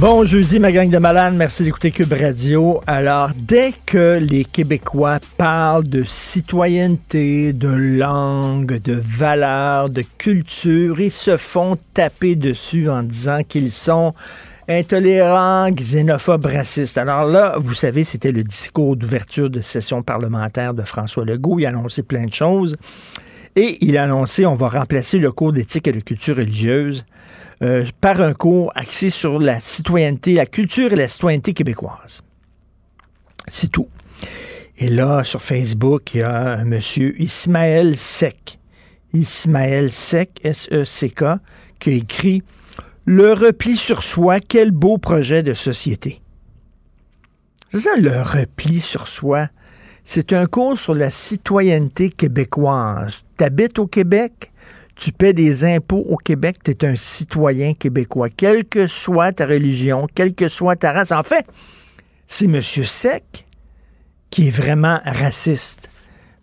Bon jeudi, ma gang de malades. Merci d'écouter Cube Radio. Alors, dès que les Québécois parlent de citoyenneté, de langue, de valeurs, de culture, ils se font taper dessus en disant qu'ils sont intolérants, xénophobes, racistes. Alors là, vous savez, c'était le discours d'ouverture de session parlementaire de François Legault. Il a annoncé plein de choses. Et il a annoncé on va remplacer le cours d'éthique et de culture religieuse euh, par un cours axé sur la citoyenneté, la culture et la citoyenneté québécoise. C'est tout. Et là, sur Facebook, il y a un monsieur Ismaël Sec. Ismaël Sec, S-E-C-K, qui a écrit Le repli sur soi, quel beau projet de société. C'est ça, le repli sur soi. C'est un cours sur la citoyenneté québécoise. T'habites au Québec, tu paies des impôts au Québec, tu es un citoyen québécois, quelle que soit ta religion, quelle que soit ta race. En fait, c'est M. Sec qui est vraiment raciste.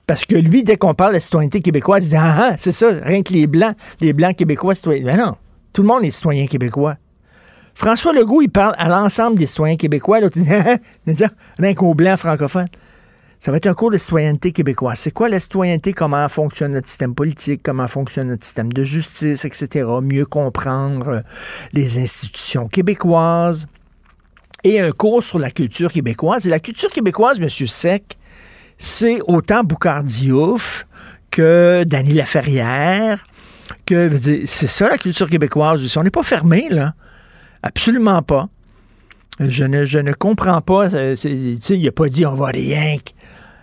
Parce que lui, dès qu'on parle de citoyenneté québécoise, il dit Ah, ah c'est ça, rien que les Blancs, les Blancs québécois, citoyens. Mais non, tout le monde est citoyen québécois. François Legault, il parle à l'ensemble des citoyens québécois. Là, rien qu'aux Blancs francophones. Ça va être un cours de citoyenneté québécoise. C'est quoi la citoyenneté? Comment fonctionne notre système politique? Comment fonctionne notre système de justice, etc. Mieux comprendre euh, les institutions québécoises. Et un cours sur la culture québécoise. Et la culture québécoise, M. Sec, c'est autant Boucard Diouf que Dany Laferrière, que c'est ça la culture québécoise. On n'est pas fermé, là. Absolument pas. Je ne, je ne comprends pas. Il n'a pas dit on va rien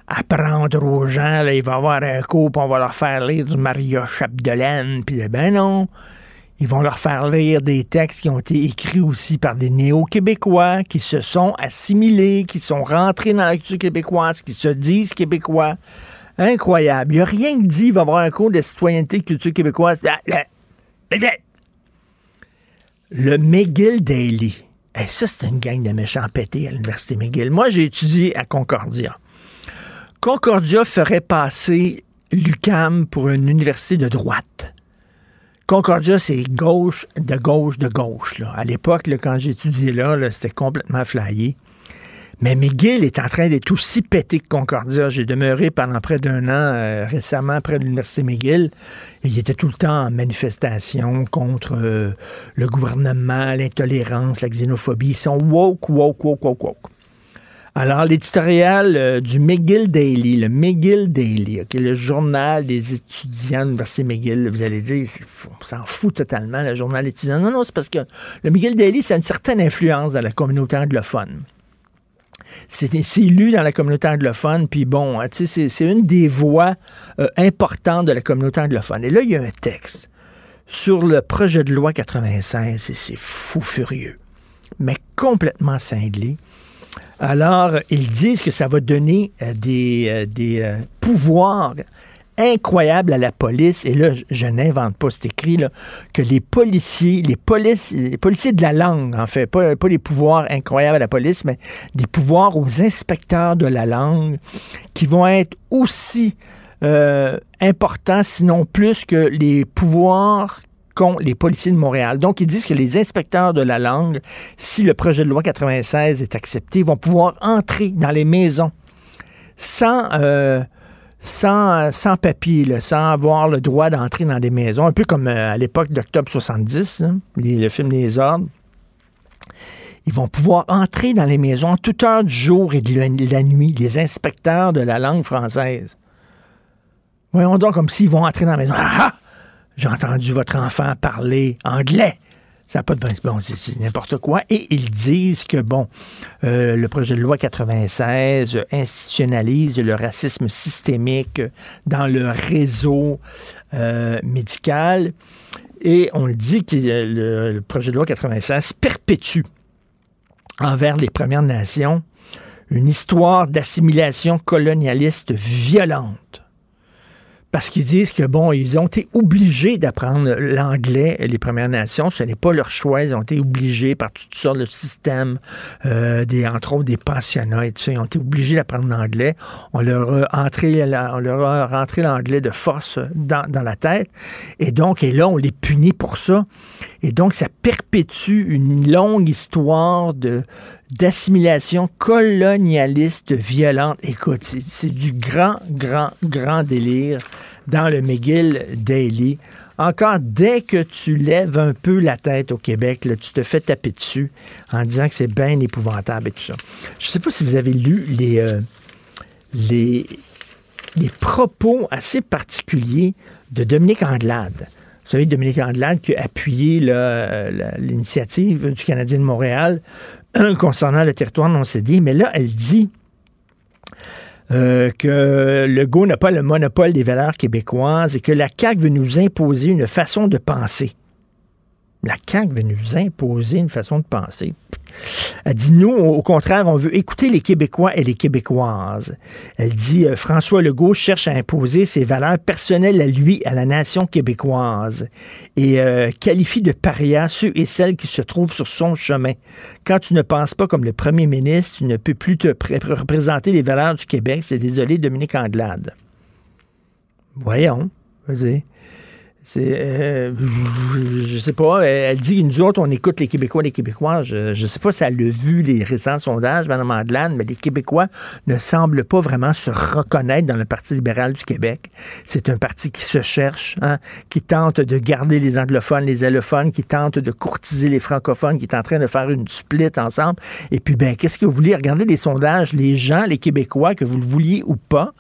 apprendre aux gens. Là, il va avoir un cours, on va leur faire lire du Maria Chapdelaine. Puis ben non. Ils vont leur faire lire des textes qui ont été écrits aussi par des néo-québécois qui se sont assimilés, qui sont rentrés dans la culture québécoise, qui se disent québécois. Incroyable. Il n'y a rien que dit, il va avoir un cours de citoyenneté culture québécoise. Le McGill Daily. Ça, c'est une gang de méchants pétés à l'Université McGill. Moi, j'ai étudié à Concordia. Concordia ferait passer l'UCAM pour une université de droite. Concordia, c'est gauche, de gauche, de gauche. À l'époque, quand j'étudiais là, là c'était complètement flyé. Mais McGill est en train d'être aussi pété que Concordia. J'ai demeuré pendant près d'un an euh, récemment près de l'Université McGill. Et il était tout le temps en manifestation contre euh, le gouvernement, l'intolérance, la xénophobie. Ils sont woke, woke, woke, woke, woke. Alors, l'éditorial euh, du McGill Daily, le McGill Daily, est le journal des étudiants de l'Université McGill, vous allez dire, on s'en fout totalement, le journal étudiant. Non, non, c'est parce que le McGill Daily, c'est une certaine influence dans la communauté anglophone c'est lu dans la communauté anglophone, puis bon, c'est une des voix euh, importantes de la communauté anglophone. Et là, il y a un texte sur le projet de loi 96, et c'est fou furieux, mais complètement cinglé. Alors, ils disent que ça va donner euh, des, euh, des pouvoirs incroyable à la police, et là, je, n'invente pas, c'est écrit, là, que les policiers, les, polices, les policiers de la langue, en fait, pas, pas les pouvoirs incroyables à la police, mais des pouvoirs aux inspecteurs de la langue qui vont être aussi euh, important, sinon plus que les pouvoirs qu'ont les policiers de Montréal. Donc, ils disent que les inspecteurs de la langue, si le projet de loi 96 est accepté, vont pouvoir entrer dans les maisons sans, euh, sans, sans papier, sans avoir le droit d'entrer dans des maisons, un peu comme euh, à l'époque d'octobre 70, hein, le film Les Ordres. Ils vont pouvoir entrer dans les maisons en toute heure du jour et de la, de la nuit, les inspecteurs de la langue française. Voyons donc comme s'ils vont entrer dans la maison. Ah! ah! J'ai entendu votre enfant parler anglais. Ça n'a pas de bon, c'est n'importe quoi. Et ils disent que, bon, euh, le projet de loi 96 institutionnalise le racisme systémique dans le réseau euh, médical. Et on le dit que le, le projet de loi 96 perpétue envers les Premières Nations une histoire d'assimilation colonialiste violente parce qu'ils disent que, bon, ils ont été obligés d'apprendre l'anglais, les Premières Nations. Ce n'est pas leur choix. Ils ont été obligés par toutes sortes de systèmes, euh, des, entre autres des pensionnats et tout ça. Ils ont été obligés d'apprendre l'anglais. On leur a entré, on leur a rentré l'anglais de force dans, dans la tête. Et donc, et là, on les punit pour ça. Et donc, ça perpétue une longue histoire de d'assimilation colonialiste violente. Écoute, c'est- du grand, grand, grand délire dans le McGill Daily. Encore, dès que tu lèves un peu la tête au Québec, tu te fais taper dessus en disant que c'est bien épouvantable et tout ça. Je ne sais pas si vous avez lu les, euh, les, les propos assez particuliers de Dominique Anglade. Vous savez, Dominique Anglade qui a appuyé euh, l'initiative du Canadien de Montréal concernant le territoire non cédé, mais là, elle dit euh, que Legault n'a pas le monopole des valeurs québécoises et que la CAQ veut nous imposer une façon de penser. La CAQ veut nous imposer une façon de penser. Elle dit, nous, au contraire, on veut écouter les Québécois et les Québécoises. Elle dit, euh, François Legault cherche à imposer ses valeurs personnelles à lui, à la nation québécoise, et euh, qualifie de parias ceux et celles qui se trouvent sur son chemin. Quand tu ne penses pas comme le premier ministre, tu ne peux plus te pré- représenter les valeurs du Québec. C'est désolé, Dominique Anglade. Voyons. C'est, euh, je sais pas, elle dit, nous autres, on écoute les Québécois les Québécois. Je ne sais pas si elle a vu les récents sondages, Mme Andelane, mais les Québécois ne semblent pas vraiment se reconnaître dans le Parti libéral du Québec. C'est un parti qui se cherche, hein, qui tente de garder les anglophones, les allophones, qui tente de courtiser les francophones, qui est en train de faire une split ensemble. Et puis, ben, qu'est-ce que vous voulez? Regardez les sondages, les gens, les Québécois, que vous le vouliez ou pas,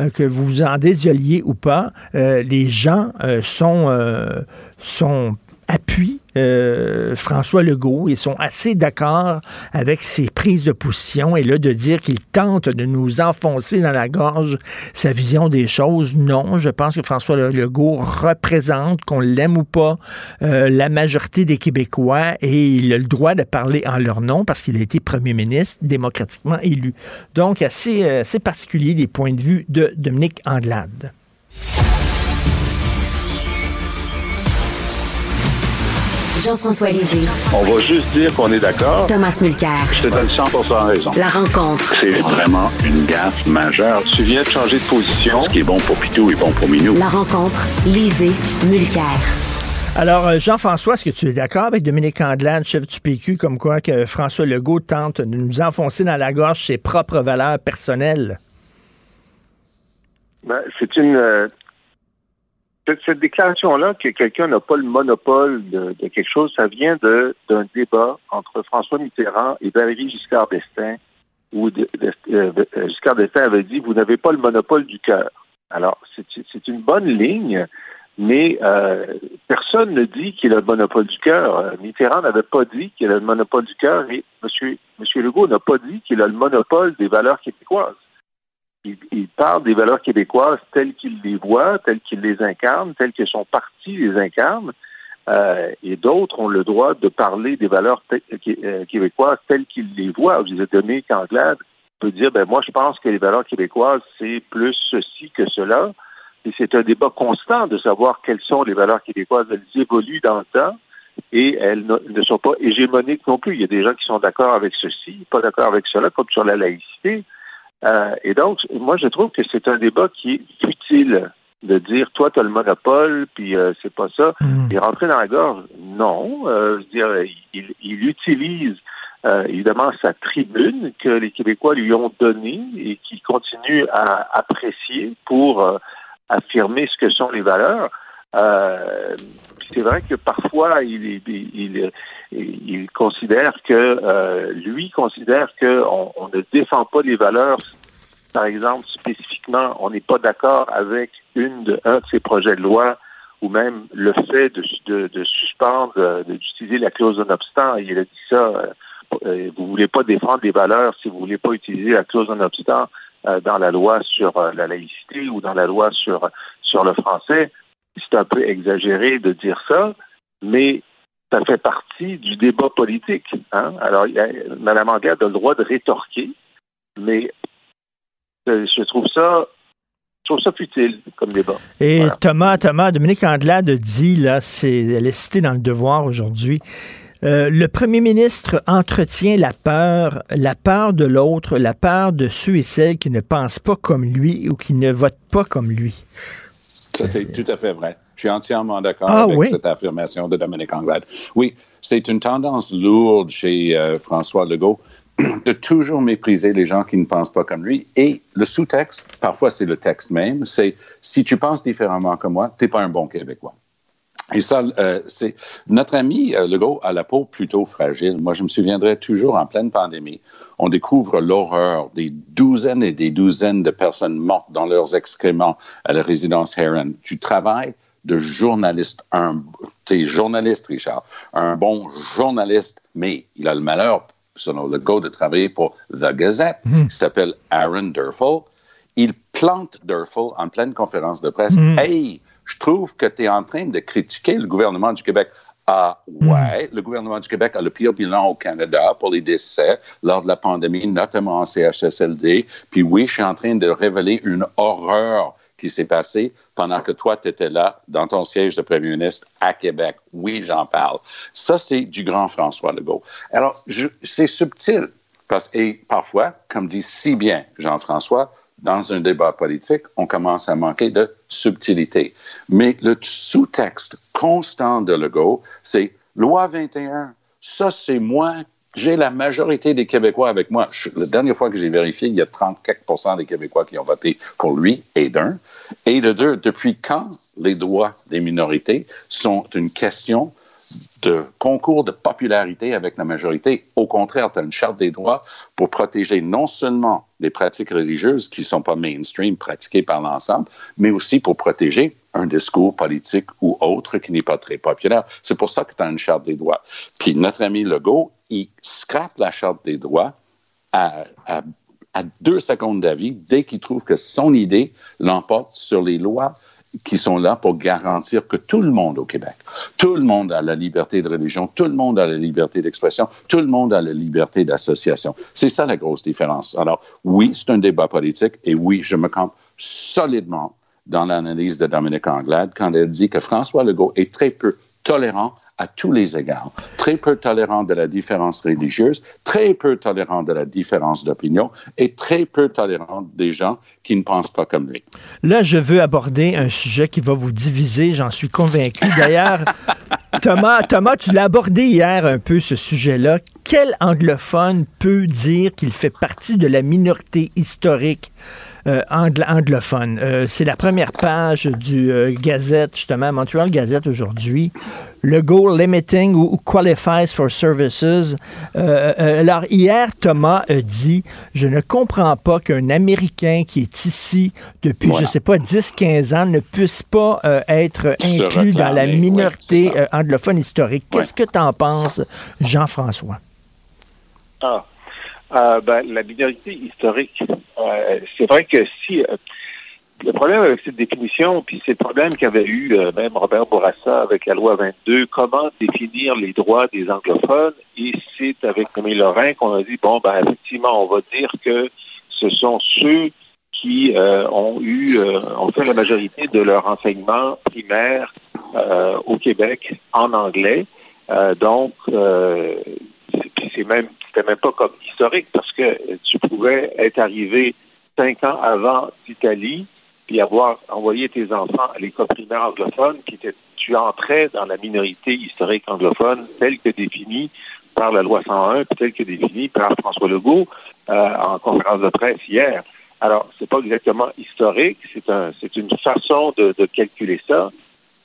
euh, que vous en désoliez ou pas, euh, les gens euh, sont, euh, sont appuient euh, François Legault et sont assez d'accord avec ses prises de position. Et là, de dire qu'il tente de nous enfoncer dans la gorge sa vision des choses, non. Je pense que François Legault représente, qu'on l'aime ou pas, euh, la majorité des Québécois et il a le droit de parler en leur nom parce qu'il a été premier ministre démocratiquement élu. Donc, assez, euh, assez particulier des points de vue de Dominique Anglade. Jean-François Lisée. On va juste dire qu'on est d'accord. Thomas Mulcair. Je te donne 100 raison. La rencontre. C'est vraiment une gaffe majeure. Tu viens de changer de position. Ce qui est bon pour Pitou est bon pour Minou. La rencontre. Lisée. Mulcair. Alors, euh, Jean-François, est-ce que tu es d'accord avec Dominique Andelade, chef du PQ, comme quoi que François Legault tente de nous enfoncer dans la gorge ses propres valeurs personnelles? Ben, c'est une. euh, cette, cette déclaration-là que quelqu'un n'a pas le monopole de, de quelque chose, ça vient d'un débat entre François Mitterrand et Valéry Giscard d'Estaing, où euh, Giscard d'Estaing avait dit Vous n'avez pas le monopole du cœur. Alors, c'est c'est une bonne ligne, mais euh, personne ne dit qu'il a le monopole du cœur. Mitterrand n'avait pas dit qu'il a le monopole du cœur et M. Monsieur Legault n'a pas dit qu'il a le monopole des valeurs québécoises il, il parle des valeurs québécoises telles qu'il les voit, telles qu'il les incarne, telles que son parti les incarne. Euh, et d'autres ont le droit de parler des valeurs qué- euh, québécoises telles qu'ils les voient. Vous avez donné qu'Anglade peut dire, ben moi je pense que les valeurs québécoises c'est plus ceci que cela. Et c'est un débat constant de savoir quelles sont les valeurs québécoises. Elles évoluent dans le temps et elles ne sont pas hégémoniques non plus. Il y a des gens qui sont d'accord avec ceci, pas d'accord avec cela, comme sur la laïcité. Euh, et donc, moi, je trouve que c'est un débat qui est utile inutile de dire toi tu as le monopole puis euh, c'est pas ça. Mm. et rentrer dans la gorge non. Euh, je veux dire il, il utilise euh, évidemment sa tribune que les Québécois lui ont donnée et qu'il continue à apprécier pour euh, affirmer ce que sont les valeurs euh, c'est vrai que parfois il, il, il, il considère que euh, lui considère que on, ne défend pas les valeurs par exemple, spécifiquement, on n'est pas d'accord avec une de, un de ces projets de loi ou même le fait de, de, de suspendre, euh, d'utiliser la clause non-obstant. Il a dit ça, euh, euh, vous voulez pas défendre les valeurs si vous voulez pas utiliser la clause non-obstant euh, dans la loi sur la laïcité ou dans la loi sur, sur le français. C'est un peu exagéré de dire ça, mais ça fait partie du débat politique. Hein? Alors, Mme Anglade a le droit de rétorquer, mais je trouve ça, je trouve ça futile comme débat. Et Voilà. Thomas, Thomas, Dominique Anglade dit, là, c'est, elle est citée dans le devoir aujourd'hui. euh, le premier ministre entretient la peur, la peur de l'autre, la peur de ceux et celles qui ne pensent pas comme lui ou qui ne votent pas comme lui. Ça, c'est tout à fait vrai. Je suis entièrement d'accord Ah, avec oui? cette affirmation de Dominique Anglade. Oui, c'est une tendance lourde chez euh, François Legault de toujours mépriser les gens qui ne pensent pas comme lui. Et le sous-texte, parfois c'est le texte même, c'est si tu penses différemment que moi, t'es pas un bon Québécois. Et ça, euh, c'est notre ami euh, Legault a la peau plutôt fragile. Moi, je me souviendrai toujours en pleine pandémie, on découvre l'horreur des douzaines et des douzaines de personnes mortes dans leurs excréments à la résidence Heron. Du travail de journaliste, un, t'es journaliste, Richard, un bon journaliste, mais il a le malheur, selon Legault, de travailler pour The Gazette, qui s'appelle Aaron Durfel. Il plante Durfel en pleine conférence de presse. Hey, je trouve que tu es en train de critiquer le gouvernement du Québec. Ah ouais, le gouvernement du Québec a le pire bilan au Canada pour les décès lors de la pandémie, notamment en CHSLD. Puis oui, je suis en train de révéler une horreur qui s'est passée pendant que toi, tu étais là dans ton siège de premier ministre à Québec. Oui, j'en parle. Ça, c'est du grand François Legault. Alors, c'est subtil. Parce, et parfois, comme dit si bien Jean-François, dans un débat politique, on commence à manquer de subtilité. Mais le sous-texte constant de Legault, c'est loi 21. Ça, c'est moi. J'ai la majorité des Québécois avec moi. La dernière fois que j'ai vérifié, il y a 34% des Québécois qui ont voté pour lui, et d'un. Et de deux, depuis quand les droits des minorités sont une question de concours de popularité avec la majorité. Au contraire, tu as une charte des droits pour protéger non seulement les pratiques religieuses qui ne sont pas mainstream, pratiquées par l'ensemble, mais aussi pour protéger un discours politique ou autre qui n'est pas très populaire. C'est pour ça que tu as une charte des droits. Puis notre ami Legault, il scrape la charte des droits à deux secondes d'avis dès qu'il trouve que son idée l'emporte sur les lois qui sont là pour garantir que tout le monde au Québec, tout le monde a la liberté de religion, tout le monde a la liberté d'expression, tout le monde a la liberté d'association. C'est ça la grosse différence. Alors oui, c'est un débat politique et oui, je me campe solidement dans l'analyse de Dominique Anglade quand elle dit que François Legault est très peu tolérant à tous les égards, très peu tolérant de la différence religieuse, très peu tolérant de la différence d'opinion et très peu tolérant des gens qui ne pensent pas comme lui. Là, je veux aborder un sujet qui va vous diviser, j'en suis convaincu. D'ailleurs, Thomas, Thomas, tu l'as abordé hier un peu, ce sujet-là. Quel anglophone peut dire qu'il fait partie de la minorité historique euh, anglo- anglophone? Euh, C'est la première page du euh, Gazette, justement, Montreal Gazette aujourd'hui. Le goal limiting ou, qualifies for services. Alors, hier, Thomas a dit Je ne comprends pas qu'un Américain qui est ici depuis, Voilà. je sais pas, 10-15 ans ne puisse pas être inclus dans la ouais, minorité anglophone historique. Ouais. Qu'est-ce que tu en penses, Jean-François? Ah, Euh, ben, la minorité historique, euh, c'est vrai que si euh, le problème avec cette définition, puis c'est le problème qu'avait eu même Robert Bourassa avec la loi 22, comment définir les droits des anglophones, et c'est avec Camille Lorrain qu'on a dit bon ben effectivement on va dire que ce sont ceux qui ont eu ont fait la majorité de leur enseignement primaire au Québec en anglais. Donc c'est même c'était même pas comme historique parce que tu pouvais être arrivé cinq ans avant d'Italie puis avoir envoyé tes enfants à l'école primaire anglophone, puis tu entrais dans la minorité historique anglophone telle que définie par la loi 101, puis telle que définie par François Legault euh, en conférence de presse hier. Alors, c'est pas exactement historique, c'est un, c'est une façon de, de, calculer ça,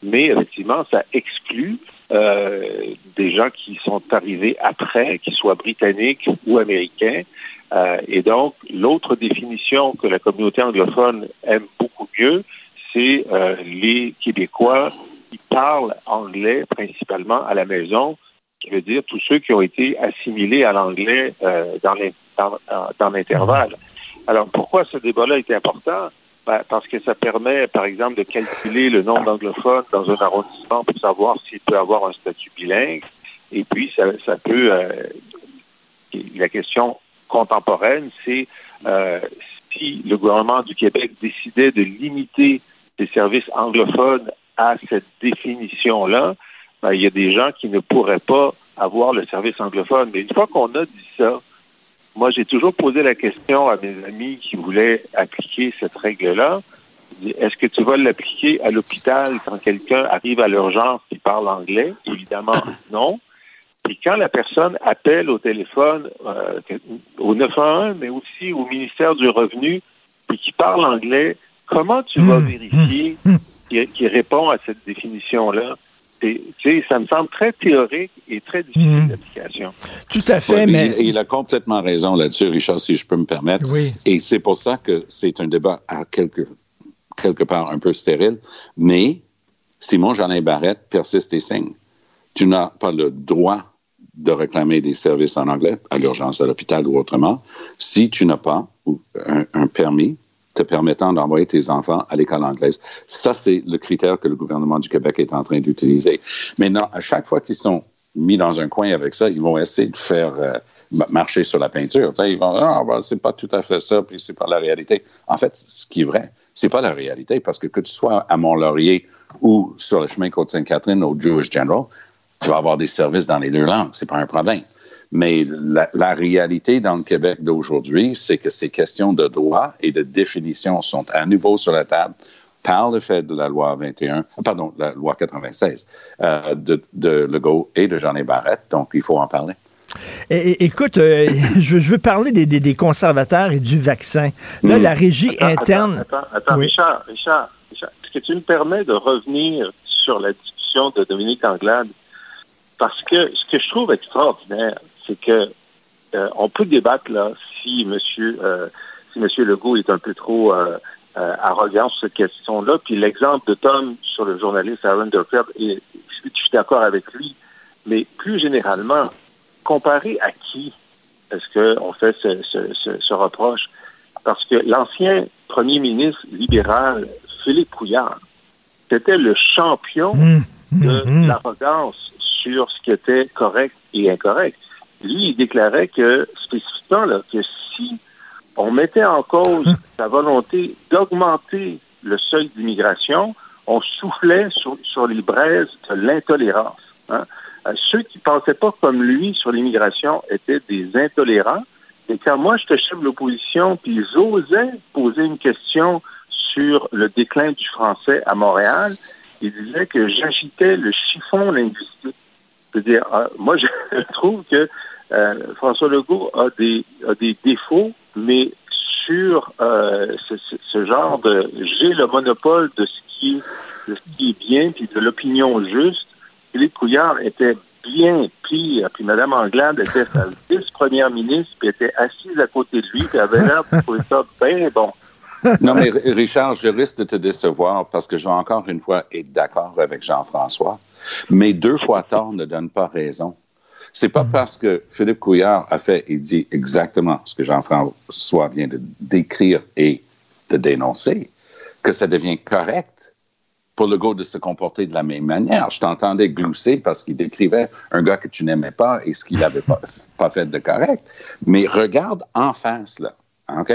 mais effectivement, ça exclut des gens qui sont arrivés après, qu'ils soient britanniques ou américains. Euh, et donc, l'autre définition que la communauté anglophone aime beaucoup mieux, c'est euh, les Québécois qui parlent anglais principalement à la maison, qui veut dire tous ceux qui ont été assimilés à l'anglais euh, dans, l'intervalle. Alors, pourquoi ce débat-là est important? Ben, parce que ça permet, par exemple, de calculer le nombre d'anglophones dans un arrondissement pour savoir s'il peut avoir un statut bilingue. Et puis, ça, peut... Euh, la question contemporaine, c'est euh, si le gouvernement du Québec décidait de limiter les services anglophones à cette définition-là, ben, il y a des gens qui ne pourraient pas avoir le service anglophone. Mais une fois qu'on a dit ça, moi, j'ai toujours posé la question à mes amis qui voulaient appliquer cette règle-là. Est-ce que tu vas l'appliquer à l'hôpital quand quelqu'un arrive à l'urgence qui parle anglais? Évidemment, non. Et quand la personne appelle au téléphone euh, au 911, mais aussi au ministère du Revenu, et qui parle anglais, comment tu vas Mmh. vérifier qu'il répond à cette définition-là? Ça me semble très théorique et très difficile Mmh. d'application. Tout à fait, Ouais, mais... Il, il a complètement raison là-dessus, Richard, si je peux me permettre. Oui. Et c'est pour ça que c'est un débat à quelque, quelque part un peu stérile. Mais Simon Jeanin Barrette persiste et signe. Tu n'as pas le droit de réclamer des services en anglais, à l'urgence, à l'hôpital ou autrement, si tu n'as pas un, un permis te permettant d'envoyer tes enfants à l'école anglaise. Ça, c'est le critère que le gouvernement du Québec est en train d'utiliser. Maintenant, à chaque fois qu'ils sont mis dans un coin avec ça, ils vont essayer de faire euh, marcher sur la peinture. Ils vont dire, ah, ben, c'est pas tout à fait ça, puis c'est pas la réalité. En fait, ce qui est vrai, c'est pas la réalité, parce que que tu sois à Mont-Laurier ou sur le chemin Côte-Sainte-Catherine au Jewish General, tu vas avoir des services dans les deux langues, c'est pas un problème. Mais la, la, réalité dans le Québec d'aujourd'hui, c'est que ces questions de droit et de définition sont à nouveau sur la table par le fait de la loi 21, pardon, la loi 96 euh, de, de Legault et de Jean Barrette. Donc, il faut en parler. É écoute, euh, je, je, veux parler des, des, des, conservateurs et du vaccin. Là, mmh. la régie attends, interne. Attends, attends, attends oui. Richard, Richard, Richard, est-ce que tu me permets de revenir sur la discussion de Dominique Anglade? Parce que ce que je trouve extraordinaire, c'est que euh, on peut débattre là si Monsieur euh, si Monsieur Legault est un peu trop euh, arrogant sur cette question-là. Puis l'exemple de Tom sur le journaliste Aaron Durkheim, et je suis d'accord avec lui, mais plus généralement, comparé à qui est-ce qu'on fait ce, ce, ce, ce, reproche? Parce que l'ancien premier ministre libéral, Philippe Couillard, c'était le champion mmh, de mmh. l'arrogance sur ce qui était correct et incorrect. Lui, il déclarait que, spécifiquement, là, que si on mettait en cause sa volonté d'augmenter le seuil d'immigration, on soufflait sur, sur les braises de l'intolérance. Hein? Ceux qui ne pensaient pas comme lui sur l'immigration étaient des intolérants. Et quand moi, j'étais chef de l'opposition, puis j'osais poser une question sur le déclin du français à Montréal, il disait que j'agitais le chiffon linguistique. C'est-à-dire, moi, je trouve que euh, François Legault a des, a des défauts, mais sur euh, ce, ce, genre de j'ai le monopole de ce qui est, de ce qui est bien puis de l'opinion juste. Philippe Couillard était bien pire, puis Mme Anglade était sa vice-première ministre, puis était assise à côté de lui, puis avait l'air de trouver ça bien bon. non, mais Richard, je risque de te décevoir parce que je vais encore une fois être d'accord avec Jean-François, mais deux fois tort ne donne pas raison. C'est pas parce que Philippe Couillard a fait et dit exactement ce que Jean-François vient de décrire et de dénoncer que ça devient correct pour le gars de se comporter de la même manière. Je t'entendais glousser parce qu'il décrivait un gars que tu n'aimais pas et ce qu'il n'avait pas, pas fait de correct. Mais regarde en face, là, OK?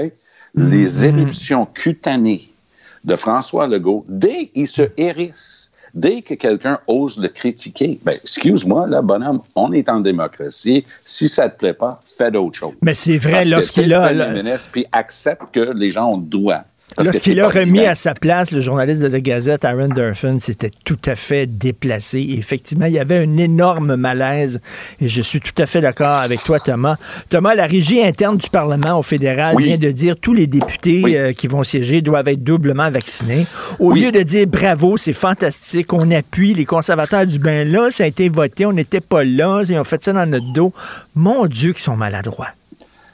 Les éruptions cutanées de François Legault, dès qu'il se hérisse, dès que quelqu'un ose le critiquer, ben, excuse-moi, là, bonhomme, on est en démocratie. Si ça te plaît pas, fais d'autres choses. Mais c'est vrai, lorsqu'il a. Le ministre, puis accepte que les gens ont le droit Lorsqu'il a remis à sa place le journaliste de la Gazette, Aaron Durfin, c'était tout à fait déplacé. Et effectivement, il y avait un énorme malaise. Et je suis tout à fait d'accord avec toi, Thomas. Thomas, la régie interne du Parlement au fédéral Oui. vient de dire tous les députés Oui. euh, qui vont siéger doivent être doublement vaccinés. Au Oui. lieu de dire bravo, c'est fantastique, on appuie les conservateurs du ben là, ça a été voté, on n'était pas là, ils ont fait ça dans notre dos. Mon Dieu, qu'ils sont maladroits.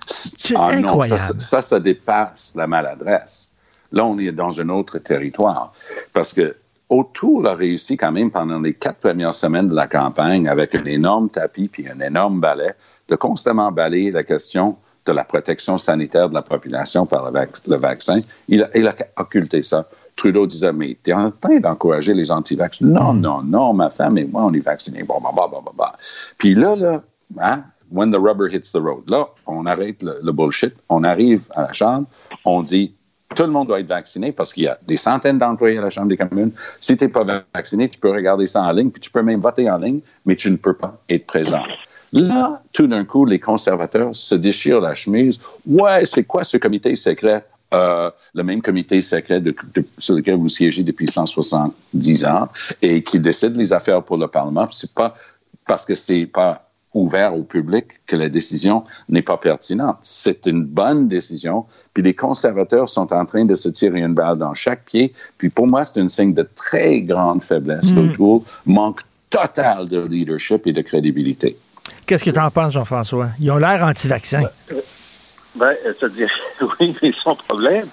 C'est Ah non, incroyable. ça, ça, ça dépasse la maladresse. Là, on est dans un autre territoire. Parce que O'Toole a réussi quand même pendant les quatre premières semaines de la campagne avec un énorme tapis puis un énorme balai de constamment balayer la question de la protection sanitaire de la population par le, vac- le vaccin. Il a, il a occulté ça. Trudeau disait, mais tu es en train d'encourager les anti-vax. Non, non, non, ma femme et moi, on est vaccinés. Bon, bah, bah, bah, bah, bah. Puis là, là, hein, when the rubber hits the road, là, on arrête le, le bullshit, on arrive à la Chambre, on dit, tout le monde doit être vacciné parce qu'il y a des centaines d'employés à la Chambre des communes. Si tu n'es pas vacciné, tu peux regarder ça en ligne, puis tu peux même voter en ligne, mais tu ne peux pas être présent. Là, tout d'un coup, les conservateurs se déchirent la chemise. Ouais, c'est quoi ce comité secret? Euh, le même comité secret sur lequel vous siégez depuis 170 ans et qui décide les affaires pour le Parlement. C'est pas parce que c'est pas ouvert au public que la décision n'est pas pertinente. C'est une bonne décision. Puis les conservateurs sont en train de se tirer une balle dans chaque pied. Puis pour moi, c'est un signe de très grande faiblesse. L'O'Toole manque total de leadership et de crédibilité. Qu'est-ce que tu en penses, Jean-François? Ils ont l'air anti-vaccins. Ben, c'est-à-dire, oui, mais son problème,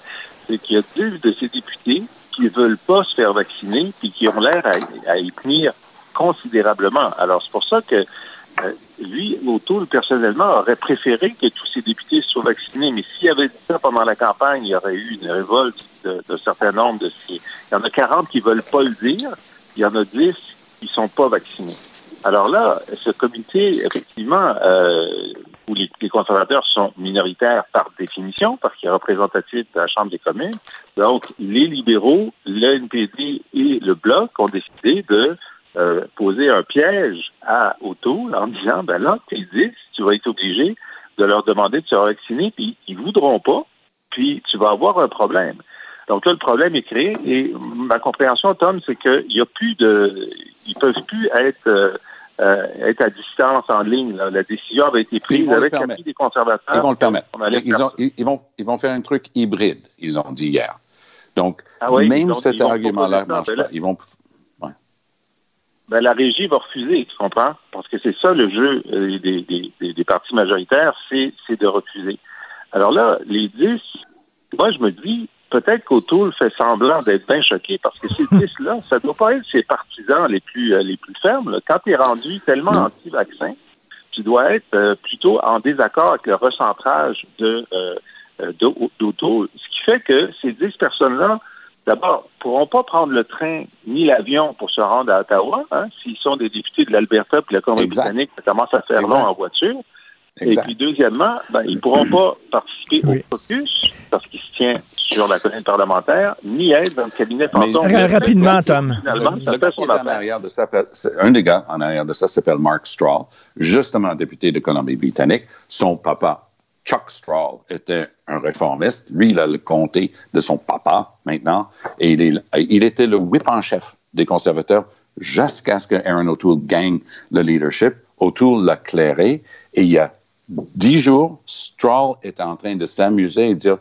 c'est qu'il y a deux de ces députés qui ne veulent pas se faire vacciner puis qui ont l'air à, à y tenir considérablement. Alors, c'est pour ça que euh, lui, O'Toole, personnellement, aurait préféré que tous ces députés soient vaccinés. Mais s'il avait dit ça pendant la campagne, il y aurait eu une révolte d'un certain nombre de. Il y en a 40 qui veulent pas le dire. Il y en a 10 qui sont pas vaccinés. Alors là, ce comité, effectivement, euh, où les, conservateurs sont minoritaires par définition, parce qu'il est représentatif de la Chambre des communes. Donc, les libéraux, le NPD et le Bloc ont décidé de euh, poser un piège à O'Toole en disant, ben là, t'es 10, tu vas être obligé de leur demander de se vacciner, puis ils voudront pas, puis tu vas avoir un problème. Donc là, le problème est créé et ma compréhension, Tom, c'est qu'il n'y a plus de... Ils peuvent plus être... euh, euh, être à distance en ligne. là. La décision avait été prise avec l'appui des conservateurs. Ils vont le permettre. Ils, ont- ils- vont, ils vont faire un truc hybride, ils ont dit hier. Donc, Ah oui, même cet argument-là ne marche ben pas. là- Ils vont. Ben, la régie va refuser, tu comprends? Parce que c'est ça le jeu euh, des, des, des, des partis majoritaires, c'est, c'est de refuser. Alors là, les 10, moi je me dis, peut-être qu'Autoul fait semblant d'être bien choqué parce que ces 10-là, ça doit pas être ses partisans les plus euh, les plus fermes. là. Quand tu es rendu tellement anti-vaccin, tu dois être euh, plutôt en désaccord avec le recentrage de euh, d'Autoul. Ce qui fait que ces 10 personnes-là, d'abord, pourront pas prendre le train ni l'avion pour se rendre à Ottawa, hein, s'ils sont des députés de l'Alberta puis de la Colombie-Britannique, ça commence à faire Exact. long en voiture. Exact. Et puis, deuxièmement, ben, ils ne pourront pas participer Oui. au caucus parce qu'il se tient sur la colline parlementaire, ni être dans le cabinet fantôme. Ra- rapidement, Tom. Finalement, Le, ça le fait son est en affaire. arrière de ça, c'est- un des gars en arrière de ça s'appelle Mark Strahl, justement député de Colombie-Britannique. Son papa, Chuck Strahl, était un réformiste. Lui, il a le comté de son papa maintenant. Et il, est- était le whip en chef des conservateurs jusqu'à ce que Aaron O'Toole gagne le leadership. O'Toole l'a clairé et il y a dix jours, Strahl était en train de s'amuser et dire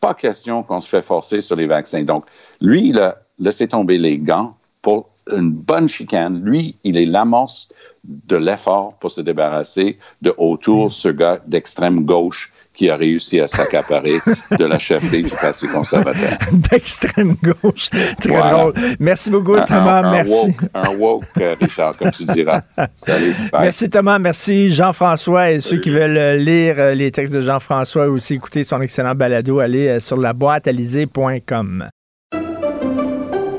pas question qu'on se fait forcer sur les vaccins. Donc, lui, il a laissé tomber les gants pour une bonne chicane. Lui, il est l'amorce de l'effort pour se débarrasser de O'Toole, ce gars d'extrême gauche qui a réussi à s'accaparer de la chefferie du Parti conservateur. D'extrême gauche. Très Voilà. drôle. Merci beaucoup, Un- Thomas. un, un merci. woke, un woke, euh, Richard, comme tu diras. Salut. Bye. Merci Thomas, merci Jean-François et ceux qui veulent euh, lire euh, les textes de Jean-François ou aussi écouter son excellent balado, allez sur la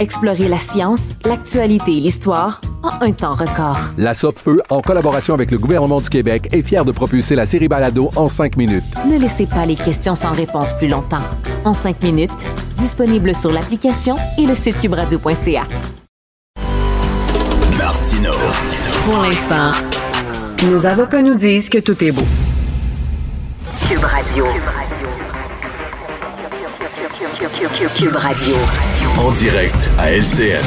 Explorez la science, l'actualité et l'histoire en un temps record. La Feu, en collaboration avec le gouvernement du Québec, est fière de propulser la série Balado en cinq minutes. Ne laissez pas les questions sans réponse plus longtemps. En cinq minutes, disponible sur l'application et le site cubradio.ca. Martino. Pour l'instant, nos avocats nous disent que tout est beau. Cube Radio. Cube Radio. En direct à LCN.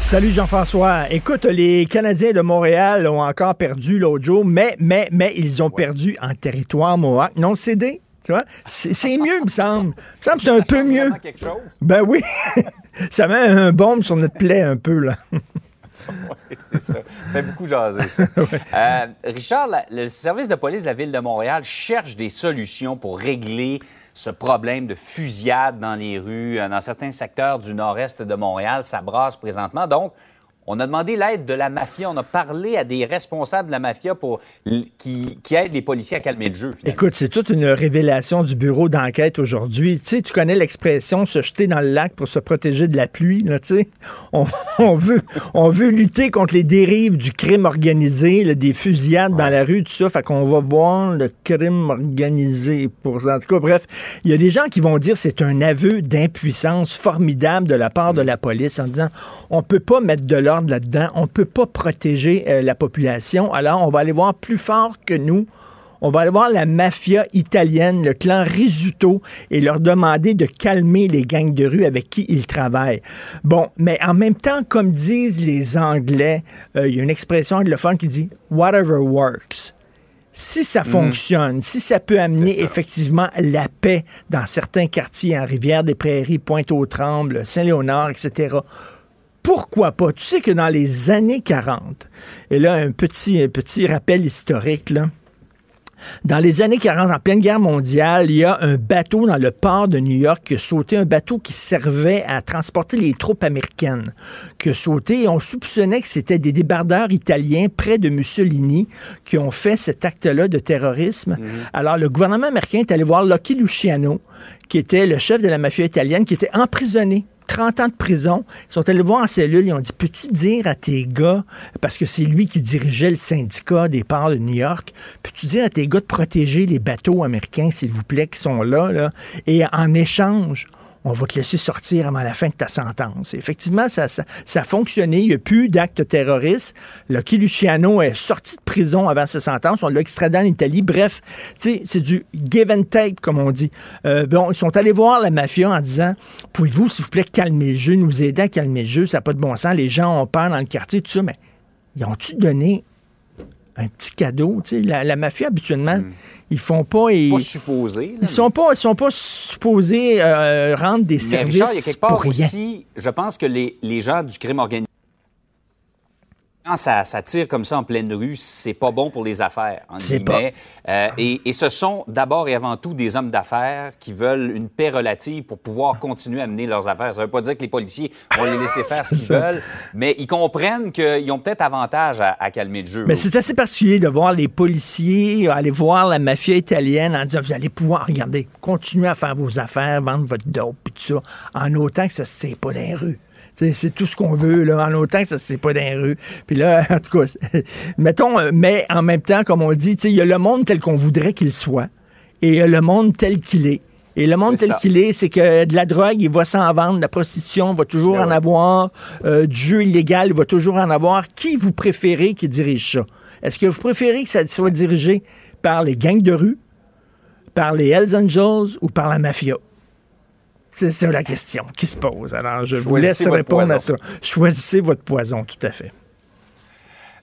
Salut Jean-François. Écoute, les Canadiens de Montréal ont encore perdu l'autre jour, mais, mais, mais ils ont perdu en territoire mohawk. Non cédé. Tu vois? C'est c'est mieux, il me semble. Il me semble que c'est un peu mieux. Ben oui. ça met un bombe sur notre plaie un peu, là. c'est ça. Ça fait beaucoup jaser, ça. Euh, Richard, la- le service de police de la Ville de Montréal cherche des solutions pour régler ce problème de fusillade dans les rues. Euh, Dans certains secteurs du nord-est de Montréal, ça brasse présentement. Donc, on a demandé l'aide de la mafia. On a parlé à des responsables de la mafia pour, qui, qui aident les policiers à calmer le jeu. finalement. Écoute, c'est toute une révélation du bureau d'enquête aujourd'hui. Tu sais, tu connais l'expression se jeter dans le lac pour se protéger de la pluie, là, tu sais. On, on veut, on veut lutter contre les dérives du crime organisé, là, des fusillades dans la rue, tout ça. Fait qu'on va voir le crime organisé. Pour, en tout cas, bref, il y a des gens qui vont dire c'est un aveu d'impuissance formidable de la part de la police en disant on peut pas mettre de l'ordre là-dedans, on peut pas protéger euh, la population. Alors, on va aller voir plus fort que nous. On va aller voir la mafia italienne, le clan Risuto, et leur demander de calmer les gangs de rue avec qui ils travaillent. Bon, mais en même temps, comme disent les Anglais, euh, il y a une expression anglophone qui dit whatever works. Si ça fonctionne, si ça peut amener effectivement la paix dans certains quartiers, en Rivière-des-Prairies, Pointe-aux-Trembles, Saint-Léonard, etc., pourquoi pas? Tu sais que dans les années 40, et là, un petit, un petit rappel historique, là, dans les années 40, en pleine guerre mondiale, il y a un bateau dans le port de New York qui a sauté, un bateau qui servait à transporter les troupes américaines, qui a sauté et on soupçonnait que c'était des débardeurs italiens près de Mussolini qui ont fait cet acte-là de terrorisme. Alors, le gouvernement américain est allé voir Lucky Luciano, qui était le chef de la mafia italienne, qui était emprisonné 30 ans de prison. Ils sont allés voir en cellule. Ils ont dit Peux-tu dire à tes gars, parce que c'est lui qui dirigeait le syndicat des ports de New York, peux-tu dire à tes gars de protéger les bateaux américains, s'il vous plaît, qui sont là, là, et en échange, on va te laisser sortir avant la fin de ta sentence. Effectivement, ça, ça, ça a fonctionné. Il n'y a plus d'actes terroristes. Lucky Luciano est sorti de prison avant sa sentence. On l'a extradé en Italie. Bref, c'est du give and take, comme on dit. Euh, bon, ils sont allés voir la mafia en disant Pouvez-vous, s'il vous plaît, calmer le jeu, nous aider à calmer le jeu? Ça n'a pas de bon sens. Les gens ont peur dans le quartier, tout ça. Mais ils ont-tu donné un petit cadeau? Tu sais, la, la mafia, habituellement, ils font pas. Ils, Pas là, ils sont pas, ils sont pas supposés euh, rendre des Mais services Richard, il y a quelque pour part rien. aussi, je pense que les, les gens du crime organisé, quand ça, ça tire comme ça en pleine rue, c'est pas bon pour les affaires, en C'est guillemets. Euh, et, et ce sont d'abord et avant tout des hommes d'affaires qui veulent une paix relative pour pouvoir continuer à mener leurs affaires. Ça veut pas dire que les policiers vont les laisser faire ce qu'ils veulent, mais ils comprennent qu'ils ont peut-être avantage à, à calmer le jeu. Mais c'est assez particulier de voir les policiers aller voir la mafia italienne en disant vous allez pouvoir regarder, continuer à faire vos affaires, vendre votre dope et tout ça, en autant que ça se tire pas dans les rues. C'est c'est tout ce qu'on veut, là, en autant que ça tire pas dans les rues. Puis là, en tout cas, mettons, euh, mais en même temps, comme on dit, il y a le monde tel qu'on voudrait qu'il soit et il y a le monde tel qu'il est. Et le monde C'est tel qu'il est, c'est que de la drogue, il va s'en vendre, de la prostitution, il va toujours Ben en ouais. avoir, euh, du jeu illégal, il va toujours en avoir. Qui vous préférez qui dirige ça? Est-ce que vous préférez que ça soit dirigé par les gangs de rue, par les Hells Angels ou par la mafia? C'est ça la question qui se pose. Alors, je vous laisse répondre à ça. Choisissez votre poison, tout à fait.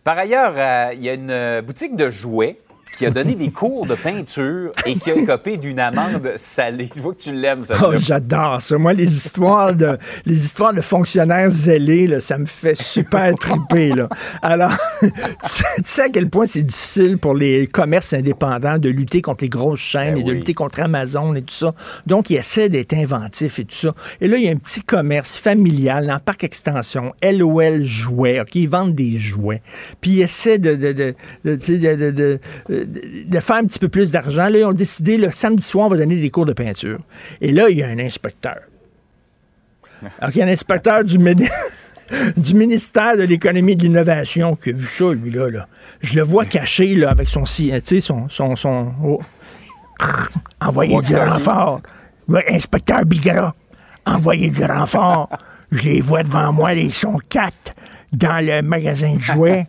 Par ailleurs, euh, il y a une boutique de jouets qui a donné des cours de peinture et qui a écopé d'une amende salée. Je vois que tu l'aimes, ça. Oh, j'adore ça. Moi, les histoires de, les histoires de fonctionnaires zélés, là, ça me fait super triper. Là. Alors, tu sais, tu sais à quel point c'est difficile pour les commerces indépendants de lutter contre les grosses chaînes Ben et de lutter contre Amazon et tout ça. Donc, ils essaient d'être inventifs et tout ça. Et là, il y a un petit commerce familial dans le parc extension, LOL Jouets. OK, ils vendent des jouets. Puis, ils essaient de, de, de, de, tu sais, de- faire un petit peu plus d'argent. Là, ils ont décidé, le samedi soir, on va donner des cours de peinture. Et là, il y a un inspecteur. Alors, il y a un inspecteur du, mini- du ministère de l'économie et de l'innovation qui a vu ça, lui-là. Là. Je le vois caché là, avec son... si- Tu sais, son... son, son oh. Envoyez Son du renfort. Inspecteur Bigara, envoyez du renfort. Je les vois devant moi, ils sont quatre dans le magasin de jouets,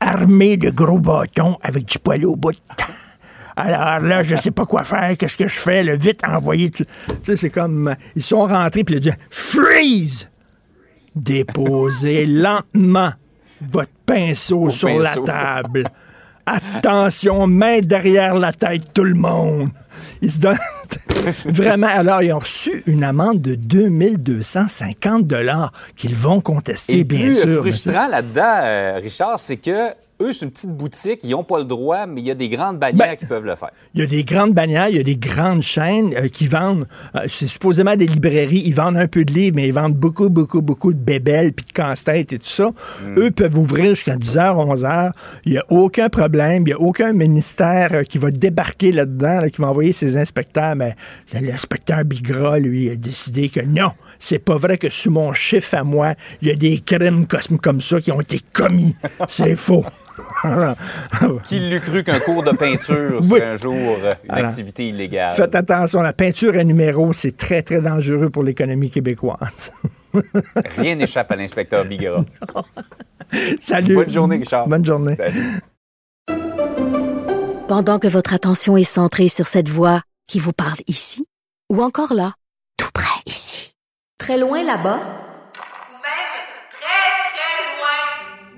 armés de gros bâtons avec du poil au bout. Alors là, je sais pas quoi faire. Qu'est-ce que je fais? Le vite envoyer. Tu sais, c'est comme. Ils sont rentrés, puis il a dit Freeze! Déposez lentement votre pinceau sur pinceau. la table. Attention, main derrière la tête, tout le monde. Ils se donnent. Vraiment. Alors, ils ont reçu une amende de 2250 dollars qu'ils vont contester, Et bien plus sûr. frustrant là-dedans, euh, Richard, c'est que eux, c'est une petite boutique, ils n'ont pas le droit, mais il y a des grandes bannières qui peuvent le faire. Il y a des grandes bannières, il y a des grandes chaînes euh, qui vendent, euh, c'est supposément des librairies, ils vendent un peu de livres, mais ils vendent beaucoup, beaucoup, beaucoup de bébelles puis de casse-tête et tout ça. Eux peuvent ouvrir jusqu'à 10h, 11h. Il n'y a aucun problème, il n'y a aucun ministère euh, qui va débarquer là-dedans, là, qui va envoyer ses inspecteurs. Mais l'inspecteur Bigra, lui, a décidé que non, c'est pas vrai que sous mon chiffre à moi, il y a des crimes comme ça qui ont été commis. C'est faux. Qui l'eût cru qu'un cours de peinture Oui. serait un jour euh, une Alors, activité illégale? Faites attention, la peinture à numéro, c'est très, très dangereux pour l'économie québécoise. Rien n'échappe à l'inspecteur Bigara. Salut. Bonne journée, Richard. Bonne journée. Pendant que votre attention est centrée sur cette voix qui vous parle ici, ou encore là, tout près ici, très loin là-bas, Ou même très, très loin.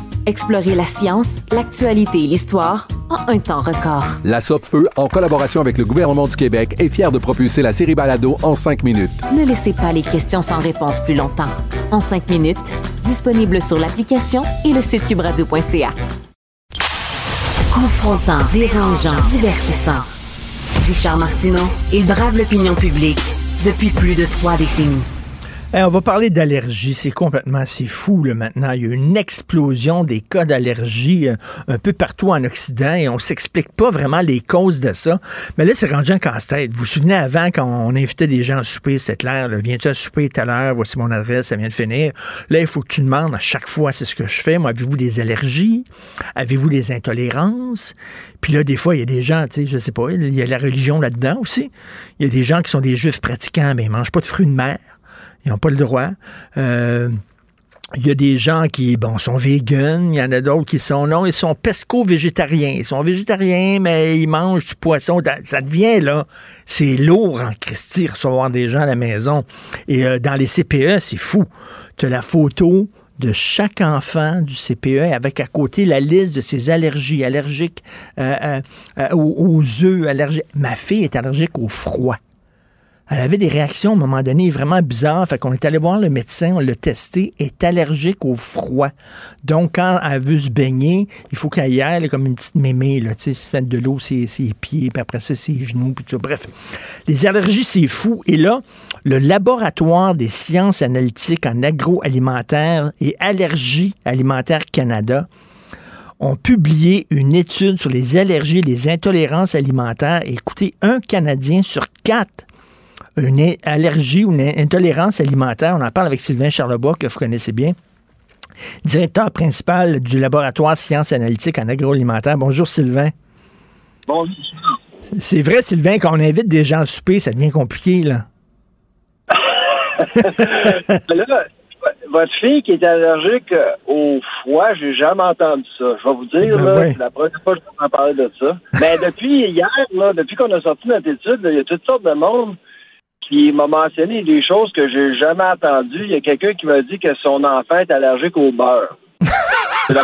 Explorez la science, l'actualité et l'histoire en un temps record. La Feu, en collaboration avec le gouvernement du Québec, est fière de propulser la série Balado en cinq minutes. Ne laissez pas les questions sans réponse plus longtemps. En cinq minutes, disponible sur l'application et le site cubradio.ca. Confrontant, dérangeant, divertissant. Richard Martineau, il brave l'opinion publique depuis plus de trois décennies. On va parler d'allergie. C'est complètement, c'est fou là, maintenant. Il y a une explosion des cas d'allergie euh, un peu partout en Occident et on s'explique pas vraiment les causes de ça. Mais là, c'est rendu un casse-tête. Vous vous souvenez avant quand on invitait des gens à souper, c'était clair. Viens-tu à souper tout à l'heure? Voici mon adresse, ça vient de finir. Là, il faut que tu demandes à chaque fois, c'est ce que je fais. Moi, avez-vous des allergies? Avez-vous des intolérances? Puis là, des fois, il y a des gens, tu sais, je sais pas, il y a la religion là-dedans aussi. Il y a des gens qui sont des juifs pratiquants, mais ils mangent pas de fruits de mer. Ils n'ont pas le droit. Euh, il y a des gens qui, bon, sont véganes. Il y en a d'autres qui sont, non, ils sont pesco-végétariens. Ils sont végétariens, mais ils mangent du poisson. Ça devient, là, c'est lourd en Christie, recevoir des gens à la maison. Et euh, dans les CPE, c'est fou. Tu as la photo de chaque enfant du CPE avec à côté la liste de ses allergies, allergiques euh, euh, euh, aux, aux œufs, allergiques. Ma fille est allergique au froid. Elle avait des réactions à un moment donné vraiment bizarres. Fait qu'on est allé voir le médecin, on l'a testé, est allergique au froid. Donc, quand elle veut se baigner, il faut qu'elle y aille comme une petite mémé, là, tu sais, de l'eau ses, ses pieds, puis après ça, ses genoux, puis tout. Bref, les allergies, c'est fou. Et là, le laboratoire des sciences analytiques en agroalimentaire et allergie alimentaire Canada ont publié une étude sur les allergies et les intolérances alimentaires. Écoutez, un Canadien sur quatre une allergie ou une intolérance alimentaire. On en parle avec Sylvain Charlebois, que vous connaissez bien, directeur principal du laboratoire Sciences Analytiques en agroalimentaire. Bonjour Sylvain. Bonjour. C'est vrai, Sylvain, quand on invite des gens à souper, ça devient compliqué, là. là, votre fille qui est allergique au foie, j'ai jamais entendu ça. Je vais vous dire, Ben là, la première fois que je vais en parler de ça. Mais depuis hier, là, depuis qu'on a sorti notre étude, il y a toutes sortes de monde qui m'a mentionné des choses que j'ai jamais entendues. Il y a quelqu'un qui m'a dit que son enfant est allergique au beurre.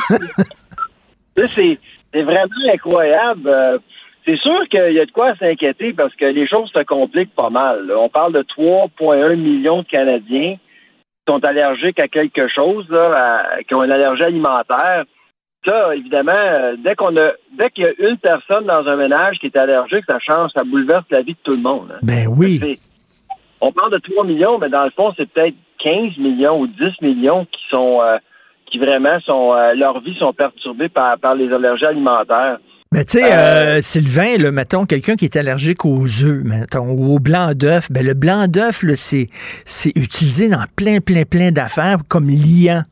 C'est vraiment incroyable. Euh, C'est sûr qu'il y a de quoi s'inquiéter parce que les choses se compliquent pas mal. On parle de 3,1 millions de Canadiens qui sont allergiques à quelque chose, là, à- qui ont une allergie alimentaire. Ça, évidemment, euh, dès qu'on a dès qu'il y a une personne dans un ménage qui est allergique, ça change, ça bouleverse la vie de tout le monde. hein. Ben oui. On parle de 3 millions, mais dans le fond, c'est peut-être 15 millions ou 10 millions qui sont euh, qui vraiment sont euh, leur vie sont perturbées par, par les allergies alimentaires. Ben, tu sais, euh, Sylvain, là, mettons, quelqu'un qui est allergique aux œufs, mettons, ou au blanc d'œuf, ben, le blanc d'œuf, c'est, c'est utilisé dans plein, plein, plein d'affaires comme liant,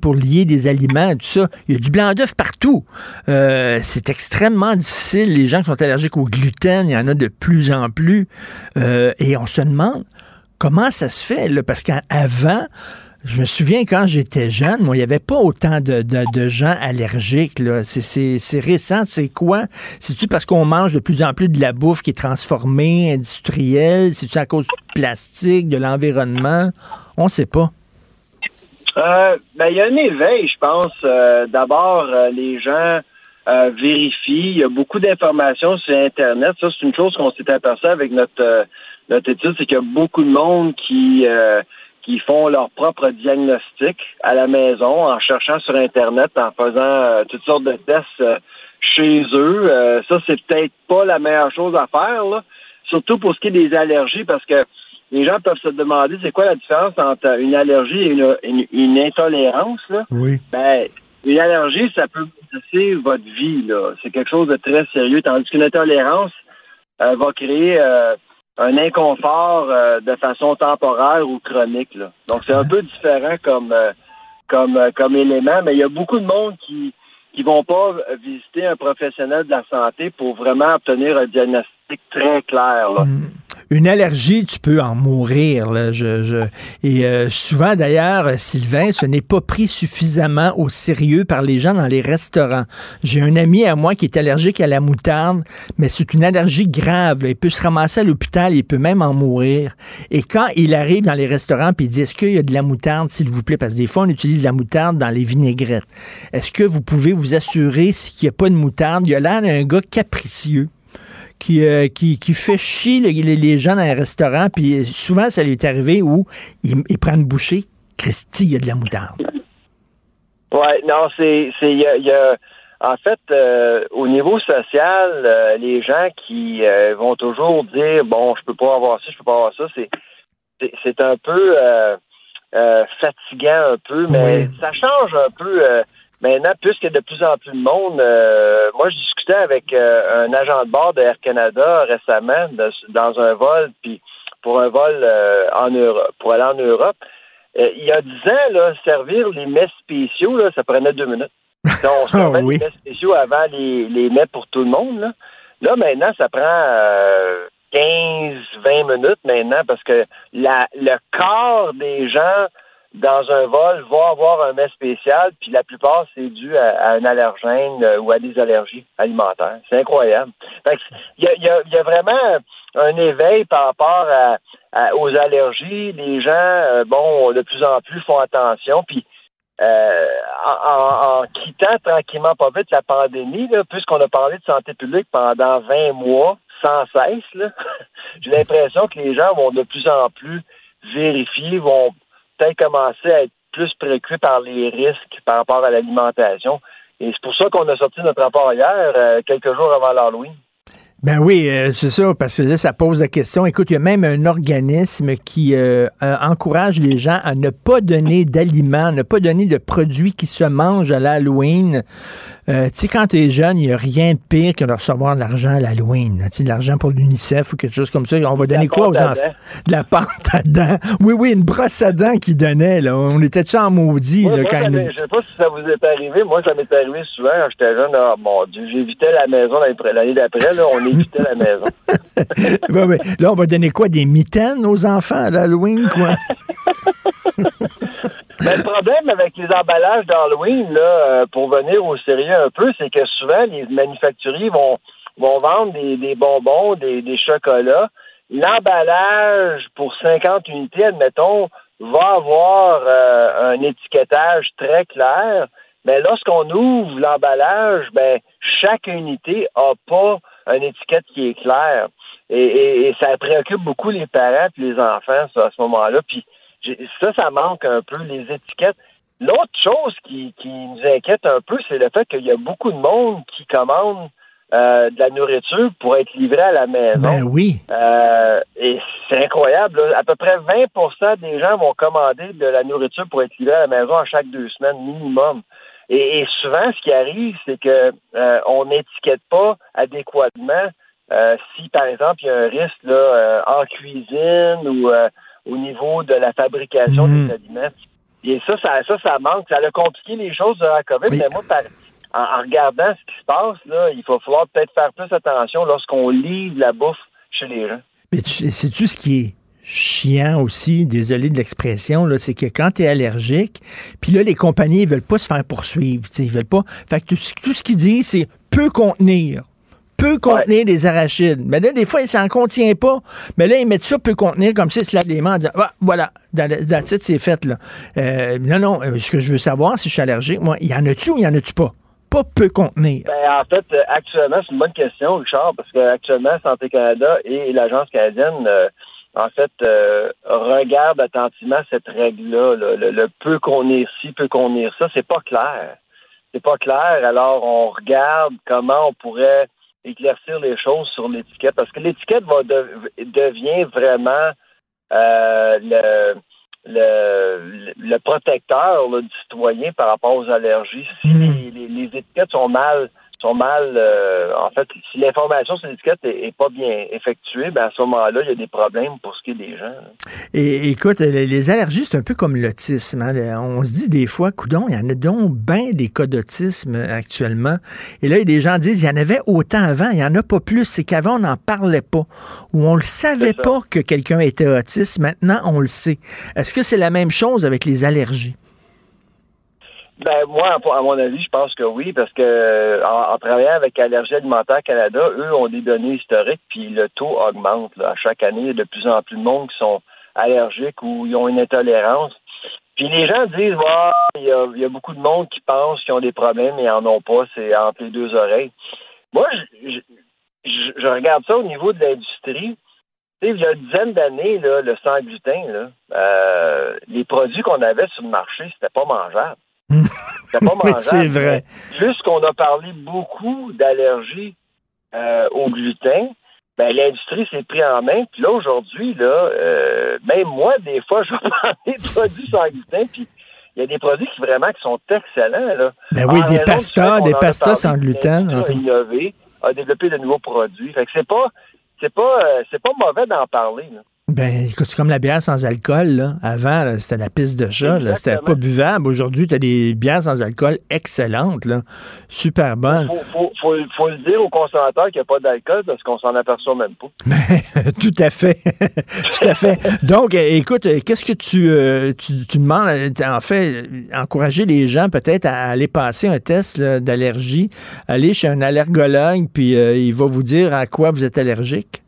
pour lier des aliments, tout ça. Il y a du blanc d'œuf partout. Euh, c'est extrêmement difficile. Les gens qui sont allergiques au gluten, il y en a de plus en plus. Euh, et on se demande comment ça se fait, là, parce qu'avant, je me souviens quand j'étais jeune, moi, il n'y avait pas autant de, de- gens allergiques. c'est récent. C'est quoi? C'est-tu parce qu'on mange de plus en plus de la bouffe qui est transformée, industrielle? C'est-tu à cause du plastique, de l'environnement? On ne sait pas. Euh, ben, il y a un éveil, je pense. Euh, D'abord, euh, les gens vérifient. Il y a beaucoup d'informations sur Internet. Ça, c'est une chose qu'on s'est aperçu avec notre notre étude, c'est qu'il y a beaucoup de monde qui qui font leur propre diagnostic à la maison en cherchant sur Internet, en faisant toutes sortes de tests chez eux. Ça, c'est peut-être pas la meilleure chose à faire, là. surtout pour ce qui est des allergies, parce que les gens peuvent se demander c'est quoi la différence entre une allergie et une, une- une intolérance. Là? Oui. Ben, une allergie, ça peut menacer votre vie. là. C'est quelque chose de très sérieux, tandis qu'une intolérance euh, va créer euh, un inconfort euh, de façon temporaire ou chronique. Là. Donc, c'est un peu différent comme, comme, comme élément, mais il y a beaucoup de monde qui qui vont pas visiter un professionnel de la santé pour vraiment obtenir un diagnostic très clair. Là. Une allergie, tu peux en mourir. Je, je- Et euh, souvent, d'ailleurs, Sylvain, ce n'est pas pris suffisamment au sérieux par les gens dans les restaurants. J'ai un ami à moi qui est allergique à la moutarde, mais c'est une allergie grave. Il peut se ramasser à l'hôpital, il peut même en mourir. Et quand il arrive dans les restaurants puis il dit Est-ce qu'il y a de la moutarde, s'il vous plaît? Parce que des fois, on utilise de la moutarde dans les vinaigrettes. Est-ce que vous pouvez vous assurer qu'il n'y a pas de moutarde? Il a l'air d'un gars capricieux qui, euh, qui, qui fait chier le- les, les gens dans les restaurants. Puis souvent, ça lui est arrivé où il, il prend une bouchée. Christy, il y a de la moutarde. Ouais, non, c'est, y a, il y a- en fait, euh, au niveau social, euh, les gens qui euh, vont toujours dire, bon, je peux pas avoir ça, je peux pas avoir ça, c'est, c'est, c'est un peu fatigant un peu, mais ça change un peu. Maintenant, puisque de plus en plus de monde, euh, moi je discutais avec euh, un agent de bord de Air Canada récemment de- dans un vol, puis pour un vol euh, en Europe, pour aller en Europe. Il y a dix ans, là, servir les mets spéciaux, là, ça prenait deux minutes. Donc, on servait oui. les mets spéciaux avant les, les mets pour tout le monde. Là, là maintenant, ça prend euh, 15, 20 minutes maintenant parce que la, le quart des gens dans un vol vont avoir un mets spécial, puis la plupart, c'est dû à, un allergène euh, ou à des allergies alimentaires. C'est incroyable. Il y, a, y a- vraiment un éveil par rapport aux allergies. Les gens, euh, bon, de plus en plus font attention. Puis euh, en, quittant tranquillement pas vite la pandémie, puisqu'on a parlé de santé publique pendant 20 mois sans cesse, j'ai l'impression que les gens vont de plus en plus vérifier, vont commencer à être plus préoccupés par les risques par rapport à l'alimentation. Et c'est pour ça qu'on a sorti notre rapport hier, euh, quelques jours avant l'Halloween. Ben oui, euh, c'est ça, parce que là, ça pose la question. Écoute, il y a même un organisme qui euh, encourage les gens à ne pas donner d'aliments, ne pas donner de produits qui se mangent à l'Halloween. Euh, tu sais, quand t'es jeune, il n'y a rien de pire que de recevoir de l'argent à l'Halloween. Tu sais, de l'argent pour l'UNICEF ou quelque chose comme ça. On va donner quoi aux enfants? De la pâte à dents? Oui, oui, une brosse à dents qu'ils donnaient, là. On était-tu en maudit, Moi, là, moi, quand ça je sais pas si ça vous est arrivé. Moi, ça m'est arrivé souvent quand j'étais jeune. Ah, mon Dieu, j'évitais la maison l'année d'après. Là, on évitait la maison. Ouais, ouais. Là, on va donner quoi? Des mitaines aux enfants à l'Halloween, quoi? Mais le problème avec les emballages d'Halloween, là, euh, pour venir au sérieux un peu, c'est que souvent, les manufacturiers vont, vont vendre des, bonbons, des, chocolats. L'emballage pour 50 unités, admettons, va avoir euh, un étiquetage très clair. Mais lorsqu'on ouvre l'emballage, ben, chaque unité a pas une étiquette qui est claire. Et, ça préoccupe beaucoup les parents et les enfants à ce moment-là. Puis ça, ça manque un peu, les étiquettes. L'autre chose qui, qui nous inquiète un peu, c'est le fait qu'il y a beaucoup de monde qui commande euh, de la nourriture pour être livré à la maison. Ben oui. Euh, et c'est incroyable. là. À peu près 20% des gens vont commander de la nourriture pour être livré à la maison à chaque deux semaines minimum. Et, et souvent, ce qui arrive, c'est que euh, on n'étiquette pas adéquatement si, par exemple, il y a un risque là, en cuisine ou au niveau de la fabrication des aliments. Et ça, ça, ça, ça manque. Ça a compliqué les choses de la COVID. Oui. Mais moi, par- en, en regardant ce qui se passe, là, il va falloir peut-être faire plus attention lorsqu'on livre la bouffe chez les gens. Mais tu- sais-tu ce qui est chiant aussi, désolé de l'expression, là, c'est que quand tu es allergique, puis là, les compagnies, ils veulent pas se faire poursuivre, ils veulent pas. Fait que tout, tout ce qu'ils disent, c'est peut contenir. Peut contenir des arachides. Mais là, des fois, ça en contient pas. Mais là, ils mettent ça peut contenir comme ça, ils se lavent les mains en disant, Ah, voilà, dans titre, c'est fait, là. Euh, non, non, euh, ce que je veux savoir, si je suis allergique, moi, il y en a-tu ou il y en a-tu pas? Pas peut contenir. Ben, en fait, euh, actuellement, c'est une bonne question, Richard, parce que actuellement, Santé Canada et l'Agence canadienne, euh, en fait, euh, regardent attentivement cette règle-là. là. Le, le peu contenir ci, peu contenir ça, c'est pas clair. C'est pas clair. Alors, on regarde comment on pourrait éclaircir les choses sur l'étiquette, parce que l'étiquette va de- devient vraiment euh, le, le, le protecteur là, du citoyen par rapport aux allergies. Si les, les- les étiquettes sont mal sont mal euh, en fait si l'information sur l'étiquette est, est pas bien effectuée, ben à ce moment-là, il y a des problèmes pour ce qui est des gens. Et écoute, les, allergies, c'est un peu comme l'autisme. hein. Le- On se dit des fois, coudon, il y en a donc bien des cas d'autisme actuellement. Et là, il y a des gens disent, il y en avait autant avant, il n'y en a pas plus. C'est qu'avant, on n'en parlait pas. Ou on ne savait pas que quelqu'un était autiste. Maintenant, on le sait. Est-ce que c'est la même chose avec les allergies? Ben moi, à mon avis, je pense que oui, parce que en, en travaillant avec Allergie Alimentaire Canada, eux ont des données historiques, puis le taux augmente. À chaque année, il y a de plus en plus de monde qui sont allergiques ou ils ont une intolérance. Puis les gens disent, il y, a, beaucoup de monde qui pense qu'ils ont des problèmes et en ont pas, c'est entre les deux oreilles. Moi, je, je, regarde ça au niveau de l'industrie. Il y a une dizaine d'années, le sans gluten, là, euh, les produits qu'on avait sur le marché, c'était pas mangeable. C'est vrai. Puisqu'on a parlé beaucoup d'allergies euh, au gluten, ben, l'industrie s'est pris en main. Puis là, aujourd'hui, là, euh, même moi, des fois, je vais prendre des produits sans gluten, puis il y a des produits qui vraiment qui sont excellents. Là. Ben oui, En des pastas, des pastas sans gluten, a innové, a développé de nouveaux produits. Fait que c'est pas c'est pas euh, c'est pas mauvais d'en parler. là. Ben, écoute, c'est comme la bière sans alcool, là. Avant, là, c'était la piste de chat, là. C'était pas buvable. Aujourd'hui, tu as des bières sans alcool excellentes, là. Super bonnes. Faut, faut, faut, faut le dire aux consommateurs qu'il n'y a pas d'alcool parce qu'on s'en aperçoit même pas. Tout à fait. Tout à fait. Donc, euh, écoute, euh, qu'est-ce que tu, euh, tu, tu demandes, euh, en fait, encourager les gens peut-être à aller passer un test d'allergie, aller chez un allergologue, puis euh, il va vous dire à quoi vous êtes allergique?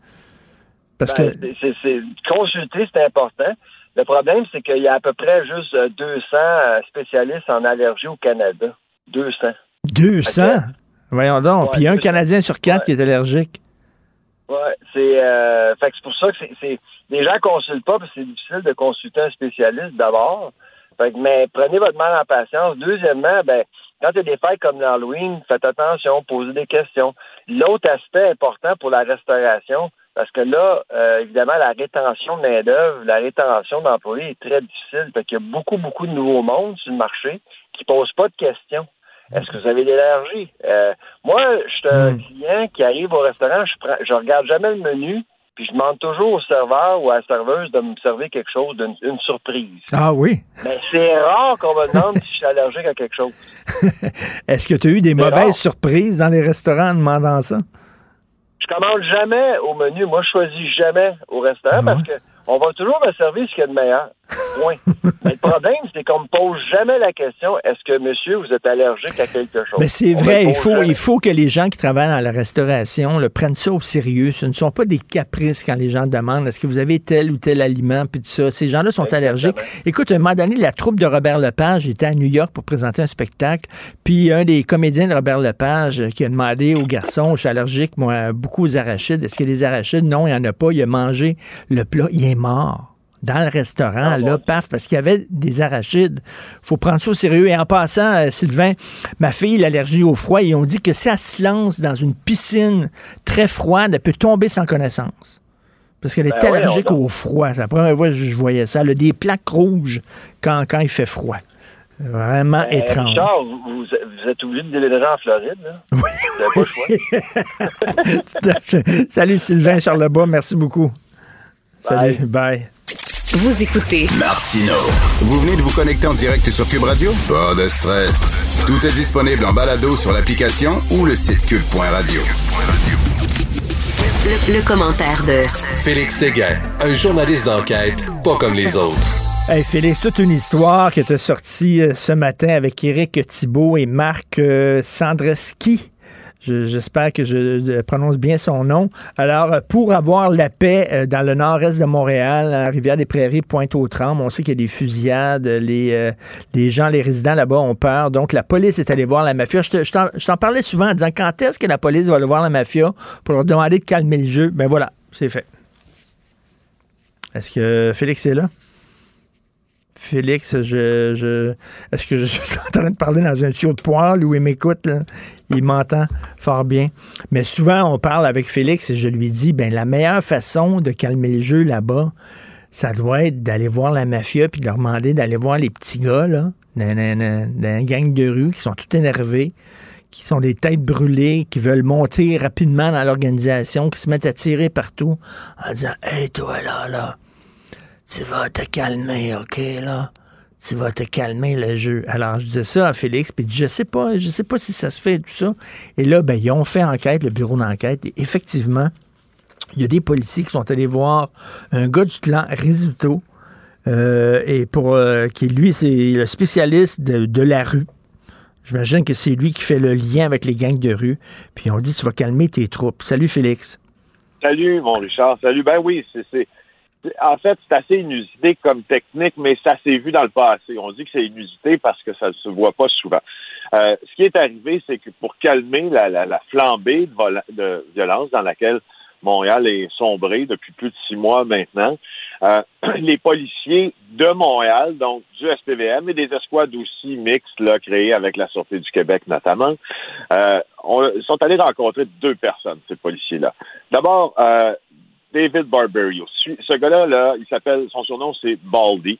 Parce Ben, que, c'est, c'est- consulter, c'est important. Le problème, c'est qu'il y a à peu près juste euh, 200 euh, spécialistes en allergie au Canada. 200. 200? Voyons donc. Ouais, puis il y a un 200. Canadien sur quatre qui est allergique. Ouais, c'est, euh, fait que c'est pour ça que c'est, c'est- les gens consultent pas parce que c'est difficile de consulter un spécialiste d'abord. Fait que, mais prenez votre mal en patience. Deuxièmement, ben, quand il y a des fêtes comme l'Halloween, faites attention, posez des questions. L'autre aspect important pour la restauration, parce que là, euh, évidemment, la rétention de main-d'œuvre, la rétention d'employés est très difficile. Fait qu'il y a beaucoup, beaucoup de nouveaux mondes sur le marché qui ne posent pas de questions. Est-ce que vous avez de l'allergie? Euh, moi, je suis un client qui arrive au restaurant, je, prends, je regarde jamais le menu, puis je demande toujours au serveur ou à la serveuse de me servir quelque chose, d'une une surprise. Ah oui? Mais c'est rare qu'on me demande si je suis allergique à quelque chose. Est-ce que tu as eu des mauvaises rare. surprises dans les restaurants en demandant ça? Je commande jamais au menu. Moi, je choisis jamais au restaurant parce que on va toujours me servir ce qu'il y a de meilleur. Point. Mais le problème, c'est qu'on me pose jamais la question est-ce que monsieur, vous êtes allergique à quelque chose? Mais c'est vrai, il faut, jamais. il faut que les gens qui travaillent dans la restauration le prennent ça au sérieux. Ce ne sont pas des caprices quand les gens demandent est-ce que vous avez tel ou tel aliment, puis tout ça. Ces gens-là sont allergiques. Écoute, un moment donné, la troupe de Robert Lepage était à New York pour présenter un spectacle, puis un des comédiens de Robert Lepage qui a demandé au garçon, je suis allergique, moi, beaucoup aux arachides. Est-ce qu'il y a des arachides? Non, il n'y en a pas. Il a mangé le plat. Il mort dans le restaurant, là, paf, parce qu'il y avait des arachides. faut prendre ça au sérieux. Et en passant, euh, Sylvain, ma fille, l'allergie au froid, ils ont dit que si elle se lance dans une piscine très froide, elle peut tomber sans connaissance. Parce qu'elle est Ben ouais, allergique au froid. C'est la première fois que je voyais ça. Elle a des plaques rouges quand, quand il fait froid. Vraiment Euh, étrange. Richard, vous, êtes obligé de déménager en Floride, là? Oui. Vous n'avez pas le choix. Salut Sylvain Charlebois, merci beaucoup. Salut, bye. Vous écoutez Martino. Vous venez de vous connecter en direct sur Cube Radio? Pas de stress. Tout est disponible en balado sur l'application ou le site cube.radio. le, le commentaire de Félix Séguin, un journaliste d'enquête pas comme les autres. Hey Félix, toute une histoire qui était sortie euh, ce matin avec Éric Thibault et Marc euh, Sandreski. Je- J'espère que je prononce bien son nom. Alors, pour avoir la paix euh, dans le nord-est de Montréal, à Rivière-des-Prairies, Pointe-aux-Trembles, on sait qu'il y a des fusillades. Les, euh, les gens, les résidents là-bas ont peur. Donc, la police est allée voir la mafia. Je t'en parlais souvent en disant quand est-ce que la police va aller voir la mafia pour leur demander de calmer le jeu? Ben voilà, c'est fait. Est-ce que Félix est là? Félix, je, je est-ce que je suis en train de parler dans un tuyau de poêle où il m'écoute? Il m'entend fort bien. Mais souvent, on parle avec Félix et je lui dis, ben la meilleure façon de calmer le jeu là-bas, ça doit être d'aller voir la mafia puis de leur demander d'aller voir les petits gars, là, d'un gang de rue qui sont tout énervés, qui sont des têtes brûlées, qui veulent monter rapidement dans l'organisation, qui se mettent à tirer partout en disant, hey, toi là, là, tu vas te calmer, OK, là? Tu vas te calmer le jeu. Alors, je disais ça à Félix, puis je sais pas, je sais pas si ça se fait, tout ça. Et là, ben, ils ont fait enquête, le bureau d'enquête, et effectivement, il y a des policiers qui sont allés voir un gars du clan Risuto, euh, et pour euh, qui, lui, c'est le spécialiste de, la rue. J'imagine que c'est lui qui fait le lien avec les gangs de rue. Puis on dit, tu vas calmer tes troupes. Salut, Félix. Salut, mon Richard. Salut. Ben oui, c'est. En fait, c'est assez inusité comme technique, mais ça s'est vu dans le passé. On dit que c'est inusité parce que ça ne se voit pas souvent. Euh, ce qui est arrivé, c'est que pour calmer la, la- la flambée de, de violence dans laquelle Montréal est sombré depuis plus de six mois maintenant, euh, les policiers de Montréal, donc du SPVM et des escouades aussi mixtes là, créées avec la Sûreté du Québec notamment, euh, on- sont allés rencontrer deux personnes, ces policiers-là. D'abord, euh, David Barberio. Ce gars-là, là, il s'appelle, son surnom, c'est Baldy.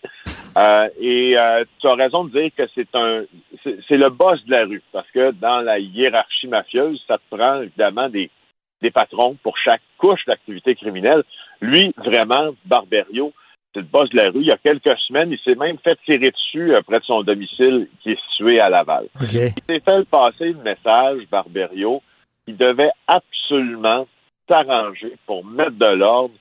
Euh, et euh, tu as raison de dire que c'est un, c'est le boss de la rue, parce que dans la hiérarchie mafieuse, ça te prend évidemment des, des patrons pour chaque couche d'activité criminelle. Lui, vraiment, Barberio, c'est le boss de la rue. Il y a quelques semaines, il s'est même fait tirer dessus euh, près de son domicile qui est situé à Laval. Il s'est fait passer le message, Barberio, qu'il devait absolument s'arranger pour mettre de l'ordre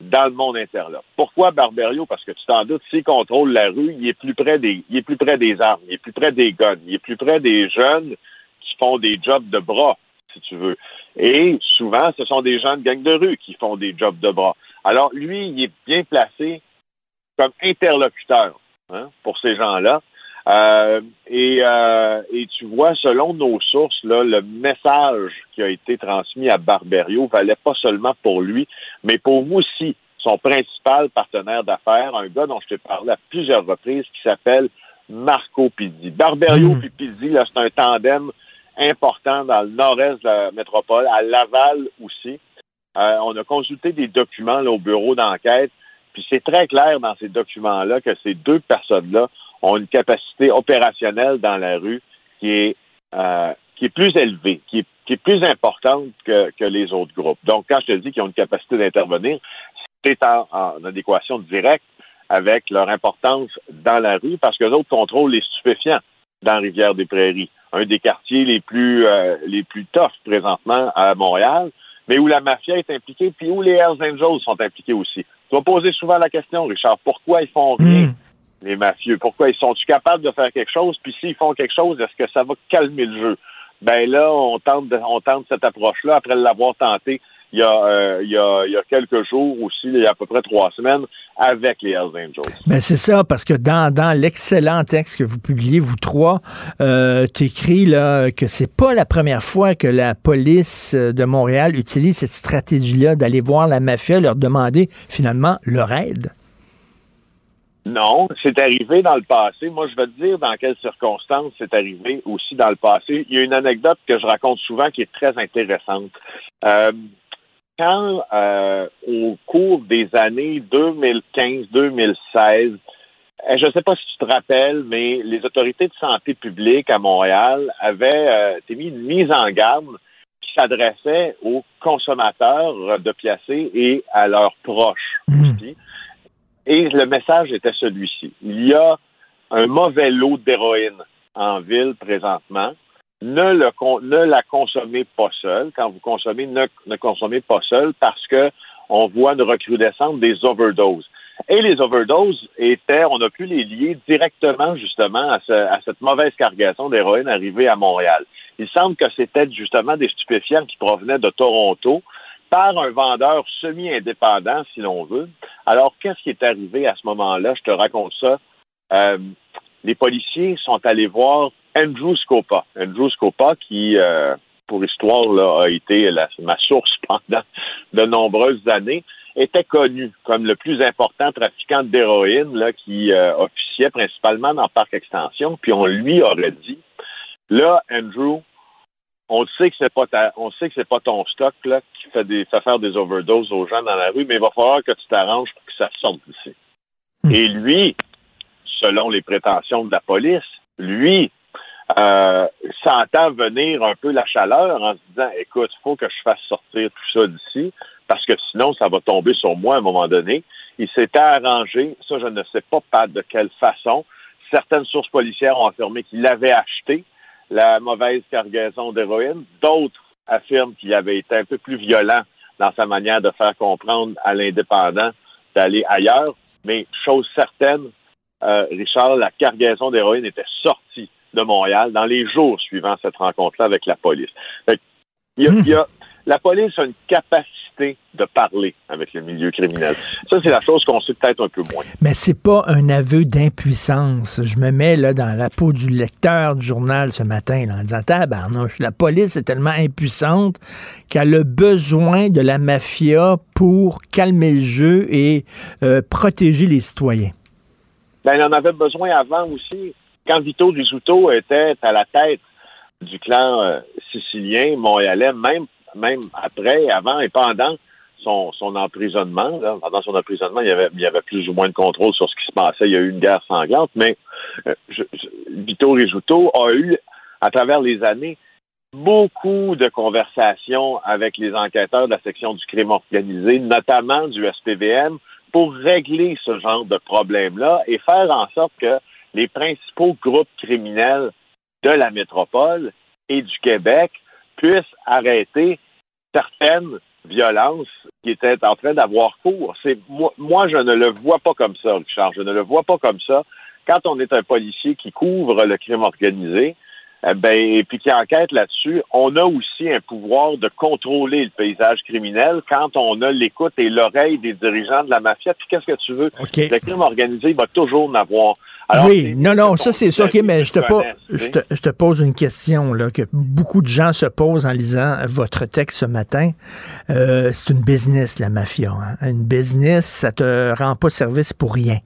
dans le monde interlope. Pourquoi Barberio? Parce que tu t'en doutes, s'il contrôle la rue, il est plus près des, il est plus près des armes, il est plus près des guns, il est plus près des jeunes qui font des jobs de bras, si tu veux. Et souvent, ce sont des gens de gang de rue qui font des jobs de bras. Alors, lui, il est bien placé comme interlocuteur hein, pour ces gens-là. Euh, et, euh, et tu vois, selon nos sources, là, le message qui a été transmis à Barberio valait pas seulement pour lui, mais pour vous aussi, son principal partenaire d'affaires, un gars dont je t'ai parlé à plusieurs reprises, qui s'appelle Marco Pizzi. Barberio puis Pizzi, là, c'est un tandem important dans le nord-est de la métropole, à Laval aussi. Euh, on a consulté des documents là, au bureau d'enquête, puis c'est très clair dans ces documents-là que ces deux personnes-là ont une capacité opérationnelle dans la rue qui est euh, qui est plus élevée, qui est, qui est plus importante que, que les autres groupes. Donc, quand je te dis qu'ils ont une capacité d'intervenir, c'est en, en adéquation directe avec leur importance dans la rue parce que autres contrôlent les stupéfiants dans Rivière-des-Prairies, un des quartiers les plus euh, les plus toughs présentement à Montréal, mais où la mafia est impliquée, puis où les Hells Angels sont impliqués aussi. Tu vas poser souvent la question, Richard, pourquoi ils font rien, les mafieux? Pourquoi ils sont-ils capables de faire quelque chose? Puis s'ils font quelque chose, est-ce que ça va calmer le jeu? Ben là, on tente, de- cette approche-là après l'avoir tenté il y, a, euh, il, y a, quelques jours aussi, il y a à peu près trois semaines, avec les Hells Angels. Ben c'est ça, parce que dans, dans l'excellent texte que vous publiez, vous trois, euh, tu écris là, que c'est pas la première fois que la police euh, de Montréal utilise cette stratégie-là d'aller voir la mafia, leur demander finalement leur aide. Non, c'est arrivé dans le passé. Moi, je vais te dire dans quelles circonstances c'est arrivé aussi dans le passé. Il y a une anecdote que je raconte souvent qui est très intéressante. Euh, quand, euh, au cours des années 2015-2016, euh, je ne sais pas si tu te rappelles, mais les autorités de santé publique à Montréal avaient euh, mis une mise en garde qui s'adressait aux consommateurs d'opiacés et à leurs proches aussi. Et le message était celui-ci. Il y a un mauvais lot d'héroïne en ville présentement. Ne, la consommez pas seul. Quand vous consommez, ne, consommez pas seul parce que on voit une recrudescence des overdoses. Et les overdoses étaient, on a pu les lier directement justement à, à cette mauvaise cargaison d'héroïne arrivée à Montréal. Il semble que c'était justement des stupéfiants qui provenaient de Toronto par un vendeur semi-indépendant, si l'on veut. Alors, qu'est-ce qui est arrivé à ce moment-là? Je te raconte ça. Euh, les policiers sont allés voir Andrew Scopa. Andrew Scopa, qui, euh, pour histoire, a été la- ma source pendant de nombreuses années, était connu comme le plus important trafiquant d'héroïne qui euh, officiait principalement dans parc extension. Puis on lui aurait dit, là, Andrew, on sait que c'est pas ta- on sait que c'est pas ton stock là qui fait des fait faire des overdoses aux gens dans la rue, mais il va falloir que tu t'arranges pour que ça sorte d'ici. Et lui, selon les prétentions de la police, lui euh, sentant venir un peu la chaleur en se disant écoute, il faut que je fasse sortir tout ça d'ici parce que sinon ça va tomber sur moi à un moment donné. Il s'était arrangé, ça je ne sais pas pas de quelle façon. Certaines sources policières ont affirmé qu'il avait acheté la mauvaise cargaison d'héroïne. D'autres affirment qu'il avait été un peu plus violent dans sa manière de faire comprendre à l'indépendant d'aller ailleurs. Mais chose certaine, euh, Richard, la cargaison d'héroïne était sortie de Montréal dans les jours suivant cette rencontre-là avec la police. Fait il y a- il y a- la police a une capacité de parler avec le milieu criminel. Ça, c'est la chose qu'on sait peut-être un peu moins. Mais c'est pas un aveu d'impuissance. Je me mets là dans la peau du lecteur du journal ce matin là, en disant tabarnouche, la police est tellement impuissante qu'elle a besoin de la mafia pour calmer le jeu et euh, protéger les citoyens. Ben, il en avait besoin avant aussi. Quand Vito Rizzuto était à la tête du clan euh, sicilien, montréalais, même, même après, avant et pendant son, son emprisonnement, pendant son emprisonnement, il y, avait, plus ou moins de contrôle sur ce qui se passait. Il y a eu une guerre sanglante, mais euh, Vito Rizzuto a eu, à travers les années, beaucoup de conversations avec les enquêteurs de la section du crime organisé, notamment du SPVM, pour régler ce genre de problème-là et faire en sorte que les principaux groupes criminels de la métropole et du Québec puissent arrêter certaines violences qui étaient en train d'avoir cours. C'est moi, moi, je ne le vois pas comme ça, Richard. Je ne le vois pas comme ça. Quand on est un policier qui couvre le crime organisé, eh ben, et puis qui enquête là-dessus, on a aussi un pouvoir de contrôler le paysage criminel quand on a l'écoute et l'oreille des dirigeants de la mafia. Puis qu'est-ce que tu veux? Le crime organisé va toujours en avoir. Alors, oui, non, non, ça c'est ça. OK, mais je te, po- je, te, je te pose une question là, que beaucoup de gens se posent en lisant votre texte ce matin. Euh, c'est une business, la mafia. hein. Une business, ça te rend pas service pour rien.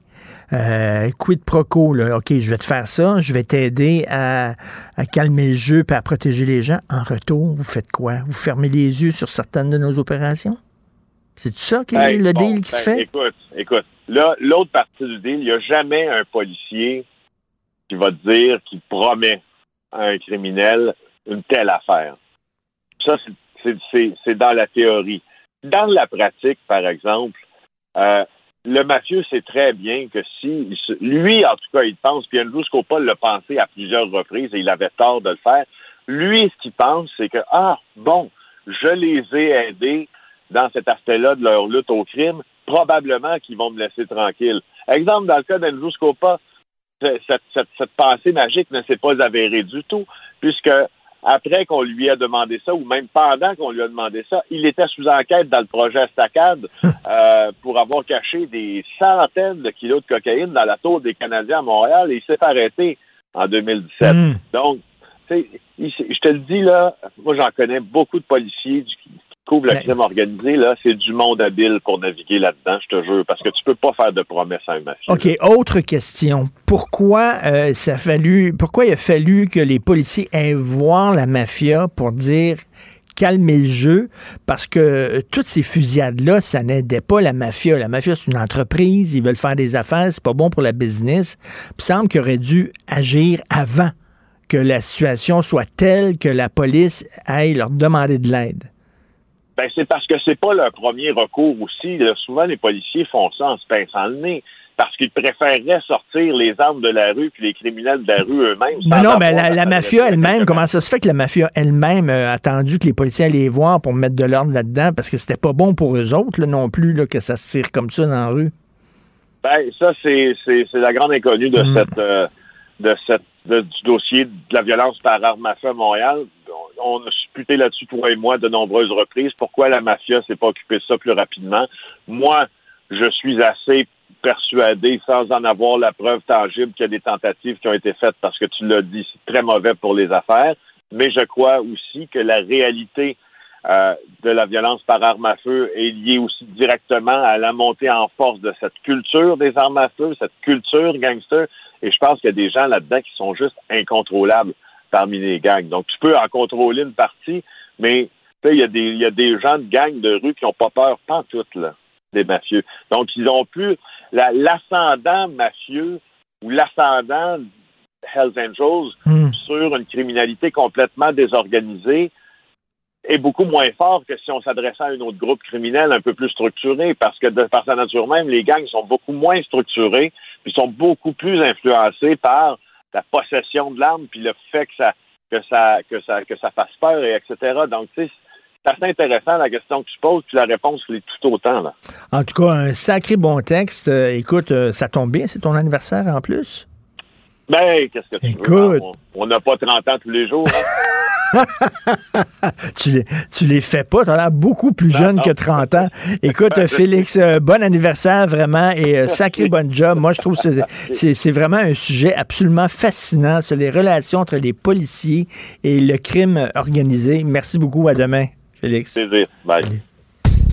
euh, quid pro quo, là? OK, je vais te faire ça, je vais t'aider à, à calmer le jeu et à protéger les gens. En retour, vous faites quoi? Vous fermez les yeux sur certaines de nos opérations? C'est ça qui est Hey, le bon, deal qui se ben, fait? Écoute, écoute. Là, l'autre partie du deal, il n'y a jamais un policier qui va dire qu'il promet à un criminel une telle affaire. Ça, c'est- dans la théorie. Dans la pratique, par exemple, euh, le mafieux sait très bien que si lui, en tout cas, il pense, puis Andrew Scopa l'a pensé à plusieurs reprises et il avait tort de le faire. Lui, ce qu'il pense, c'est que ah bon, je les ai aidés dans cet aspect-là de leur lutte au crime, probablement qu'ils vont me laisser tranquille. Exemple, dans le cas d'Andrew Scopa, ce- cette, cette- cette pensée magique ne s'est pas avérée du tout, puisque après qu'on lui a demandé ça, ou même pendant qu'on lui a demandé ça, il était sous enquête dans le projet Estacade euh, pour avoir caché des centaines de kilos de cocaïne dans la tour des Canadiens à Montréal et il s'est arrêté en 2017. Hmm. Donc, tu sais, il- je te le dis là, moi j'en connais beaucoup de policiers du- qui couvrent le Ben- crime organisé, là, c'est du monde habile pour naviguer là-dedans, je te jure, parce que tu peux pas faire de promesses à un mafieux. OK, autre question. Pourquoi euh, ça a fallu pourquoi il a fallu que les policiers aient voir la mafia pour dire calmer le jeu? Parce que euh, toutes ces fusillades-là, ça n'aidait pas la mafia. La mafia, c'est une entreprise, ils veulent faire des affaires, c'est pas bon pour la business. Il semble qu'il aurait dû agir avant que la situation soit telle que la police aille leur demander de l'aide. Ben, c'est parce que c'est pas leur premier recours aussi. là. Souvent, les policiers font ça en se pinçant le nez. Parce qu'ils préféreraient sortir les armes de la rue puis les criminels de la rue eux-mêmes. Non, non, mais la, mafia elle-même, comment ça se fait que la mafia elle-même a attendu que les policiers allaient les voir pour mettre de l'ordre là-dedans parce que c'était pas bon pour eux autres là, non plus là, que ça se tire comme ça dans la rue? Ben, ça, c'est la grande inconnue de Mm. cette, euh, de cette, de- du dossier de la violence par arme à feu à Montréal. On, a supputé là-dessus, toi et moi, de nombreuses reprises. Pourquoi la mafia s'est pas occupée de ça plus rapidement? Moi, je suis assez persuadé, sans en avoir la preuve tangible, qu'il y a des tentatives qui ont été faites parce que tu l'as dit, c'est très mauvais pour les affaires. Mais je crois aussi que la réalité euh, de la violence par arme à feu est liée aussi directement à la montée en force de cette culture des armes à feu, cette culture gangster. Et je pense qu'il y a des gens là-dedans qui sont juste incontrôlables parmi les gangs. Donc, tu peux en contrôler une partie, mais il y, a des- y a des gens de gangs de rue qui n'ont pas peur, pas toutes, là, des mafieux. Donc, ils ont plus la- l'ascendant mafieux ou l'ascendant Hells Angels sur une criminalité complètement désorganisée est beaucoup moins fort que si on s'adressait à un autre groupe criminel un peu plus structuré, parce que de par sa nature même, les gangs sont beaucoup moins structurés, puis sont beaucoup plus influencés par la possession de l'arme, puis le fait que ça que ça que ça que ça fasse peur et etc. Donc tu sais, c'est assez intéressant la question que tu poses, puis la réponse l'est tout autant là. En tout cas, un sacré bon texte. Euh, écoute, euh, ça tombe bien, c'est ton anniversaire en plus. Ben, qu'est-ce que tu Écoute. veux? On- On n'a pas 30 ans tous les jours. hein? tu les, tu les fais pas, tu as l'air beaucoup plus jeune non. que 30 ans. Écoute, Félix, euh, bon anniversaire vraiment et euh, sacré bon job. Moi, je trouve que c'est- c'est c'est vraiment un sujet absolument fascinant sur les relations entre les policiers et le crime organisé. Merci beaucoup. À demain, Félix. Plaisir. Bye.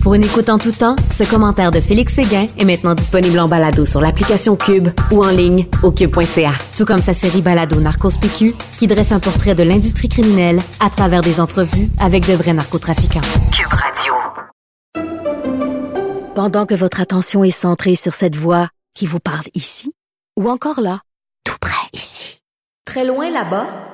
Pour une écoute en tout temps, ce commentaire de Félix Séguin est maintenant disponible en balado sur l'application Cube ou en ligne au cube.ca. Tout comme sa série balado Narcos PQ qui dresse un portrait de l'industrie criminelle à travers des entrevues avec de vrais narcotrafiquants. Cube Radio. Pendant que votre attention est centrée sur cette voix qui vous parle ici, ou encore là, tout près ici, très loin là-bas,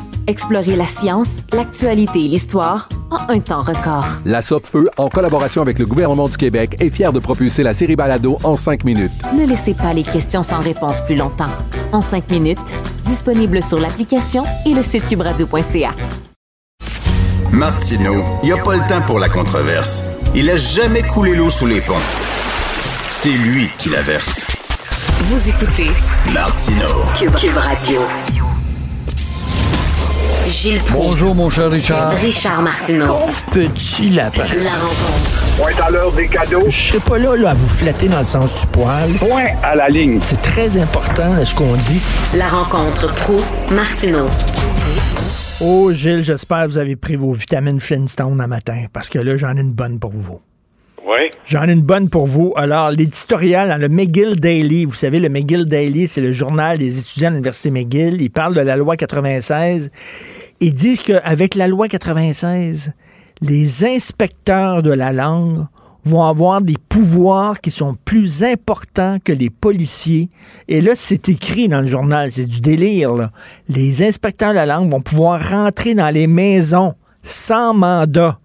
Explorer la science, l'actualité et l'histoire en un temps record. La Feu, en collaboration avec le gouvernement du Québec, est fière de propulser la série Balado en cinq minutes. Ne laissez pas les questions sans réponse plus longtemps. En cinq minutes, disponible sur l'application et le site cubradio.ca. Martineau, il n'y a pas le temps pour la controverse. Il a jamais coulé l'eau sous les ponts. C'est lui qui la verse. Vous écoutez Martineau. Cube, Cube Radio. Gilles Proulx. Bonjour, mon cher Richard. Richard Martineau. Pauvre petit lapin. La rencontre. Point à l'heure des cadeaux. Je serai pas là, là à vous flatter dans le sens du poil. Point à la ligne. C'est très important là, ce qu'on dit. La rencontre pro martineau Oh, Gilles, j'espère que vous avez pris vos vitamines Flintstone un matin, parce que là, j'en ai une bonne pour vous. Oui. J'en ai une bonne pour vous. Alors, l'éditorial dans le McGill Daily, vous savez, le McGill Daily, c'est le journal des étudiants de l'Université McGill. Ils parlent de la loi 96. Ils disent qu'avec la loi 96, les inspecteurs de la langue vont avoir des pouvoirs qui sont plus importants que les policiers. Et là, c'est écrit dans le journal, c'est du délire. Les inspecteurs de la langue vont pouvoir rentrer dans les maisons sans mandat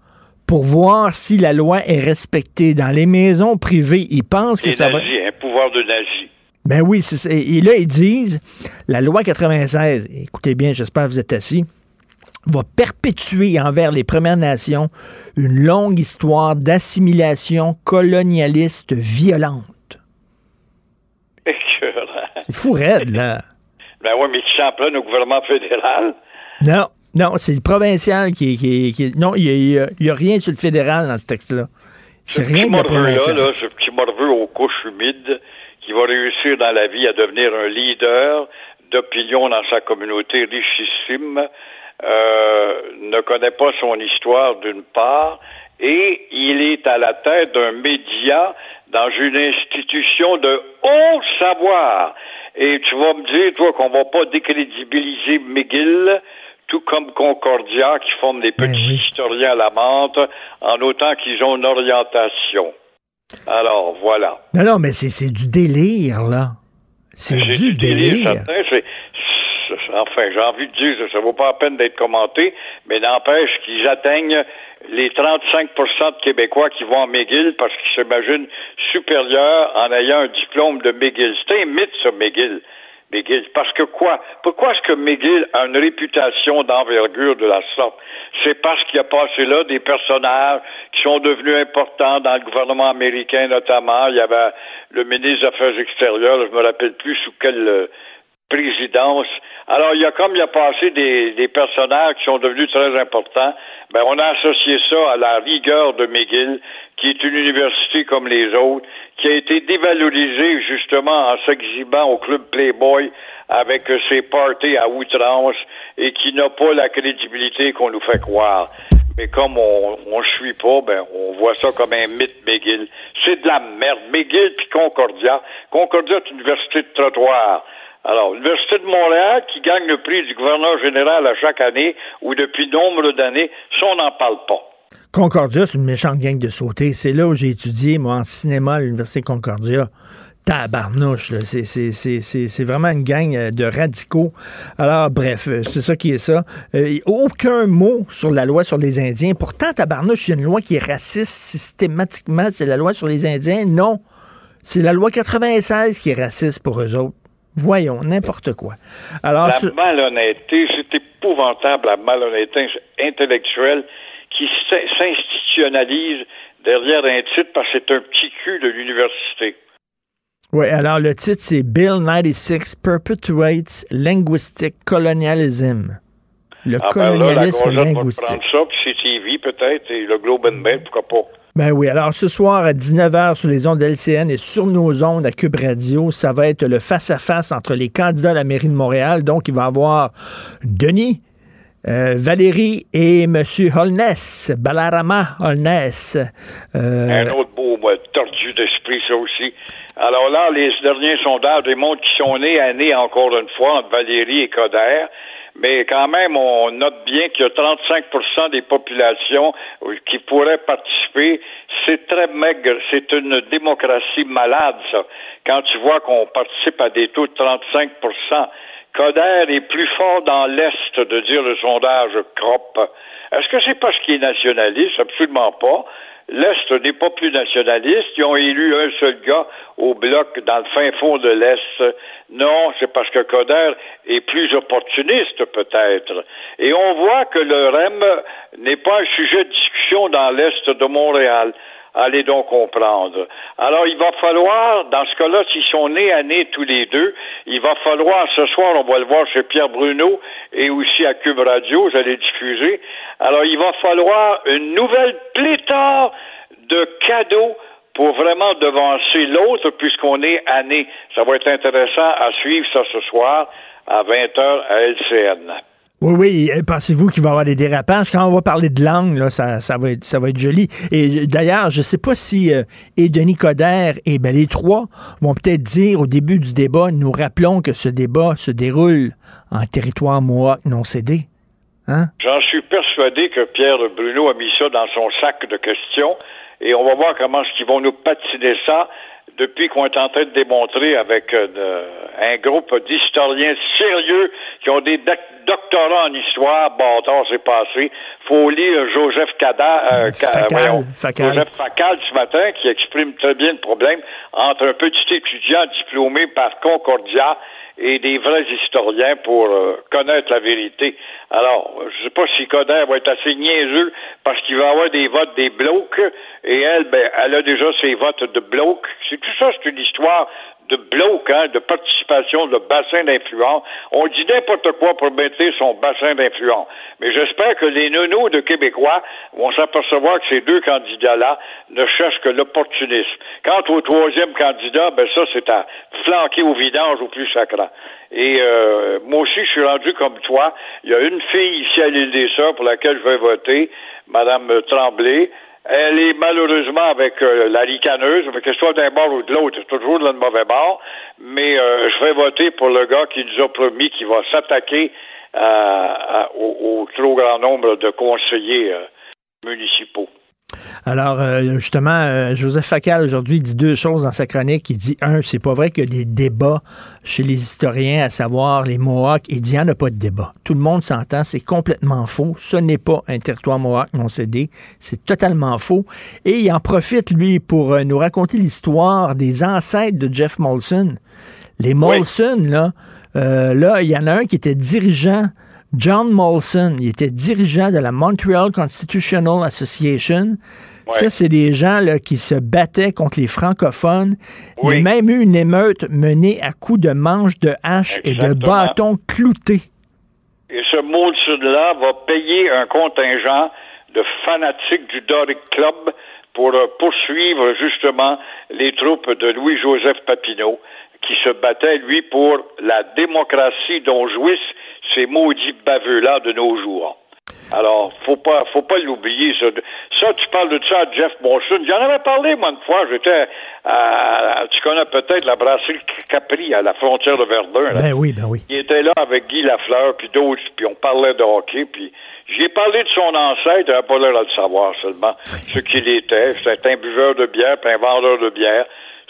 pour voir si la loi est respectée. Dans les maisons privées, ils pensent que ça va... un pouvoir de nazi. Ben oui, c'est ça. Et là, ils disent, la loi 96, écoutez bien, j'espère que vous êtes assis, va perpétuer envers les Premières Nations une longue histoire d'assimilation colonialiste violente. C'est fou raide, là. Ben oui, mais qui s'en au gouvernement fédéral. Non, non, c'est le provincial qui, qui, qui- Non, il n'y a, rien sur le fédéral dans ce texte-là. C'est Ce rien petit là, ce petit morveux aux couches humides qui va réussir dans la vie à devenir un leader d'opinion dans sa communauté richissime, euh, ne connaît pas son histoire d'une part, et il est à la tête d'un média dans une institution de haut savoir. Et tu vas me dire, toi, qu'on va pas décrédibiliser McGill, tout comme Concordia, qui forment des petits historiens à la menthe, en autant qu'ils ont une orientation. Alors, voilà. Non, non, mais c'est c'est du délire, là. C'est du délire. certain, enfin, j'ai envie de dire, ça vaut pas la peine d'être commenté, mais n'empêche qu'ils atteignent les 35% de Québécois qui vont à McGill parce qu'ils s'imaginent supérieurs en ayant un diplôme de McGill. C'est un mythe, ça, McGill. McGill. Parce que quoi? Pourquoi est-ce que McGill a une réputation d'envergure de la sorte? C'est parce qu'il y a passé là des personnages qui sont devenus importants dans le gouvernement américain, notamment. Il y avait le ministre des Affaires extérieures, je me rappelle plus sous quelle euh, présidence. Alors, il y a comme il y a passé des, des personnages qui sont devenus très importants, ben, on a associé ça à la rigueur de McGill, qui est une université comme les autres, qui a été dévalorisée justement en s'exhibant au club Playboy avec ses parties à outrance et qui n'a pas la crédibilité qu'on nous fait croire. Mais comme on on suit pas, ben on voit ça comme un mythe McGill. C'est de la merde. McGill puis Concordia. Concordia est une université de trottoir. Alors, l'Université de Montréal, qui gagne le prix du gouverneur général à chaque année, ou depuis nombre d'années, ça, on n'en parle pas. Concordia, c'est une méchante gang de sauter. C'est là où j'ai étudié, moi, en cinéma à l'Université Concordia. Tabarnouche, c'est vraiment une gang euh, de radicaux. Alors, bref, euh, c'est ça qui est ça. Euh, aucun mot sur la loi sur les Indiens. Pourtant, tabarnouche, il y a une loi qui est raciste systématiquement. C'est la loi sur les Indiens? Non. C'est la loi 96 qui est raciste pour eux autres. Voyons, n'importe quoi. Alors, la malhonnêteté, c'est épouvantable, la malhonnêteté intellectuelle qui s'in- s'institutionnalise derrière un titre parce que c'est un petit cul de l'université. Oui, alors le titre, c'est Bill 96 Perpetuates Linguistic Colonialism. Le Ah, ben là, la colonialisme va linguistique. prendre ça, puis CTV peut-être, et le Globe and Mail, pourquoi pas. Ben oui, alors ce soir à 19h sur les ondes LCN et sur nos ondes à Cube Radio, ça va être le face-à-face entre les candidats à la mairie de Montréal. Donc, il va y avoir Denis, euh, Valérie et M. Holness, Balarama Holness. Euh, Un autre beau moi, tordu d'esprit, ça aussi. Alors là, les derniers sondages démontrent qu'ils sont nés à encore une fois, entre Valérie et Coder. Mais quand même, on note bien qu'il y a 35% des populations euh, qui pourraient participer. C'est très maigre. C'est une démocratie malade, ça. Quand tu vois qu'on participe à des taux de 35% Coder est plus fort dans l'Est de dire le sondage CROP. Est-ce que c'est parce qu'il est nationaliste? Absolument pas. L'Est n'est pas plus nationaliste. Ils ont élu un seul gars au bloc dans le fin fond de l'Est. Non, c'est parce que Coder est plus opportuniste, peut-être. Et on voit que le REM n'est pas un sujet de discussion dans l'Est de Montréal. Allez donc comprendre. Alors, il va falloir, dans ce cas-là, s'ils sont nés à nez tous les deux, il va falloir, ce soir, on va le voir chez Pierre Bruno et aussi à Cube Radio, j'allais diffuser. Alors, il va falloir une nouvelle pléthore de cadeaux pour vraiment devancer l'autre puisqu'on est à nez. Ça va être intéressant à suivre ça ce soir à 20h à LCN. Oui, oui. Pensez-vous qu'il va y avoir des dérapages? Quand on va parler de langue, ça, ça, va, être, va être joli. Et d'ailleurs, je ne sais pas si euh, et Denis Coderre et ben, les trois vont peut-être dire au début du débat, nous rappelons que ce débat se déroule en territoire Mohawk non cédé. Hein? J'en suis persuadé que Pierre Bruno a mis ça dans son sac de questions et on va voir comment est-ce qu'ils vont nous patiner ça depuis qu'on est en train de démontrer avec euh, un groupe d'historiens sérieux qui ont des doc- doctorats en histoire. Bâtard, c'est passé. Faut lire Joseph Cada, euh, Ca- Facal, voyons, Facal. Joseph Facal ce matin qui exprime très bien le problème entre un petit étudiant diplômé par Concordia et des vrais historiens pour euh, connaître la vérité. Alors, je sais pas si Coder va être assez niaiseux parce qu'il va avoir des votes des blocs et elle, ben, elle a déjà ses votes de blocs. C'est tout ça, c'est une histoire de bloc, hein, de participation, de bassin d'influence. On dit n'importe quoi pour maintenir son bassin d'influence. Mais j'espère que les nonos de Québécois vont s'apercevoir que ces deux candidats-là ne cherchent que l'opportunisme. Quant au troisième candidat, ben ça, c'est à flanquer au vidange au plus sacrant. Et euh, moi aussi, je suis rendu comme toi. Il y a une fille ici à l'île des Sœurs pour laquelle je vais voter, Madame Tremblay. Elle est malheureusement avec euh, la ricaneuse, mais que ce soit d'un bord ou de l'autre, c'est toujours dans le mauvais bord. Mais euh, je vais voter pour le gars qui nous a promis qu'il va s'attaquer à- au, au trop grand nombre de conseillers euh, municipaux. Alors, euh, justement, euh, Joseph Facal, aujourd'hui, dit deux choses dans sa chronique. Il dit, un, c'est pas vrai qu'il y a des débats chez les historiens, à savoir les Mohawks. Il dit, il n'y en a pas de débat. Tout le monde s'entend, c'est complètement faux. Ce n'est pas un territoire Mohawk non cédé. C'est totalement faux. Et il en profite, lui, pour euh, nous raconter l'histoire des ancêtres de Jeff Molson. Les Molson, là, euh, là, il y en a un qui était dirigeant John Molson, il était dirigeant de la Montreal Constitutional Association. Ça, c'est des gens là, qui se battaient contre les francophones. Il y a même eu une émeute menée à coups de manches de hache et de bâtons cloutés. Et ce Molson-là va payer un contingent de fanatiques du Doric Club pour euh, poursuivre justement les troupes de Louis-Joseph Papineau qui se battaient, lui, pour la démocratie dont jouissent ces maudits baveux-là de nos jours. Alors, faut pas, faut pas l'oublier. Ça. ça, tu parles de ça à Jeff Monson. J'en avais parlé, moi, une fois. J'étais à, tu connais peut-être la brasserie Capri à la frontière de Verdun. là. Ben oui, ben oui. Il était là avec Guy Lafleur, puis d'autres, puis on parlait de hockey, puis j'ai parlé de son ancêtre, il n'avait pas l'air à le savoir seulement, ce qu'il était. C'était un buveur de bière, puis un vendeur de bière.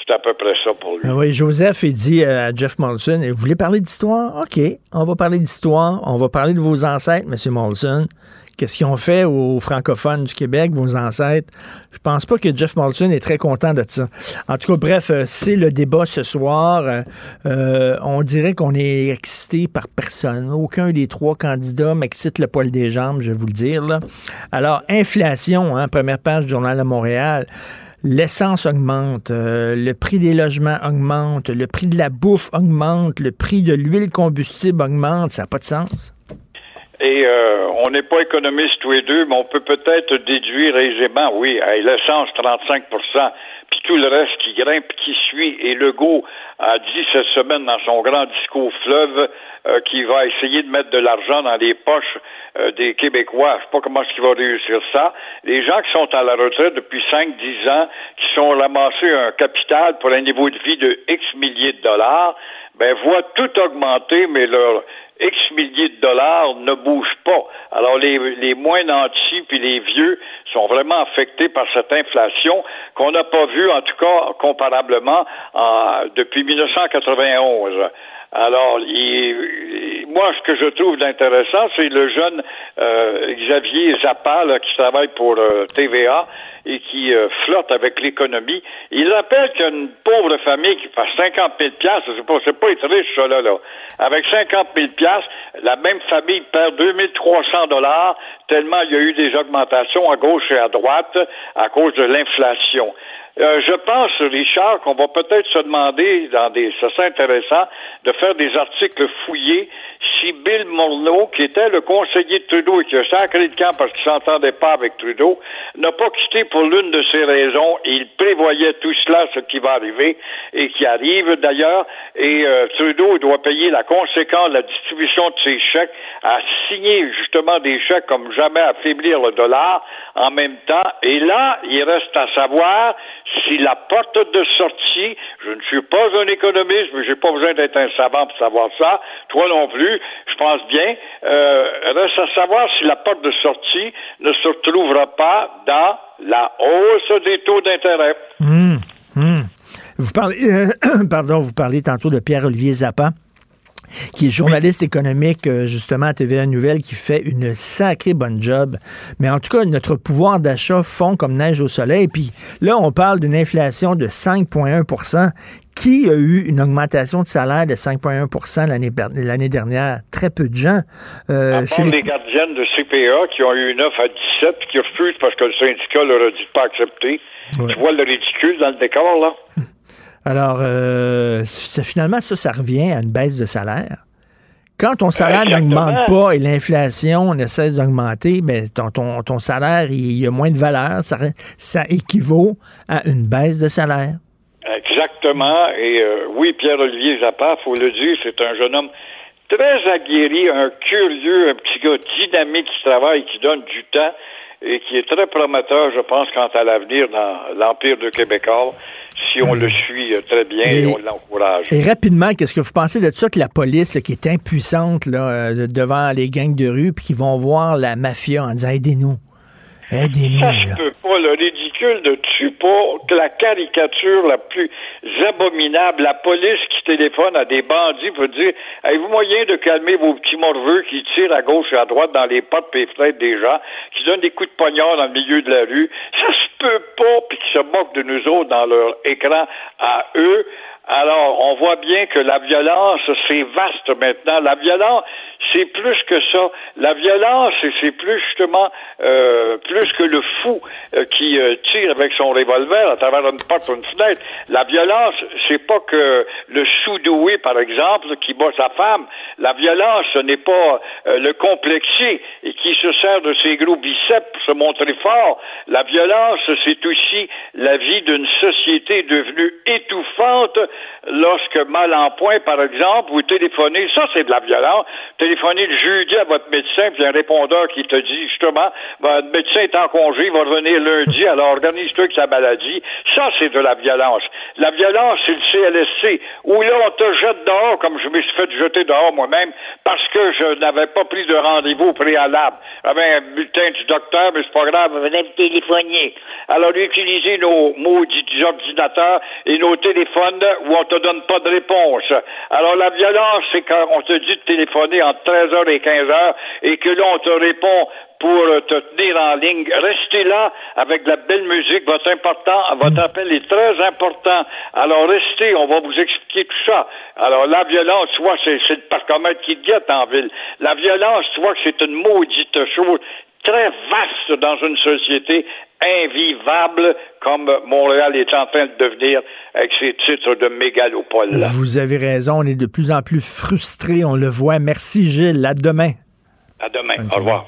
C'était à peu près ça pour lui. Ah oui, Joseph, il dit euh, à Jeff Molson, vous voulez parler d'histoire? OK, on va parler d'histoire. On va parler de vos ancêtres, M. Molson. Qu'est-ce qu'ils ont fait aux francophones du Québec, vos ancêtres? Je pense pas que Jeff Molson est très content de ça. En tout cas, bref, euh, c'est le débat ce soir. Euh, on dirait qu'on est excité par personne. Aucun des trois candidats m'excite le poil des jambes, je vais vous le dire. Là. Alors, inflation, hein, première page du Journal de Montréal. L'essence augmente, euh, le prix des logements augmente, le prix de la bouffe augmente, le prix de l'huile combustible augmente. Ça n'a pas de sens. Et euh, on n'est pas économistes tous les deux, mais on peut peut-être déduire aisément, oui, l'essence 35% puis tout le reste qui grimpe, qui suit. Et Legault a dit cette semaine dans son grand discours fleuve euh, qu'il va essayer de mettre de l'argent dans les poches euh, des Québécois. Je sais pas comment est-ce qu'il va réussir ça. Les gens qui sont à la retraite depuis 5-10 ans, qui sont ramassés un capital pour un niveau de vie de X milliers de dollars, ben voient tout augmenter, mais leur X milliers de dollars ne bougent pas. Alors les, les moins nantis puis les vieux sont vraiment affectés par cette inflation qu'on n'a pas vue, en tout cas comparablement, en- depuis 1991. Alors, il- moi, ce que je trouve d'intéressant, c'est le jeune euh, Xavier Zappa, là, qui travaille pour euh, TVA et qui euh, flotte avec l'économie. Il rappelle qu'une pauvre famille qui fait 50 000 piastres, c'est pas, c'est pas être riche, ça, là, là. Avec 50 000 piastres, la même famille perd 2300 dollars tellement il y a eu des augmentations à gauche et à droite à cause de l'inflation. Euh, je pense, Richard, qu'on va peut-être se demander, dans des, ça serait intéressant, de faire des articles fouillés si Bill Morneau, qui était le conseiller de Trudeau et qui a sacré le camp parce qu'il s'entendait pas avec Trudeau, n'a pas quitté pour l'une de ces raisons. Il prévoyait tout cela, ce qui va arriver et qui arrive d'ailleurs. Et euh, Trudeau doit payer la conséquence de la distribution de ses chèques, à signer justement des chèques comme jamais affaiblir le dollar en même temps. Et là, il reste à savoir si la porte de sortie, je ne suis pas un économiste, mais j'ai pas besoin d'être un savant pour savoir ça, toi non plus, je pense bien, euh, reste à savoir si la porte de sortie ne se retrouvera pas dans la hausse des taux d'intérêt. Hum, hum. Vous parlez, euh, pardon, vous parlez tantôt de Pierre-Olivier Zappa qui est journaliste économique euh, justement à TVA Nouvelle, qui fait une sacrée bonne job. Mais en tout cas, notre pouvoir d'achat fond comme neige au soleil. Puis là, on parle d'une inflation de 5,1% Qui a eu une augmentation de salaire de 5,1 l'année per- l'année dernière? Très peu de gens. Euh, À chez part les- les gardiennes de CPA qui ont eu une offre à 17 puis qui refusent parce que le syndicat leur a dit de pas accepter. Ouais. Tu vois le ridicule dans le décor, là? Alors, euh, finalement, ça, ça revient à une baisse de salaire. Quand ton salaire n'augmente pas et l'inflation ne cesse d'augmenter, ben, ton, ton, ton salaire, il, il y a moins de valeur. Ça, ça équivaut à une baisse de salaire. Exactement. Et euh, oui, Pierre-Olivier Zappa, faut le dire, c'est un jeune homme très aguerri, un curieux, un petit gars dynamique qui travaille, qui donne du temps et qui est très prometteur, je pense, quant à l'avenir dans l'Empire de Québécois, si on le suit euh, très bien et, Et- on l'encourage. Et rapidement, qu'est-ce que vous pensez de ça que la police, là, qui est impuissante là, euh, devant les gangs de rue, puis qui vont voir la mafia en disant aidez-nous, aidez-nous. Ça là. se peut pas. Le ne tue pas la caricature la plus abominable. La police qui téléphone à des bandits pour dire Avez-vous moyen de calmer vos petits morveux qui tirent à gauche et à droite dans les portes et des gens, qui donnent des coups de poignard dans le milieu de la rue? Ça se peut pas, puis qui se moquent de nous autres dans leur écran à eux. Alors, on voit bien que la violence, c'est vaste maintenant. La violence, c'est plus que ça. La violence, c'est- plus justement euh, plus que le fou euh, qui euh, tire avec son revolver à travers une porte ou une fenêtre. La violence, c'est pas que le sous-doué, par exemple, qui bat sa femme. La violence, ce n'est pas euh, le complexier et qui se sert de ses gros biceps pour se montrer fort. La violence, c'est aussi la vie d'une société devenue étouffante lorsque mal en point, par exemple, vous téléphonez, ça c'est de la violence, téléphonez le jeudi à votre médecin, puis un répondeur qui te dit justement, votre médecin est en congé, il va revenir lundi, alors organise-toi avec sa maladie. Ça c'est de la violence. La violence, c'est le CLSC, où là on te jette dehors, comme je me suis fait jeter dehors moi-même, parce que je n'avais pas pris de rendez-vous préalable. J'avais un bulletin du docteur, mais c'est pas grave, venez me téléphoner. Alors utilisez nos maudits ordinateurs et nos téléphones où on te donne pas de réponse. Alors la violence, c'est quand on te dit de téléphoner entre 13h et 15h et que là on te répond pour euh, te tenir en ligne. Restez là avec la belle musique. Votre important, votre appel est très important. Alors restez, on va vous expliquer tout ça. Alors la violence, vois, c'est, c'est le parcomètre qui te guette en ville. La violence, que c'est une maudite chose très vaste dans une société invivable comme Montréal est en train de devenir avec ses titres de mégalopole. Vous avez raison, on est de plus en plus frustrés, on le voit. Merci Gilles, à demain. À demain. Au revoir.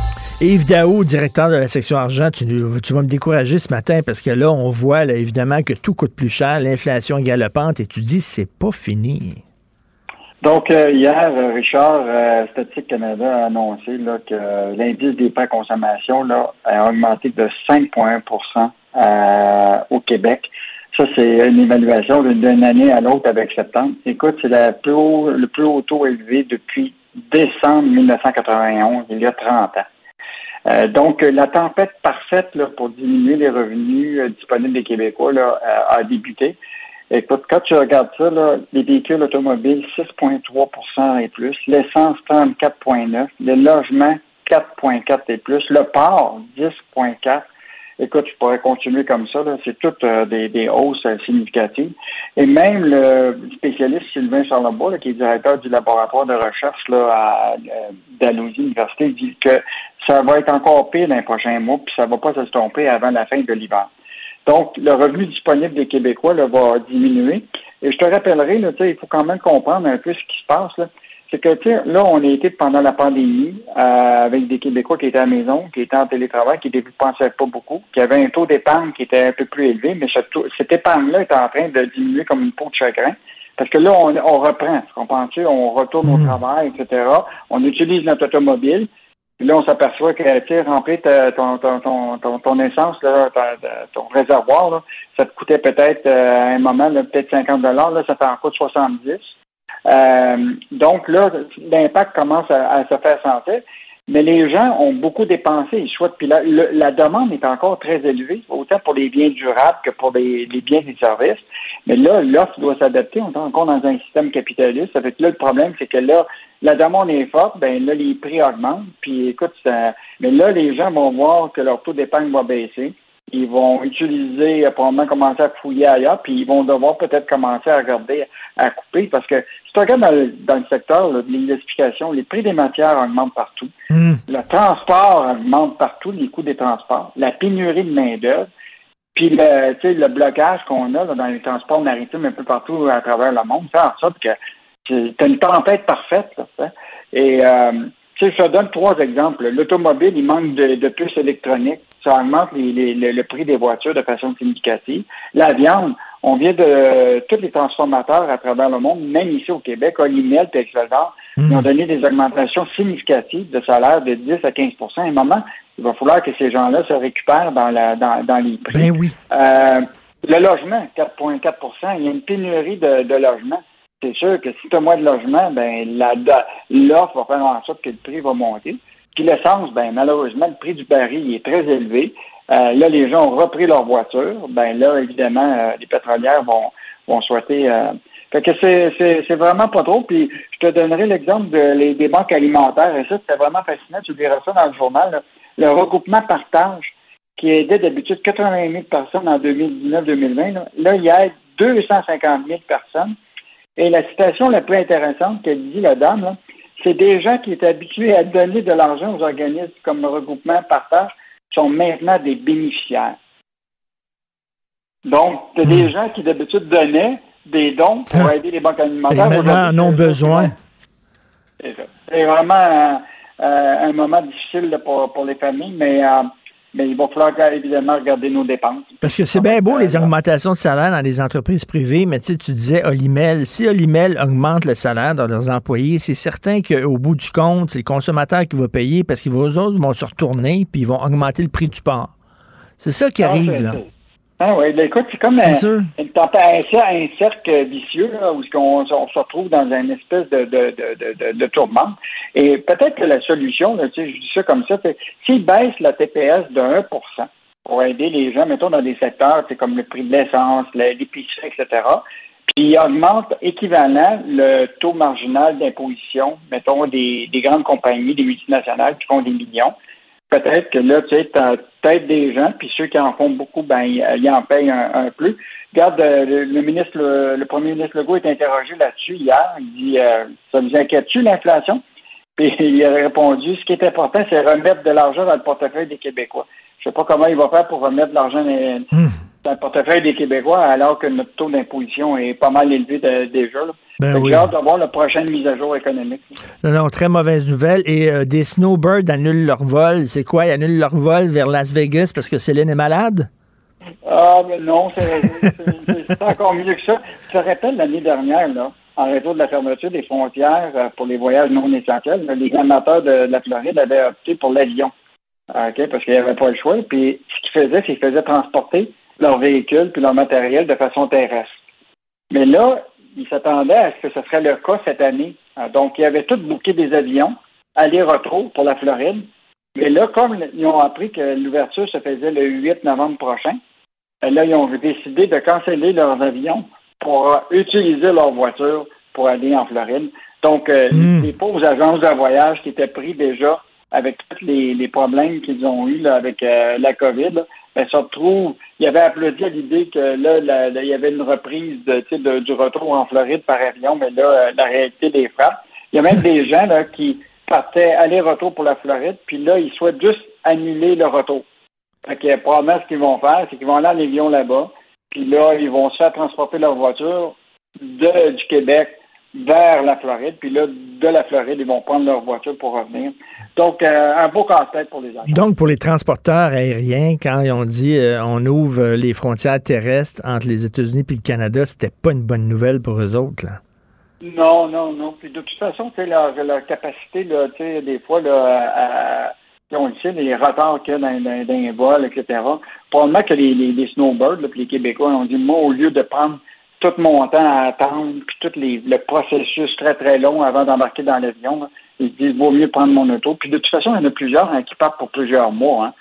Yves Daou, directeur de la section argent, tu, vas me décourager ce matin parce que là, on voit là, évidemment que tout coûte plus cher, l'inflation galopante et tu dis c'est pas fini. Donc, euh, hier, euh, Richard, euh, Statistique Canada a annoncé que l'indice des prêts à consommation a augmenté de 5,1% euh, au Québec. Ça, c'est une évaluation d'une année à l'autre avec septembre. Écoute, c'est le plus haut taux élevé depuis décembre 1991, il y a 30 ans. Euh, donc, la tempête parfaite là, pour diminuer les revenus euh, disponibles des Québécois là, a, a débuté. Écoute, quand tu regardes ça, là, les véhicules automobiles, 6,3% et plus, l'essence, 34,9, le logement, 4,4 et plus, le port, 10,4. Écoute, je pourrais continuer comme ça. C'est toutes euh, des, hausses euh, significatives. Et même le spécialiste Sylvain Charlebois, là, qui est directeur du laboratoire de recherche là, à euh, Dalhousie Université, dit que ça va être encore pire dans les prochains mois, puis ça va pas s'estomper avant la fin de l'hiver. Donc, le revenu disponible des Québécois là, va diminuer. Et je te rappellerai, il faut quand même comprendre un peu ce qui se passe. Là. C'est que, tu sais, là, on a été pendant la pandémie euh, avec des Québécois qui étaient à la maison, qui étaient en télétravail, qui ne pensaient pas beaucoup, qui avaient un taux d'épargne qui était un peu plus élevé, mais ce taux- cette épargne-là est en train de diminuer comme une peau de chagrin. Parce que là, on, on reprend, tu comprends-tu? On retourne au travail, etc. On utilise notre automobile. Puis là, on s'aperçoit que, tu sais, remplir ton, ton, ton, ton, ton essence, là, ton réservoir, là, ça te coûtait peut-être, euh, à un moment, peut-être 50 là, ça t'en coûte 70 euh, donc là, l'impact commence à, à se faire sentir. Mais les gens ont beaucoup dépensé. Ils souhaitent. Puis la, la demande est encore très élevée, autant pour les biens durables que pour les, les biens et services. Mais là, l'offre doit s'adapter. On est encore dans un système capitaliste. Ça fait que là, le problème, c'est que là, la demande est forte, ben là, les prix augmentent. Puis écoute, ça, mais là, les gens vont voir que leur taux d'épargne va baisser. Ils vont utiliser, euh, probablement commencer à fouiller ailleurs, puis ils vont devoir peut-être commencer à regarder, à couper, parce que si tu regardes dans le, dans le secteur là, de l'électrification, les prix des matières augmentent partout. Le transport augmente partout, les coûts des transports. La pénurie de main-d'œuvre. Puis le, tu le blocage qu'on a là, dans les transports maritimes un peu partout à travers le monde fait en sorte que c'est une tempête parfaite. Là. Et euh, tu sais, je te donne trois exemples. L'automobile, il manque de, de puces électroniques. Ça augmente les- les- le, le prix des voitures de façon significative. La viande, on vient de tous les transformateurs à travers le monde, même ici au Québec, Olimel et Excelsior, ils ont donné des augmentations significatives de salaire de 10 à 15 À un moment, il va falloir que ces gens-là se récupèrent dans, la, dans, dans les prix. Ben oui. Euh, le logement, 4,4% Il y a une pénurie de, de logements. C'est sûr que si tu as moins de logements, ben l'offre va faire en sorte que le prix va monter. Puis l'essence, ben malheureusement, le prix du baril est très élevé. Euh, là, les gens ont repris leur voiture. Ben là, évidemment, euh, les pétrolières vont, vont souhaiter. euh, fait que c'est vraiment pas trop. Puis je te donnerai l'exemple de, les- des banques alimentaires. Et ça, c'était vraiment fascinant. Tu verras ça dans le journal. là. Le regroupement partage qui aidait d'habitude 80 000 personnes en 2019-2020. Là, là, il aide 250 000 personnes. Et la citation la plus intéressante qu'elle dit, la dame, c'est des gens qui étaient habitués à donner de l'argent aux organismes comme le regroupement partage sont maintenant des bénéficiaires. Donc, c'est des gens qui d'habitude donnaient des dons pour aider les banques Et alimentaires. maintenant, en ont besoin. c'est vraiment euh, euh, un moment difficile pour les familles, mais, euh, mais il va falloir évidemment regarder nos dépenses. Parce que c'est bien beau les augmentations de salaire dans les entreprises privées, mais tu sais, tu disais Olimel, si Olimel augmente le salaire de leurs employés, c'est certain qu'au bout du compte, c'est le consommateur qui va payer parce qu'ils eux autres vont se retourner puis ils vont augmenter le prix du port. C'est ça qui Ah, arrive, là. Ah oui, ben, écoute, c'est comme un, sûr. une tempête- un, un cercle vicieux là, où on, on se retrouve dans une espèce de, de, de, de, de, tourmente. Et peut-être que la solution, là, tu sais, je dis ça comme ça, c'est s'ils baissent la TPS de 1% pour aider les gens, mettons, dans des secteurs, c'est comme le prix de l'essence, l'épicerie, etc., puis ils augmentent équivalent le taux marginal d'imposition, mettons, des, des grandes compagnies, des multinationales qui font des millions peut-être que là, tu sais, t'as peut-être des gens, puis ceux qui en font beaucoup, ben, ils, en payent un, un peu. Regarde, euh, le, le ministre, le, le premier ministre Legault est interrogé là-dessus hier. Il dit, euh, ça vous inquiète-tu, l'inflation? Puis il a répondu, ce qui est important, c'est remettre de l'argent dans le portefeuille des Québécois. Je sais pas comment il va faire pour remettre de l'argent dans, dans le portefeuille des Québécois alors que notre taux d'imposition est pas mal élevé de- déjà. Là. Ben oui. J'ai hâte de voir la prochaine mise à jour économique. Non, non, très mauvaise nouvelle. Et euh, des snowbirds annulent leur vol. C'est quoi? Ils annulent leur vol vers Las Vegas parce que Céline est malade? Ah, mais non, c'est encore mieux que ça. Je te rappelle, l'année dernière, là, en raison de la fermeture des frontières euh, pour les voyages non essentiels, les amateurs de, de la Floride avaient opté pour l'avion. OK, parce qu'il n'y avait pas le choix. Puis ce qu'ils faisaient, c'est qu'ils faisaient transporter leurs véhicules puis leur matériel de façon terrestre. Mais là, ils s'attendaient à ce que ce serait le cas cette année. Euh, Donc, ils avaient tous booké des avions, aller-retour pour la Floride. Mais là, comme ils ont appris que l'ouverture se faisait le 8 novembre prochain, euh, là, ils ont décidé de canceller leurs avions pour euh, utiliser leur voiture pour aller en Floride. Donc, euh, les pauvres agences de voyage qui étaient pris déjà avec tous les, les problèmes qu'ils ont eus là, avec euh, la COVID, ben, se retrouvent, il avait applaudi à l'idée que là, il y avait une reprise de- du retour en Floride par avion, mais là, euh, la réalité des frappes. Il y a même des gens là, qui partaient aller-retour pour la Floride, puis là, ils souhaitent juste annuler le retour. Fait que probablement ce qu'ils vont faire, c'est qu'ils vont aller en avion là-bas, puis là, ils vont se faire transporter leur voiture de, du Québec vers la Floride, puis là, de la Floride, ils vont prendre leur voiture pour revenir. Donc, euh, un beau casse-tête pour les gens. Donc, pour les transporteurs aériens, quand ils ont dit euh, on ouvre les frontières terrestres entre les États-Unis et le Canada, c'était pas une bonne nouvelle pour eux autres. Là? Non, non, non. Puis de toute façon, leur, leur capacité, là, des fois, là, à, on le sait, les retards qu'il y a dans, dans, dans les vols, etc. Probablement que les, les, les snowbirds, là, puis les Québécois ont dit, moi, au lieu de prendre tout mon temps à attendre, puis tout les, le processus très, très long avant d'embarquer dans l'avion, ils se disent, vaut mieux prendre mon auto. Puis de toute façon, il y en a plusieurs hein, qui partent pour plusieurs mois. Hein.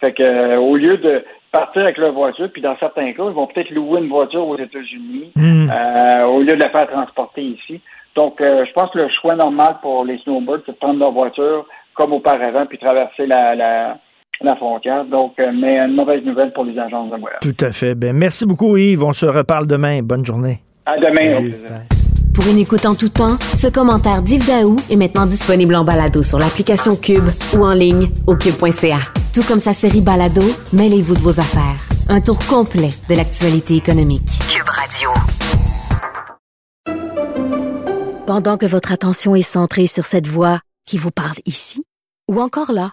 Fait que euh, au lieu de partir avec leur voiture, puis dans certains cas, ils vont peut-être louer une voiture aux États-Unis euh, au lieu de la faire transporter ici. Donc, euh, je pense que le choix normal pour les snowbirds, c'est de prendre leur voiture comme auparavant, puis traverser la, la, la frontière. Donc, euh, mais une mauvaise nouvelle pour les agences de voyage. Tout à fait. Ben, merci beaucoup, Yves. On se reparle demain. Bonne journée. À demain. plaisir. Pour une écoute en tout temps, ce commentaire d'Yves Daou est maintenant disponible en balado sur l'application Cube ou en ligne au cube.ca. Tout comme sa série Balado, mêlez-vous de vos affaires. Un tour complet de l'actualité économique. Cube Radio. Pendant que votre attention est centrée sur cette voix qui vous parle ici, ou encore là,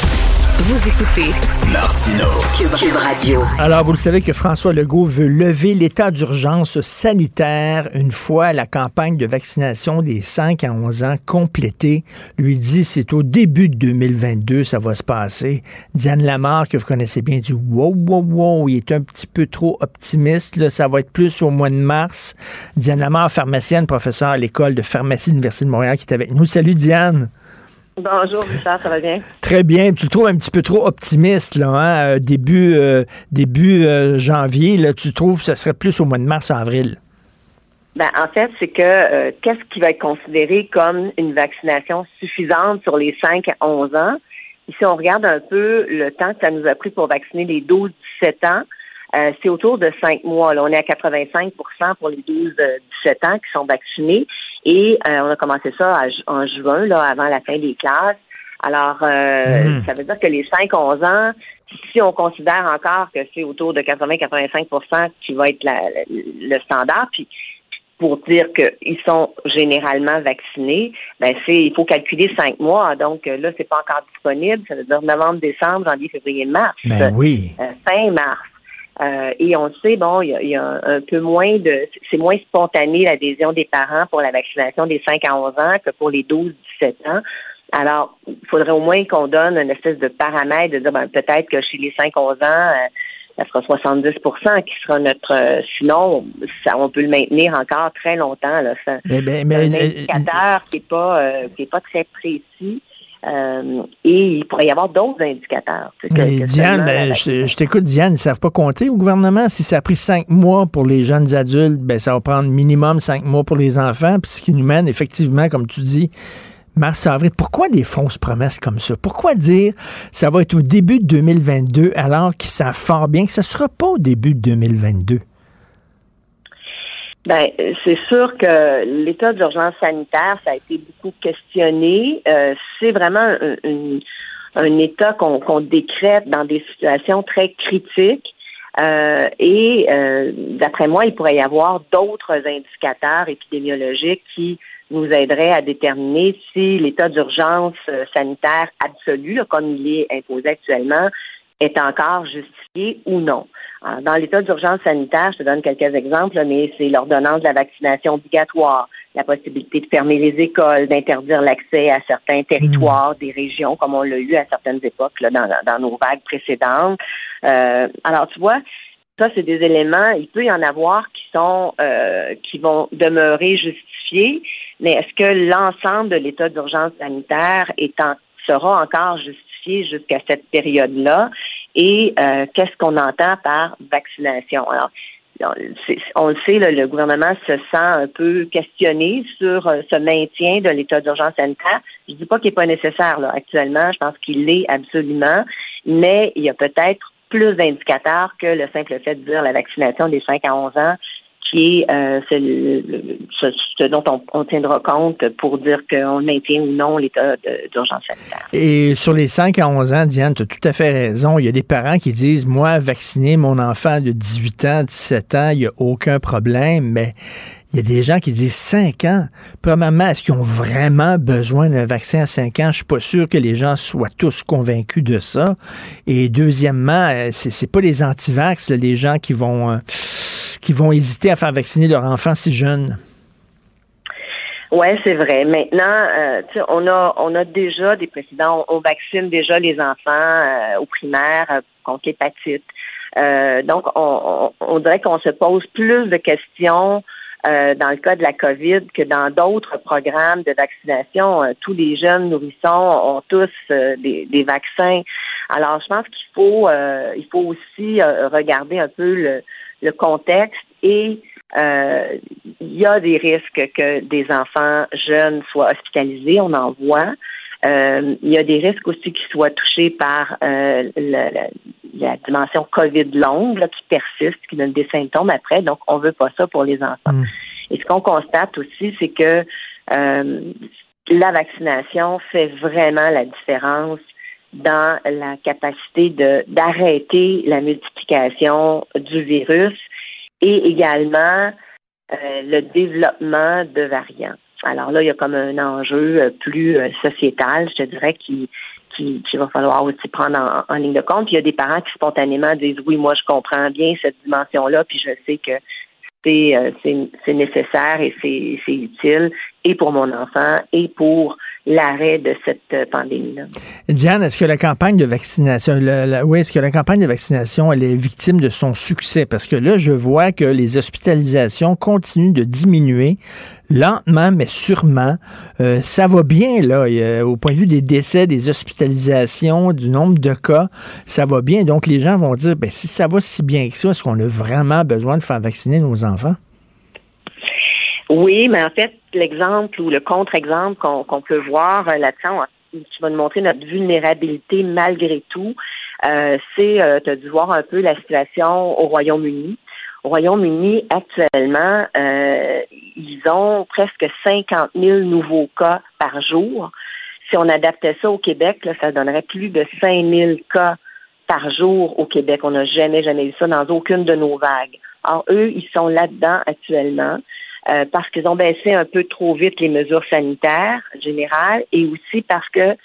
Vous écoutez Martino. Cube, Cube Radio. Alors, vous le savez que François Legault veut lever l'état d'urgence sanitaire une fois la campagne de vaccination des 5 à 11 ans complétée. Lui dit c'est au début de 2022 ça va se passer. Diane Lamar, que vous connaissez bien, dit wow, wow, wow, il est un petit peu trop optimiste. Là, ça va être plus au mois de mars. Diane Lamar, pharmacienne, professeure à l'école de pharmacie de l'Université de Montréal, qui est avec nous. Salut Diane. Bonjour, Richard, ça va bien? Très bien. Tu le trouves un petit peu trop optimiste, là, hein? euh, début, euh, début euh, janvier. Là, tu trouves que ce serait plus au mois de mars-avril? Ben, en fait, c'est que euh, qu'est-ce qui va être considéré comme une vaccination suffisante sur les 5 à 11 ans? Ici, on regarde un peu le temps que ça nous a pris pour vacciner les 12-17 ans. Euh, c'est autour de 5 mois. Là. On est à 85% pour les 12-17 ans qui sont vaccinés. Et euh, on a commencé ça à en juin, là, avant la fin des classes. Alors, euh, Mhm. ça veut dire que les 5-11 ans, si on considère encore que c'est autour de 80-85 qui va être la- le standard, puis pour dire qu'ils sont généralement vaccinés, ben c'est il faut calculer cinq mois. Donc là, c'est pas encore disponible. Ça veut dire novembre, décembre, janvier, février, mars. Ben oui. Euh, fin mars. Euh, et on le sait, bon, il y a, y a un, un peu moins de, c'est moins spontané l'adhésion des parents pour la vaccination des 5 à 11 ans que pour les 12-17 ans. Alors, il faudrait au moins qu'on donne une espèce de paramètre de dire, ben, peut-être que chez les 5-11 ans, euh, ça sera 70% qui sera notre. euh, sinon, ça, on peut le maintenir encore très longtemps. Là. Ça- Mais- mais- c'est mais- un indicateur qui est pas euh, qui est pas très précis. Euh, et il pourrait y avoir d'autres indicateurs. tu sais, que- Mais que Diane, ben, je, je t'écoute, Diane, ils savent pas compter au gouvernement. Si ça a pris cinq mois pour les jeunes adultes, ben, ça va prendre minimum cinq mois pour les enfants. Puis ce qui nous mène, effectivement, comme tu dis, mars, avril. Pourquoi des fausses promesses comme ça? Pourquoi dire ça va être au début de 2022 alors qu'ils savent fort bien que ça sera pas au début de 2022? Ben, c'est sûr que l'état d'urgence sanitaire, ça a été beaucoup questionné. Euh, c'est vraiment un, état qu'on décrète dans des situations très critiques. Euh, et euh, d'après moi, il pourrait y avoir d'autres indicateurs épidémiologiques qui nous aideraient à déterminer si l'état d'urgence sanitaire absolu, comme il est imposé actuellement, est encore justifié ou non. Alors, Dans l'état d'urgence sanitaire, je te donne quelques exemples, mais c'est l'ordonnance de la vaccination obligatoire, la possibilité de fermer les écoles, d'interdire l'accès à certains territoires des régions, comme on l'a eu à certaines époques dans, nos vagues précédentes. Euh, alors, tu vois, ça, c'est des éléments, il peut y en avoir qui sont euh, qui vont demeurer justifiés, mais est-ce que l'ensemble de l'état d'urgence sanitaire sera encore justifié jusqu'à cette période-là? Et euh, qu'est-ce qu'on entend par vaccination? Alors, on le sait, le gouvernement se sent un peu questionné sur euh, ce maintien de l'état d'urgence sanitaire. Je dis pas qu'il n'est pas nécessaire là, actuellement, je pense qu'il l'est absolument, mais il y a peut-être plus d'indicateurs que le simple fait de dire la vaccination des 5 à 11 ans qui euh, ce, ce dont on, on tiendra compte pour dire qu'on maintient ou non l'état d'urgence sanitaire. Et sur les 5 à 11 ans, Diane, tu as tout à fait raison. Il y a des parents qui disent, moi, vacciner mon enfant de 18 ans, 17 ans, il n'y a aucun problème, mais il y a des gens qui disent 5 ans? Premièrement, est-ce qu'ils ont vraiment besoin d'un vaccin à 5 ans? Je suis pas sûr que les gens soient tous convaincus de ça. Et deuxièmement, euh, c'est pas les antivax, les gens qui vont, euh, qui vont hésiter à faire vacciner leur enfant si jeune? Ouais, c'est vrai. Maintenant, euh, on a on a déjà des précédents. On, vaccine déjà les enfants euh, au primaire euh, contre l'hépatite. Euh, donc, on, dirait qu'on se pose plus de questions dans le cas de la COVID que dans d'autres programmes de vaccination. Tous les jeunes nourrissons ont tous des, des vaccins. Alors, je pense qu'il faut il faut aussi regarder un peu le, le contexte et euh, il y a des risques que des enfants jeunes soient hospitalisés, on en voit. Euh, il y a des risques aussi qu'ils soient touchés par euh, la, la- la dimension COVID longue là, qui persiste, qui donne des symptômes après. Donc, on veut pas ça pour les enfants. Et ce qu'on constate aussi, c'est que euh, la vaccination fait vraiment la différence dans la capacité de d'arrêter la multiplication du virus et également euh, le développement de variants. Alors là, il y a comme un enjeu euh, plus euh, sociétal, je te dirais, qui qui qu'il va falloir aussi prendre en, en ligne de compte. Il y a des parents qui spontanément disent oui, moi je comprends bien cette dimension-là, puis je sais que c'est euh, nécessaire et c'est utile et pour mon enfant et pour l'arrêt de cette euh, pandémie-là. Diane, est-ce que la campagne de vaccination, la- oui, est-ce que la campagne de vaccination, elle est victime de son succès? Parce que là, je vois que les hospitalisations continuent de diminuer lentement, mais sûrement. Euh, ça va bien, là. A- au point de vue des décès, des hospitalisations, du nombre de cas, ça va bien. Donc, les gens vont dire, ben, si ça va si bien que ça, est-ce qu'on a vraiment besoin de faire vacciner nos enfants? Oui, mais en fait, l'exemple ou le contre-exemple qu'on peut voir euh, là-dessus, on- qui va nous montrer notre vulnérabilité malgré tout, euh, c'est, euh, as dû voir un peu la situation au Royaume-Uni. Au Royaume-Uni, actuellement, euh, ils ont presque 50 000 nouveaux cas par jour. Si on adaptait ça au Québec, là, ça donnerait plus de 5 000 cas par jour au Québec. On n'a jamais, jamais eu ça dans aucune de nos vagues. Alors, eux, ils sont là-dedans actuellement euh, parce qu'ils ont baissé un peu trop vite les mesures sanitaires générales et aussi parce que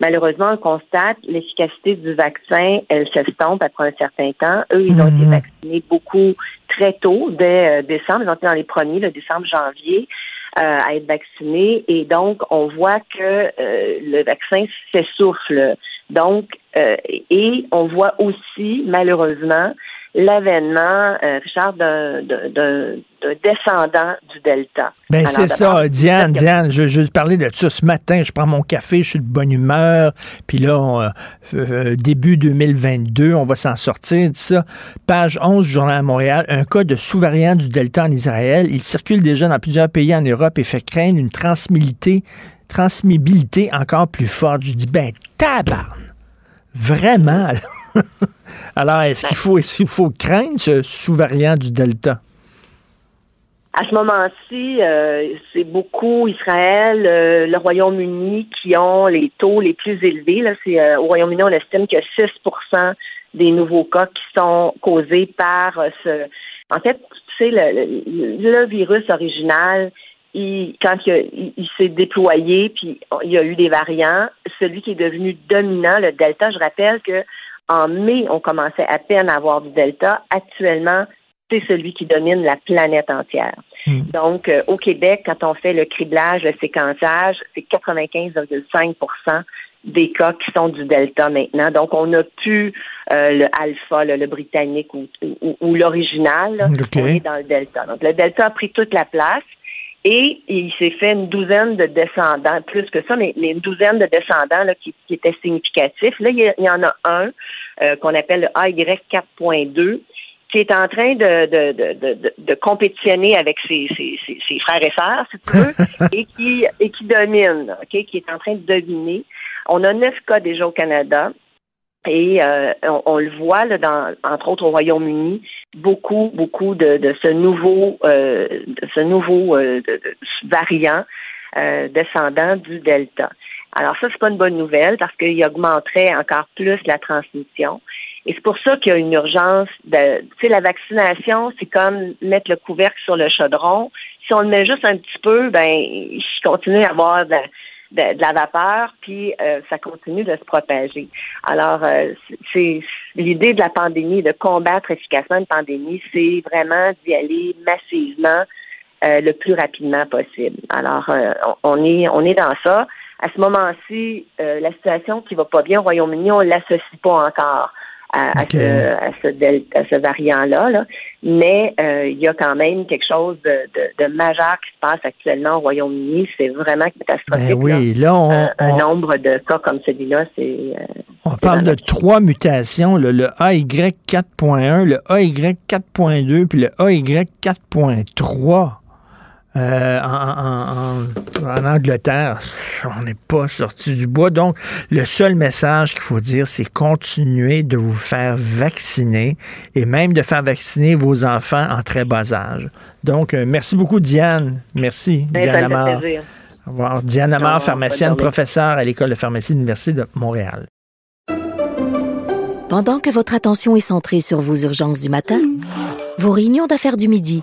malheureusement, on constate l'efficacité du vaccin, elle s'estompe après un certain temps. Eux, ils ont été vaccinés beaucoup très tôt, dès euh, décembre. Ils ont été dans les premiers, le décembre, janvier. euh, à être vaccinés et donc on voit que euh, le vaccin s'essouffle. Donc euh, et on voit aussi malheureusement l'avènement, euh, Richard, d'un d'un- d'un- d'un descendant du Delta. Ben c'est ça, Diane, Diane, je, je parlais de ça ce matin, je prends mon café, je suis de bonne humeur, puis là, on, euh, euh, début 2022, on va s'en sortir de ça. Page 11 du Journal de Montréal, un cas de sous-variant du Delta en Israël, il circule déjà dans plusieurs pays en Europe et fait craindre une transmilité, transmissibilité encore plus forte. Je dis, ben tabarne, vraiment, là. Alors, est-ce qu'il faut, est-ce qu'il faut craindre ce sous-variant du Delta? À ce moment-ci, euh, c'est beaucoup Israël, euh, le Royaume-Uni qui ont les taux les plus élevés. Là, c'est, euh, au Royaume-Uni, on estime que 6% des nouveaux cas qui sont causés par ce. En fait, tu sais, le, le- le virus original, il, quand il, a- il- il s'est déployé, puis il y a eu des variants, celui qui est devenu dominant, le Delta, je rappelle que en mai, on commençait à peine à avoir du Delta. Actuellement, c'est celui qui domine la planète entière. Donc, euh, au Québec, quand on fait le criblage, le séquençage, c'est 95,5% des cas qui sont du Delta maintenant. Donc, on n'a plus euh, le Alpha, le, le britannique ou, ou- ou l'original. On est dans le Delta. Donc, le Delta a pris toute la place. Et il s'est fait une douzaine de descendants, plus que ça, mais, mais une douzaine de descendants là, qui, qui étaient significatifs. Là, il y, en a un euh, qu'on appelle le AY 4.2 qui est en train de, de, de, de, de- de compétitionner avec ses, ses, ses, ses frères et sœurs, si tu veux, et qui, et qui domine, OK, qui est en train de dominer. On a neuf cas déjà au Canada. Et euh, on, on le voit, là, dans, entre autres au Royaume-Uni, beaucoup, beaucoup de, de ce nouveau, euh, de ce nouveau euh, de- variant euh, descendant du Delta. Alors ça, c'est pas une bonne nouvelle parce qu'il augmenterait encore plus la transmission. Et c'est pour ça qu'il y a une urgence de, tu sais, la vaccination, c'est comme mettre le couvercle sur le chaudron. Si on le met juste un petit peu, ben, je continue à avoir de, de- de la vapeur, puis euh, ça continue de se propager. Alors, euh, c'est- l'idée de la pandémie, de combattre efficacement une pandémie, c'est vraiment d'y aller massivement euh, le plus rapidement possible. Alors, euh, on on est on est dans ça. À ce moment-ci, euh, la situation qui va pas bien au Royaume-Uni, on l'associe pas encore à, ce, à ce, del- à ce variant-là, là. mais euh, il y a quand même quelque chose de, de, de majeur qui se passe actuellement au Royaume-Uni. C'est vraiment catastrophique. Ben oui, là. là, on, un, un nombre de cas comme celui-là, c'est euh, On parle de trois mutations, là, le AY 4.1, le AY 4.2 puis le AY 4.3. Euh, en, en- en- en Angleterre, on n'est pas sorti du bois. Donc, le seul message qu'il faut dire, c'est continuer de vous faire vacciner et même de faire vacciner vos enfants en très bas âge. Donc, euh, merci beaucoup, Diane. Merci, Ben, Diane Amar. Au revoir. Diane Amar, pharmacienne, professeure à l'École de pharmacie de l'Université de Montréal. Pendant que votre attention est centrée sur vos urgences du matin, vos réunions d'affaires du midi,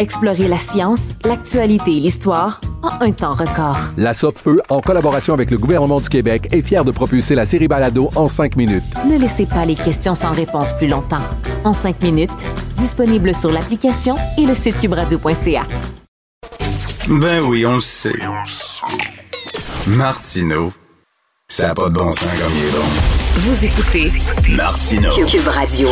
Explorez la science, l'actualité et l'histoire en un temps record. La Feu, en collaboration avec le gouvernement du Québec, est fière de propulser la série Balado en cinq minutes. Ne laissez pas les questions sans réponse plus longtemps. En cinq minutes, disponible sur l'application et le site cubradio.ca. Ben oui, on le sait. Martineau, ça n'a pas de bon sens comme il est bon. Vous écoutez Martino. Cube Radio.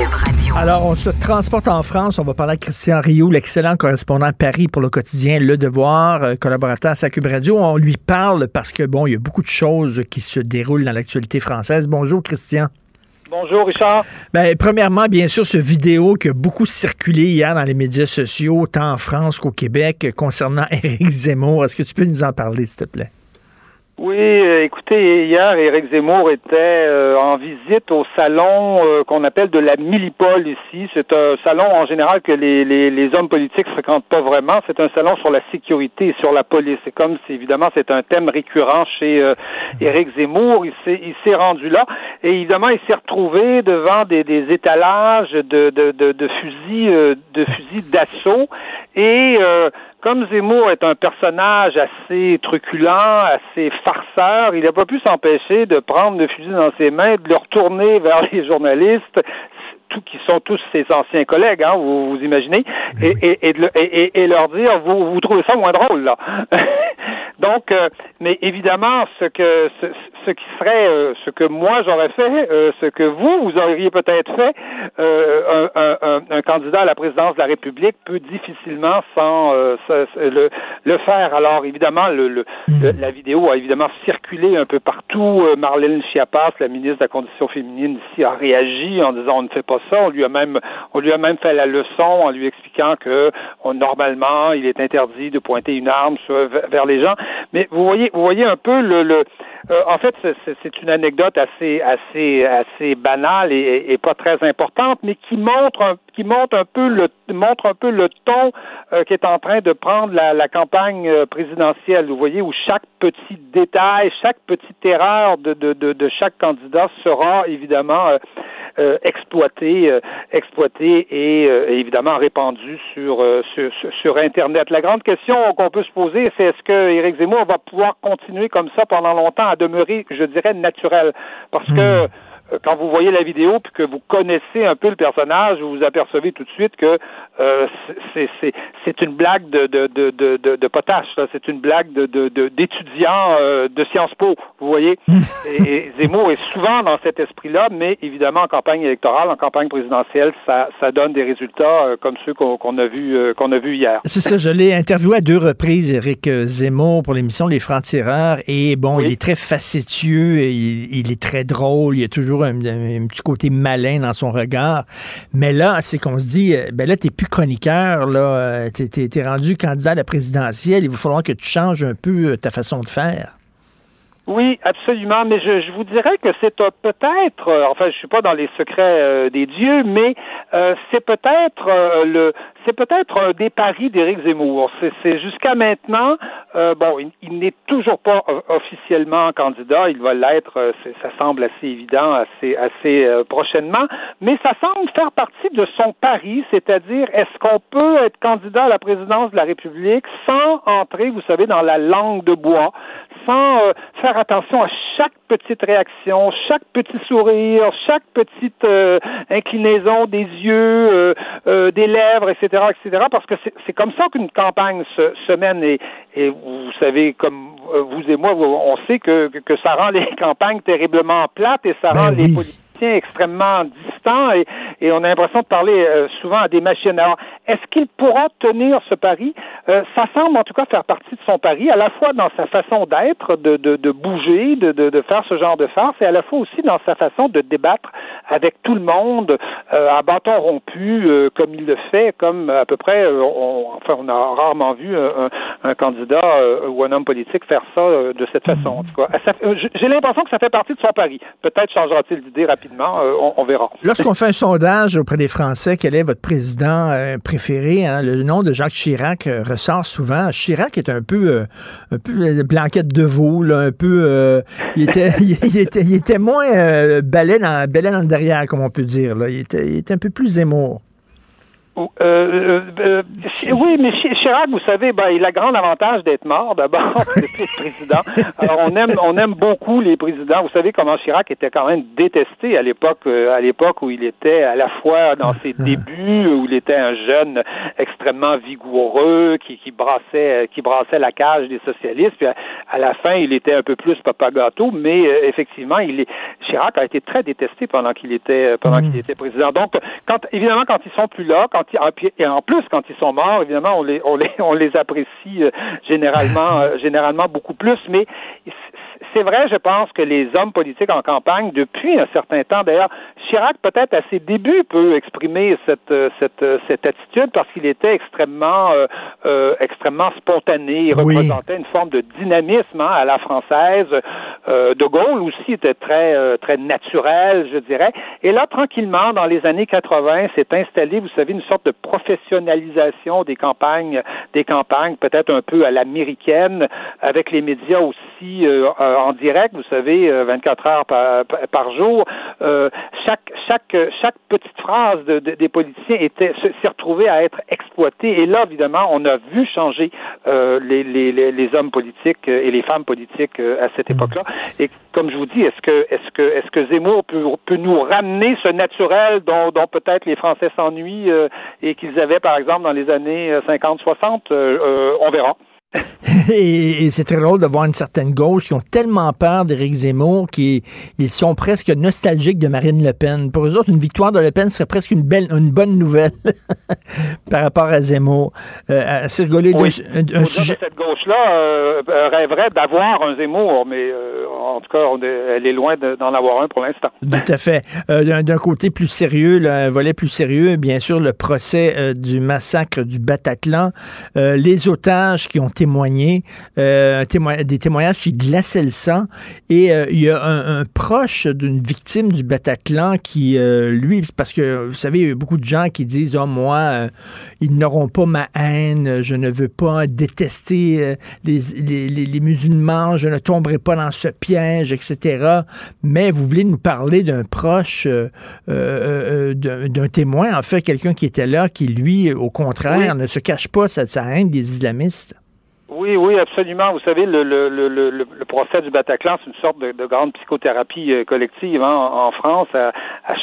Alors, on se transporte en France. On va parler à Christian Rio, l'excellent correspondant à Paris pour le quotidien Le Devoir, euh, collaborateur à sa Cube Radio. On lui parle parce que, bon, il y a beaucoup de choses qui se déroulent dans l'actualité française. Bonjour, Christian. Bonjour, Richard. Ben, premièrement, bien sûr, ce vidéo qui a beaucoup circulé hier dans les médias sociaux, tant en France qu'au Québec, concernant Éric Zemmour. Est-ce que tu peux nous en parler, s'il te plaît? Oui, euh, écoutez, hier, Éric Zemmour était euh, en visite au salon euh, qu'on appelle de la Millipole ici. C'est un salon en général que les, les, les hommes politiques fréquentent pas vraiment. C'est un salon sur la sécurité et sur la police. C'est comme évidemment, c'est un thème récurrent chez Éric Zemmour. Il s'est, rendu là et évidemment, il s'est retrouvé devant des, des étalages de, de, de, de fusils, de fusils d'assaut et comme Zemmour est un personnage assez truculent, assez farceur, il n'a pas pu s'empêcher de prendre le fusil dans ses mains, de le retourner vers les journalistes, tout, qui sont tous ses anciens collègues, hein, vous, vous imaginez, et, et, et, de et- et- leur dire vous, vous trouvez ça moins drôle là. Donc, euh, mais évidemment, ce que ce, ce qui serait, euh, ce que moi j'aurais fait, euh, ce que vous vous auriez peut-être fait, euh, un, un- un- candidat à la présidence de la République peut difficilement sans euh, ça- le, le faire. Alors évidemment, le, le- le- la vidéo a évidemment circulé un peu partout. Euh, Marlène Schiappas, la ministre de la Condition féminine ici, a réagi en disant on ne fait pas ça. On lui a même, on lui a même fait la leçon en lui expliquant que on- normalement il est interdit de pointer une arme sur- vers les gens. Mais vous voyez, vous voyez un peu le, le euh, en fait, c'est- une anecdote assez, assez, assez banale et, et pas très importante, mais qui montre, un, qui montre un peu le, montre un peu le ton euh, qu'est en train de prendre la, la campagne euh, présidentielle. Vous voyez où chaque petit détail, chaque petite erreur de, de, de, de chaque candidat sera évidemment euh, exploité, euh, exploité et euh, évidemment répandu sur, euh, sur, sur, sur Internet. La grande question qu'on peut se poser, c'est est-ce que Éric Zemmour va pouvoir continuer comme ça pendant longtemps à demeurer, je dirais, naturel? Parce que euh, quand vous voyez la vidéo puis que vous connaissez un peu le personnage, vous vous apercevez tout de suite que euh, c'est une blague de de de de, de, potache, c'est une blague de de de- d'étudiants euh, de Sciences Po, vous voyez? et, et Zemmour est souvent dans cet esprit-là, mais évidemment en campagne électorale, en campagne présidentielle, ça ça donne des résultats euh, comme ceux qu'on qu'on a vu euh, qu'on a vu hier. C'est ça, je l'ai interviewé à deux reprises, Éric Zemmour, pour l'émission Les Francs-Tireurs. Et bon, il est très facétieux, et il, il est très drôle, il y a toujours un, petit côté malin dans son regard. Mais là, c'est qu'on se dit, euh, ben là, t'es plus chroniqueur, là, euh, t'es, t'es rendu candidat à la présidentielle, il va falloir que tu changes un peu euh, ta façon de faire. Oui, absolument, mais je, vous dirais que c'est peut-être, enfin, je suis pas dans les secrets des dieux, mais c'est peut-être le, c'est peut-être un des paris d'Éric Zemmour. C'est, jusqu'à maintenant, euh, bon, il, n'est toujours pas euh, officiellement candidat, il va l'être, euh, ça semble assez évident, assez, assez prochainement, mais ça semble faire partie de son pari, c'est-à-dire est-ce qu'on peut être candidat à la présidence de la République sans entrer, vous savez, dans la langue de bois, sans faire attention à chaque petite réaction, chaque petit sourire, chaque petite inclinaison des yeux, des lèvres, etc., etc., parce que c'est comme ça qu'une campagne se, se mène. Et, et vous savez, comme euh, vous et moi, on sait que, que, ça rend les campagnes terriblement plates et ça rend les politiciens extrêmement distants. Et, et on a l'impression de parler euh, souvent à des machines. Alors, est-ce qu'il pourra tenir ce pari? Euh, ça semble en tout cas faire partie de son pari, à la fois dans sa façon d'être, de, de, de bouger, de, de, faire ce genre de farce, et à la fois aussi dans sa façon de débattre avec tout le monde euh, à bâton rompu, euh, comme il le fait, comme à peu près, euh, on, enfin, on a rarement vu un, un candidat euh, ou un homme politique faire ça euh, de cette façon. En tout cas, euh, j'ai l'impression que ça fait partie de son pari. Peut-être changera-t-il d'idée rapidement, euh, on, on verra. Lorsqu'on fait un sondage auprès des Français, quel est votre président euh, préféré? hein, Le nom de Jacques Chirac euh, ressort souvent. Chirac est un peu, euh, blanquette de veau, là, un peu. il, était, il, était, il était moins balai, dans, dans le derrière, comme on peut dire. Là. Il, était, il était un peu plus Zemmour. Euh, euh, euh, oui, mais Chirac, vous savez, ben, il a grand avantage d'être mort d'abord, d'être président. Alors on aime, on aime beaucoup les présidents. Vous savez comment Chirac était quand même détesté à l'époque, à l'époque où il était à la fois dans ses débuts, où il était un jeune extrêmement vigoureux, qui, qui brassait, qui brassait la cage des socialistes. Puis à, la fin, il était un peu plus papa gâteau, mais effectivement, il est, Chirac a été très détesté pendant qu'il était, pendant qu'il était président. Donc, quand, évidemment, quand ils sont plus là, quand et en plus, quand ils sont morts, évidemment, on les, on les, on les apprécie euh, généralement, euh, généralement beaucoup plus. Mais c'est vrai, je pense que les hommes politiques en campagne, depuis un certain temps, d'ailleurs, Chirac, peut-être à ses débuts, peut exprimer cette, euh, cette, euh, cette attitude parce qu'il était extrêmement, euh, extrêmement spontané. Il représentait une forme de dynamisme hein, à la française. de Gaulle aussi était très, très naturel, je dirais. Et là, tranquillement, dans les années 80, s'est installé, vous savez, une sorte de professionnalisation des campagnes, des campagnes peut-être un peu à l'américaine, avec les médias aussi en direct, vous savez, 24 heures par, par jour. chaque chaque, chaque, petite phrase de, des politiciens était s'est retrouvée à être exploitée. Et là, évidemment, on a vu changer euh, les, les, les, hommes politiques et les femmes politiques euh, à cette époque-là. Et comme je vous dis, est-ce que est-ce que est-ce que Zemmour peut, peut nous ramener ce naturel dont, dont peut-être les Français s'ennuient euh, et qu'ils avaient, par exemple, dans les années 50-60 On verra. et, c'est très drôle de voir une certaine gauche qui ont tellement peur d'Éric Zemmour qu'ils sont presque nostalgiques de Marine Le Pen. Pour eux autres, une victoire de Le Pen serait presque une belle, une bonne nouvelle par rapport à Zemmour. Euh, c'est rigolé. un, sujet... cette gauche-là euh, rêverait d'avoir un Zemmour, mais euh, en tout cas, elle est loin d'en avoir un pour l'instant. Tout à fait. Euh, d'un côté plus sérieux, un volet plus sérieux, bien sûr, le procès du massacre du Bataclan, les otages qui ont témoigné, euh, des témoignages qui glaçaient le sang. Et euh, il y a un, proche d'une victime du Bataclan qui, euh, lui, parce que vous savez, il y a beaucoup de gens qui disent, oh moi, ils n'auront pas ma haine, je ne veux pas détester les, les, les, musulmans, je ne tomberai pas dans ce piège, etc. Mais vous voulez nous parler d'un proche, d'un témoin, en fait, quelqu'un qui était là, qui, lui, au contraire, ne se cache pas sa, sa haine des islamistes. Oui, oui, absolument. Vous savez, le, le, le, le, procès du Bataclan, c'est une sorte de, de grande psychothérapie euh, collective hein, en, France. À,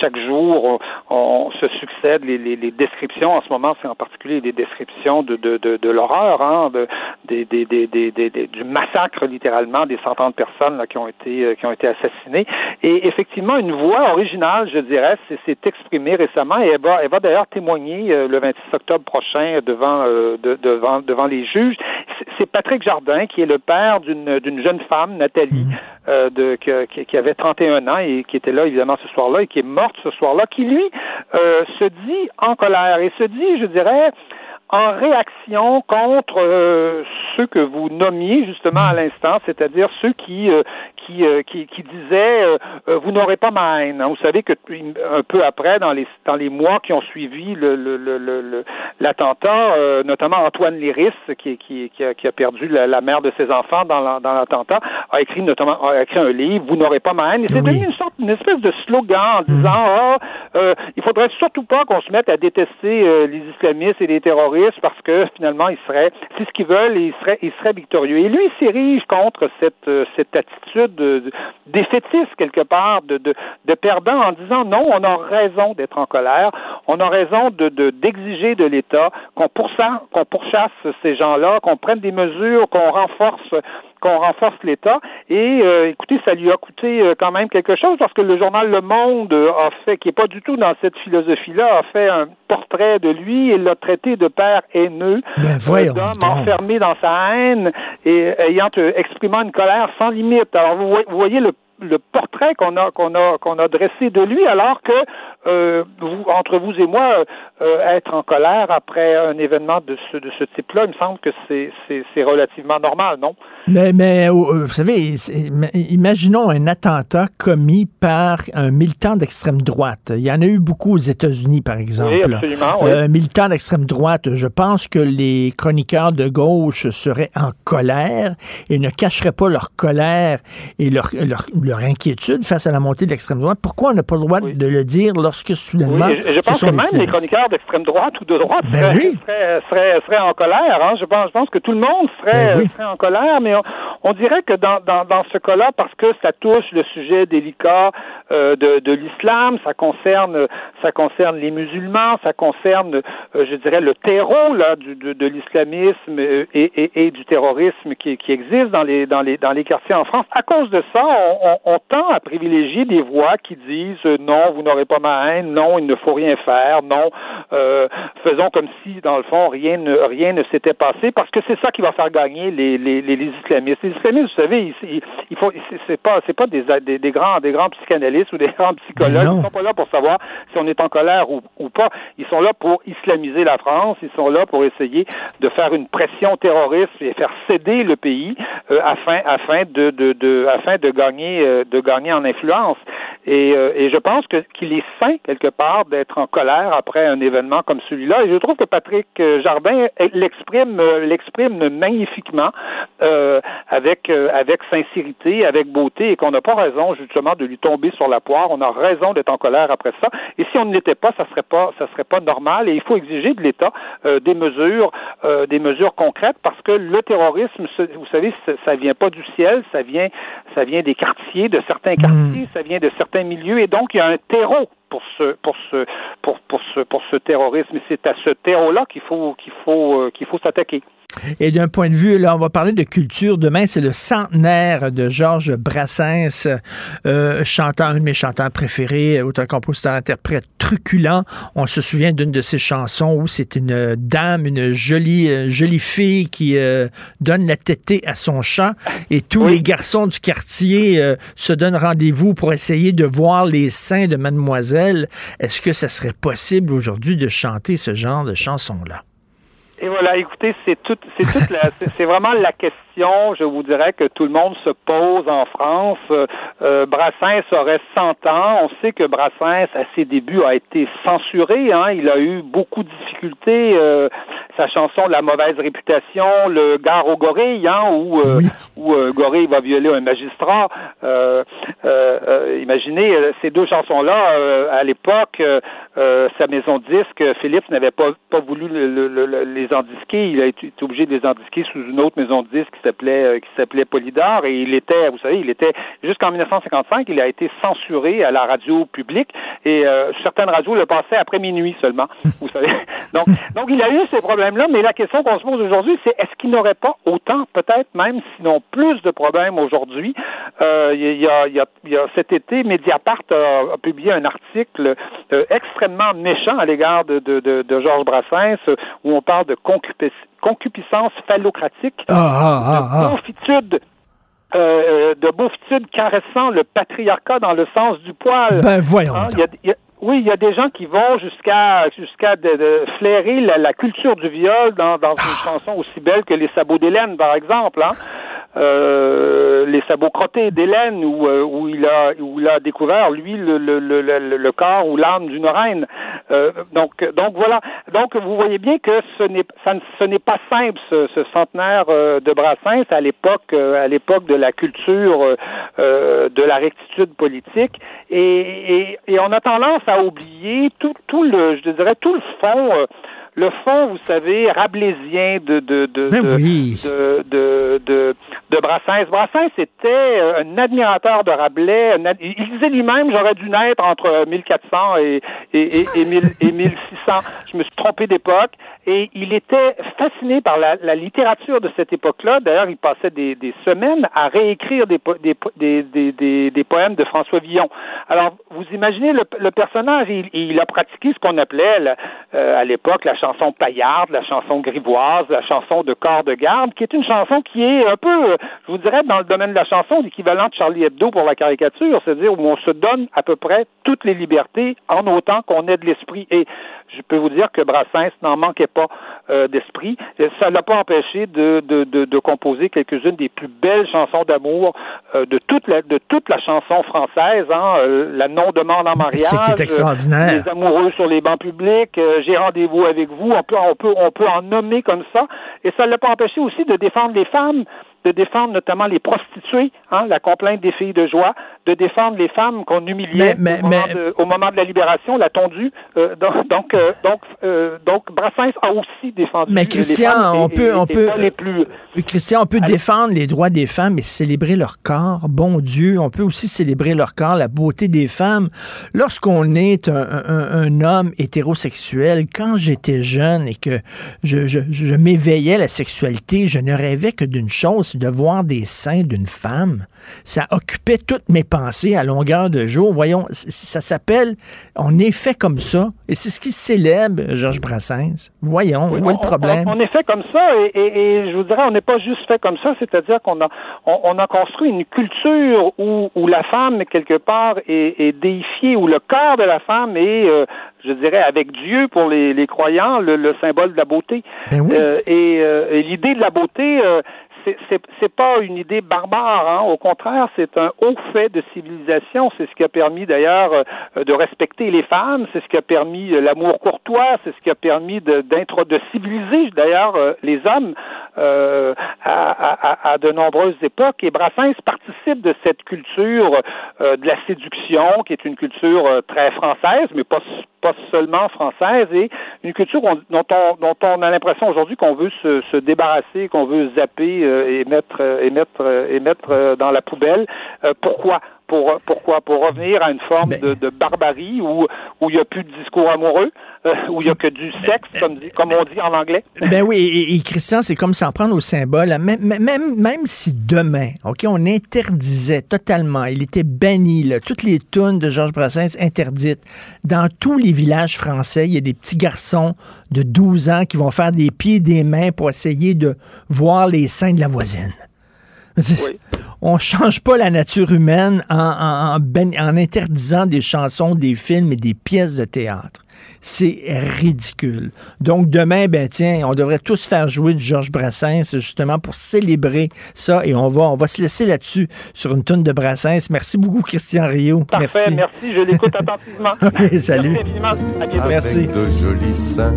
chaque jour, on, se succède les, les, les, descriptions. En ce moment, c'est en particulier des descriptions de, de, de, de l'horreur, hein, de, des, des, des, du massacre littéralement des centaines de personnes là, qui ont été euh, qui ont été assassinées. Et effectivement, une voix originale, je dirais, s'est exprimée récemment et elle va, elle va d'ailleurs témoigner euh, le 26 octobre prochain devant de, devant devant les juges c'est Patrick Jardin, qui est le père d'une jeune femme, Nathalie, mhm. euh, de, qui, qui, avait 31 ans et qui était là, évidemment, ce soir-là, et qui est morte ce soir-là, qui, lui, euh, se dit en colère et se dit, je dirais, en réaction contre euh, ceux que vous nommiez justement à l'instant, c'est-à-dire ceux qui euh, qui, euh, qui, qui disaient vous n'aurez pas ma haine. Hein. Vous savez que un peu après, dans les dans les mois qui ont suivi le, le, le, l'attentat, notamment Antoine Léris, qui, qui, qui, a, qui a perdu la, mère de ses enfants dans, l'attentat, a écrit notamment a écrit un livre Vous n'aurez pas ma haine. Et c'est devenu une sorte une espèce de slogan en disant ah, il faudrait surtout pas qu'on se mette à détester les islamistes et les terroristes parce que finalement, ils seraient, c'est ce qu'ils veulent ils seraient, ils seraient victorieux. Et lui, il s'érige contre cette, euh, cette attitude de, défaitiste quelque part, de, de, de, perdant en disant non, on a raison d'être en colère, on a raison de, d'exiger de, l'État qu'on pourchasse, qu'on pourchasse ces gens-là, qu'on prenne des mesures, qu'on renforce qu'on renforce l'État. Et euh, écoutez, ça lui a coûté euh, quand même quelque chose parce que le journal Le Monde euh, a fait, qui est pas du tout dans cette philosophie-là, a fait un portrait de lui et l'a traité de père haineux, ben, d'homme enfermé dans sa haine et ayant exprimant une colère sans limite. Alors vous voyez le le portrait qu'on a qu'on a qu'on a dressé de lui alors que euh, vous, entre vous et moi euh, être en colère après un événement de ce de ce type-là, il me semble que c'est relativement normal, non? Mais mais euh, vous savez, imaginons un attentat commis par un militant d'extrême droite. Il y en a eu beaucoup aux États-Unis, par exemple. Oui, absolument. Oui. Un militant d'extrême droite. Je pense que les chroniqueurs de gauche seraient en colère et ne cacheraient pas leur colère et leur leur, leur inquiétude face à la montée de l'extrême droite. Pourquoi on n'a pas le droit de le dire lorsque soudainement. Oui, je, je pense que même les chroniqueurs d'extrême droite ou de droite Ben seraient, oui. seraient, seraient- seraient en colère. hein. Je, pense, je pense que tout le monde serait, Ben oui. serait en colère, mais on, on dirait que dans, dans, dans ce cas-là, parce que ça touche le sujet délicat euh, de, de l'islam, ça concerne, ça concerne les musulmans, ça concerne, euh, je dirais, le terreau là du, de, de l'islamisme et, et, et du terrorisme qui, qui existe dans les, dans, les, dans les quartiers en France. À cause de ça, on, on, on tend à privilégier des voix qui disent euh, non, vous n'aurez pas ma non, il ne faut rien faire, non, euh, faisons comme si, dans le fond, rien ne, rien ne s'était passé, parce que c'est ça qui va faire gagner les, les, les, les islamistes. Les islamistes, vous savez, ils, ils, il faut, c'est- pas, c'est pas des, des, des grands, des grands psychanalystes ou des grands psychologues. Ils sont pas là pour savoir si on est en colère ou, ou pas. Ils sont là pour islamiser la France. Ils sont là pour essayer de faire une pression terroriste et faire céder le pays euh, afin, afin de, de, de, afin de gagner, euh, de gagner en influence. Et, euh, et je pense que qu'il est sain quelque part d'être en colère après un événement comme celui-là. Et je trouve que Patrick euh, Jardin euh, l'exprime, l'exprime magnifiquement euh, avec euh, avec sincérité, avec beauté, et qu'on n'a pas raison justement de lui tomber sur la poire. On a raison d'être en colère après ça. Et si on ne l'était pas, ça serait pas ça serait pas normal. Et il faut exiger de l'État euh, des mesures des mesures concrètes parce que le terrorisme, vous savez, ça, ça vient pas du ciel, ça vient ça vient des quartiers, de certains quartiers, ça vient de certains milieux, et donc il y a un terreau pour ce pour ce pour pour ce pour ce terrorisme. C'est à ce terreau-là qu'il faut qu'il faut euh, qu'il faut s'attaquer. Et d'un point de vue, là, on va parler de culture. Demain, c'est le centenaire de Georges Brassens, euh, chanteur, un de mes chanteurs préférés, auteur, compositeur, interprète truculent. On se souvient d'une de ses chansons où c'est une dame, une jolie, euh, jolie fille qui euh, donne la tétée à son chat et tous les garçons du quartier euh, se donnent rendez-vous pour essayer de voir les seins de mademoiselle. Est-ce que ça serait possible aujourd'hui de chanter ce genre de chanson-là? Et voilà, écoutez, c'est tout, c'est c'est vraiment la question, je vous dirais, que tout le monde se pose en France. Euh, euh, Brassens aurait 100 ans. On sait que Brassens, à ses débuts, a été censuré. Hein. Il a eu beaucoup de difficultés. Euh, sa chanson La mauvaise réputation, le gare au gorille, hein, où, euh, où euh, Gorille va violer un magistrat. Euh, imaginez ces deux chansons-là à l'époque. sa maison de disque, Philips n'avait pas, pas voulu le- le- le- les endisquer. Il a été, obligé de les endisquer sous une autre maison de disque qui euh, qui s'appelait Polydor. Et il était, vous savez, il était jusqu'en 1955, il a été censuré à la radio publique. Et euh, certaines radios le passaient après minuit seulement. Vous savez. Donc, donc il a eu ces problèmes-là. Mais la question qu'on se pose aujourd'hui, c'est est-ce qu'il n'aurait pas autant, peut-être même, sinon plus de problèmes aujourd'hui? Euh, Il y, a, y, a, cet été, Mediapart a, publié un article extrêmement méchant à l'égard de, de, de, de Georges Brassens, où on parle de concupiscence, concupiscence phallocratique, Ah, ah, ah, de beaufitude. euh, de beaufitude caressant le patriarcat dans le sens du poil. Ben, voyons Hein, il y a- il y a- oui, il y a des gens qui vont jusqu'à jusqu'à de, de flairer la, la culture du viol dans, dans une chanson aussi belle que Les sabots d'Hélène, par exemple. Hein? Euh, les sabots crottés d'Hélène, où, euh, où il a où il a découvert lui le, le, le, le, le corps ou l'âme d'une reine. Euh, donc donc voilà. Donc vous voyez bien que ce n'est ça ne- ce n'est pas simple ce, ce centenaire euh, de Brassens à l'époque euh, à l'époque de la culture euh, de la rectitude politique et, et, et on a tendance à oublier tout tout le je dirais tout le fond euh, le fond, vous savez, rablaisien de de de Ben de, oui. de, de, de, de Brassens. Brassens était euh, un admirateur de Rabelais. ad- il disait lui-même, j'aurais dû naître entre 1400 et, et, et, et, 1000 et 1600. Je me suis trompé d'époque. Et il était fasciné par la, la littérature de cette époque-là. D'ailleurs, il passait des, des semaines à réécrire des, des, des, poèmes de François Villon. Alors, vous imaginez le, le personnage, il, il a pratiqué ce qu'on appelait la- euh, à l'époque la chanson paillarde, la chanson grivoise, la chanson de corps de garde, qui est une chanson qui est un peu, je vous dirais, dans le domaine de la chanson, l'équivalent de Charlie Hebdo pour la caricature, c'est-à-dire où on se donne à peu près toutes les libertés en autant qu'on ait de l'esprit. Et je peux vous dire que Brassens n'en manquait pas euh, d'esprit. Ça ne l'a pas empêché de, de, de, de composer quelques-unes des plus belles chansons d'amour euh, de toute la de toute la chanson française. Hein, euh, la non-demande en mariage, est extraordinaire. euh, les amoureux sur les bancs publics, euh, j'ai rendez-vous avec vous. On peut on peut on peut en nommer comme ça. Et ça ne l'a pas empêché aussi de défendre les femmes de défendre notamment les prostituées, hein, la complainte des filles de joie, de défendre les femmes qu'on humiliait Mais- mais- au, moment mais- de, au moment de la libération, l'a tondu. Euh, donc, donc, euh, donc, euh, donc, Brassens a aussi défendu Mais les Christian, femmes on et- peut, et- on peut, les plus Christian, on peut défendre les droits des femmes et célébrer leur corps. Bon Dieu, on peut aussi célébrer leur corps, la beauté des femmes. Lorsqu'on est un, un- un homme hétérosexuel, quand j'étais jeune et que je, je, je m'éveillais à la sexualité, je ne rêvais que d'une chose, de voir des seins d'une femme. Ça occupait toutes mes pensées à longueur de jour. Voyons, ça s'appelle, on est fait comme ça. Et c'est ce qui célèbre Georges Brassens. Voyons, où est le problème? On, on est fait comme ça et, et- et je vous dirais, on n'est pas juste fait comme ça, c'est-à-dire qu'on a, on, on a construit une culture où, où la femme, quelque part, est, est déifiée, où le corps de la femme est, euh, je dirais, avec Dieu pour les, les croyants, le, le symbole de la beauté. Euh, et euh, et l'idée de la beauté, euh, c'est- pas une idée barbare, hein. au contraire, c'est un haut fait de civilisation. C'est ce qui a permis d'ailleurs euh, de respecter les femmes, c'est ce qui a permis euh, l'amour courtois, c'est ce qui a permis de, de civiliser d'ailleurs euh, les hommes euh, à, à- à- de nombreuses époques. Et Brassens participe de cette culture euh, de la séduction, qui est une culture euh, très française, mais pas pas seulement française, et une culture on- dont, on, dont on a l'impression aujourd'hui qu'on veut se, se débarrasser, qu'on veut zapper euh, et mettre, euh, et mettre, et mettre dans la poubelle. Pourquoi? Pour, pourquoi? Pour revenir à une forme de, de barbarie où où il n'y a plus de discours amoureux, euh, où il n'y a que du sexe, comme, dit- comme on dit en anglais? Ben oui, et, et Christian, c'est comme s'en prendre au symbole. hein. Même, même, même- si demain, OK, on interdisait totalement, il était banni, là, toutes les tunes de Georges Brassens interdites. Dans tous les villages français, il y a des petits garçons de 12 ans qui vont faire des pieds et des mains pour essayer de voir les seins de la voisine. On change pas la nature humaine en, en- en ben- en interdisant des chansons, des films et des pièces de théâtre. C'est ridicule. Donc demain, ben tiens, on devrait tous faire jouer du Georges Brassens justement pour célébrer ça et on va on va se laisser là-dessus sur une tonne de Brassens. Merci beaucoup Christian Rio. Parfait, merci, je l'écoute attentivement. Ok, salut. Merci. À. Merci. Avec de jolis seins,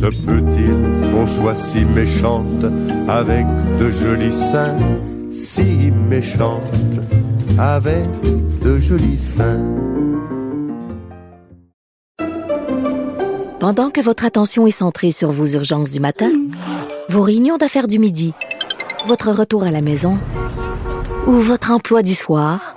se peut-il qu'on soit si méchante avec de jolis seins, si méchante avec de jolis seins. Pendant que votre attention est centrée sur vos urgences du matin, vos réunions d'affaires du midi, votre retour à la maison ou votre emploi du soir,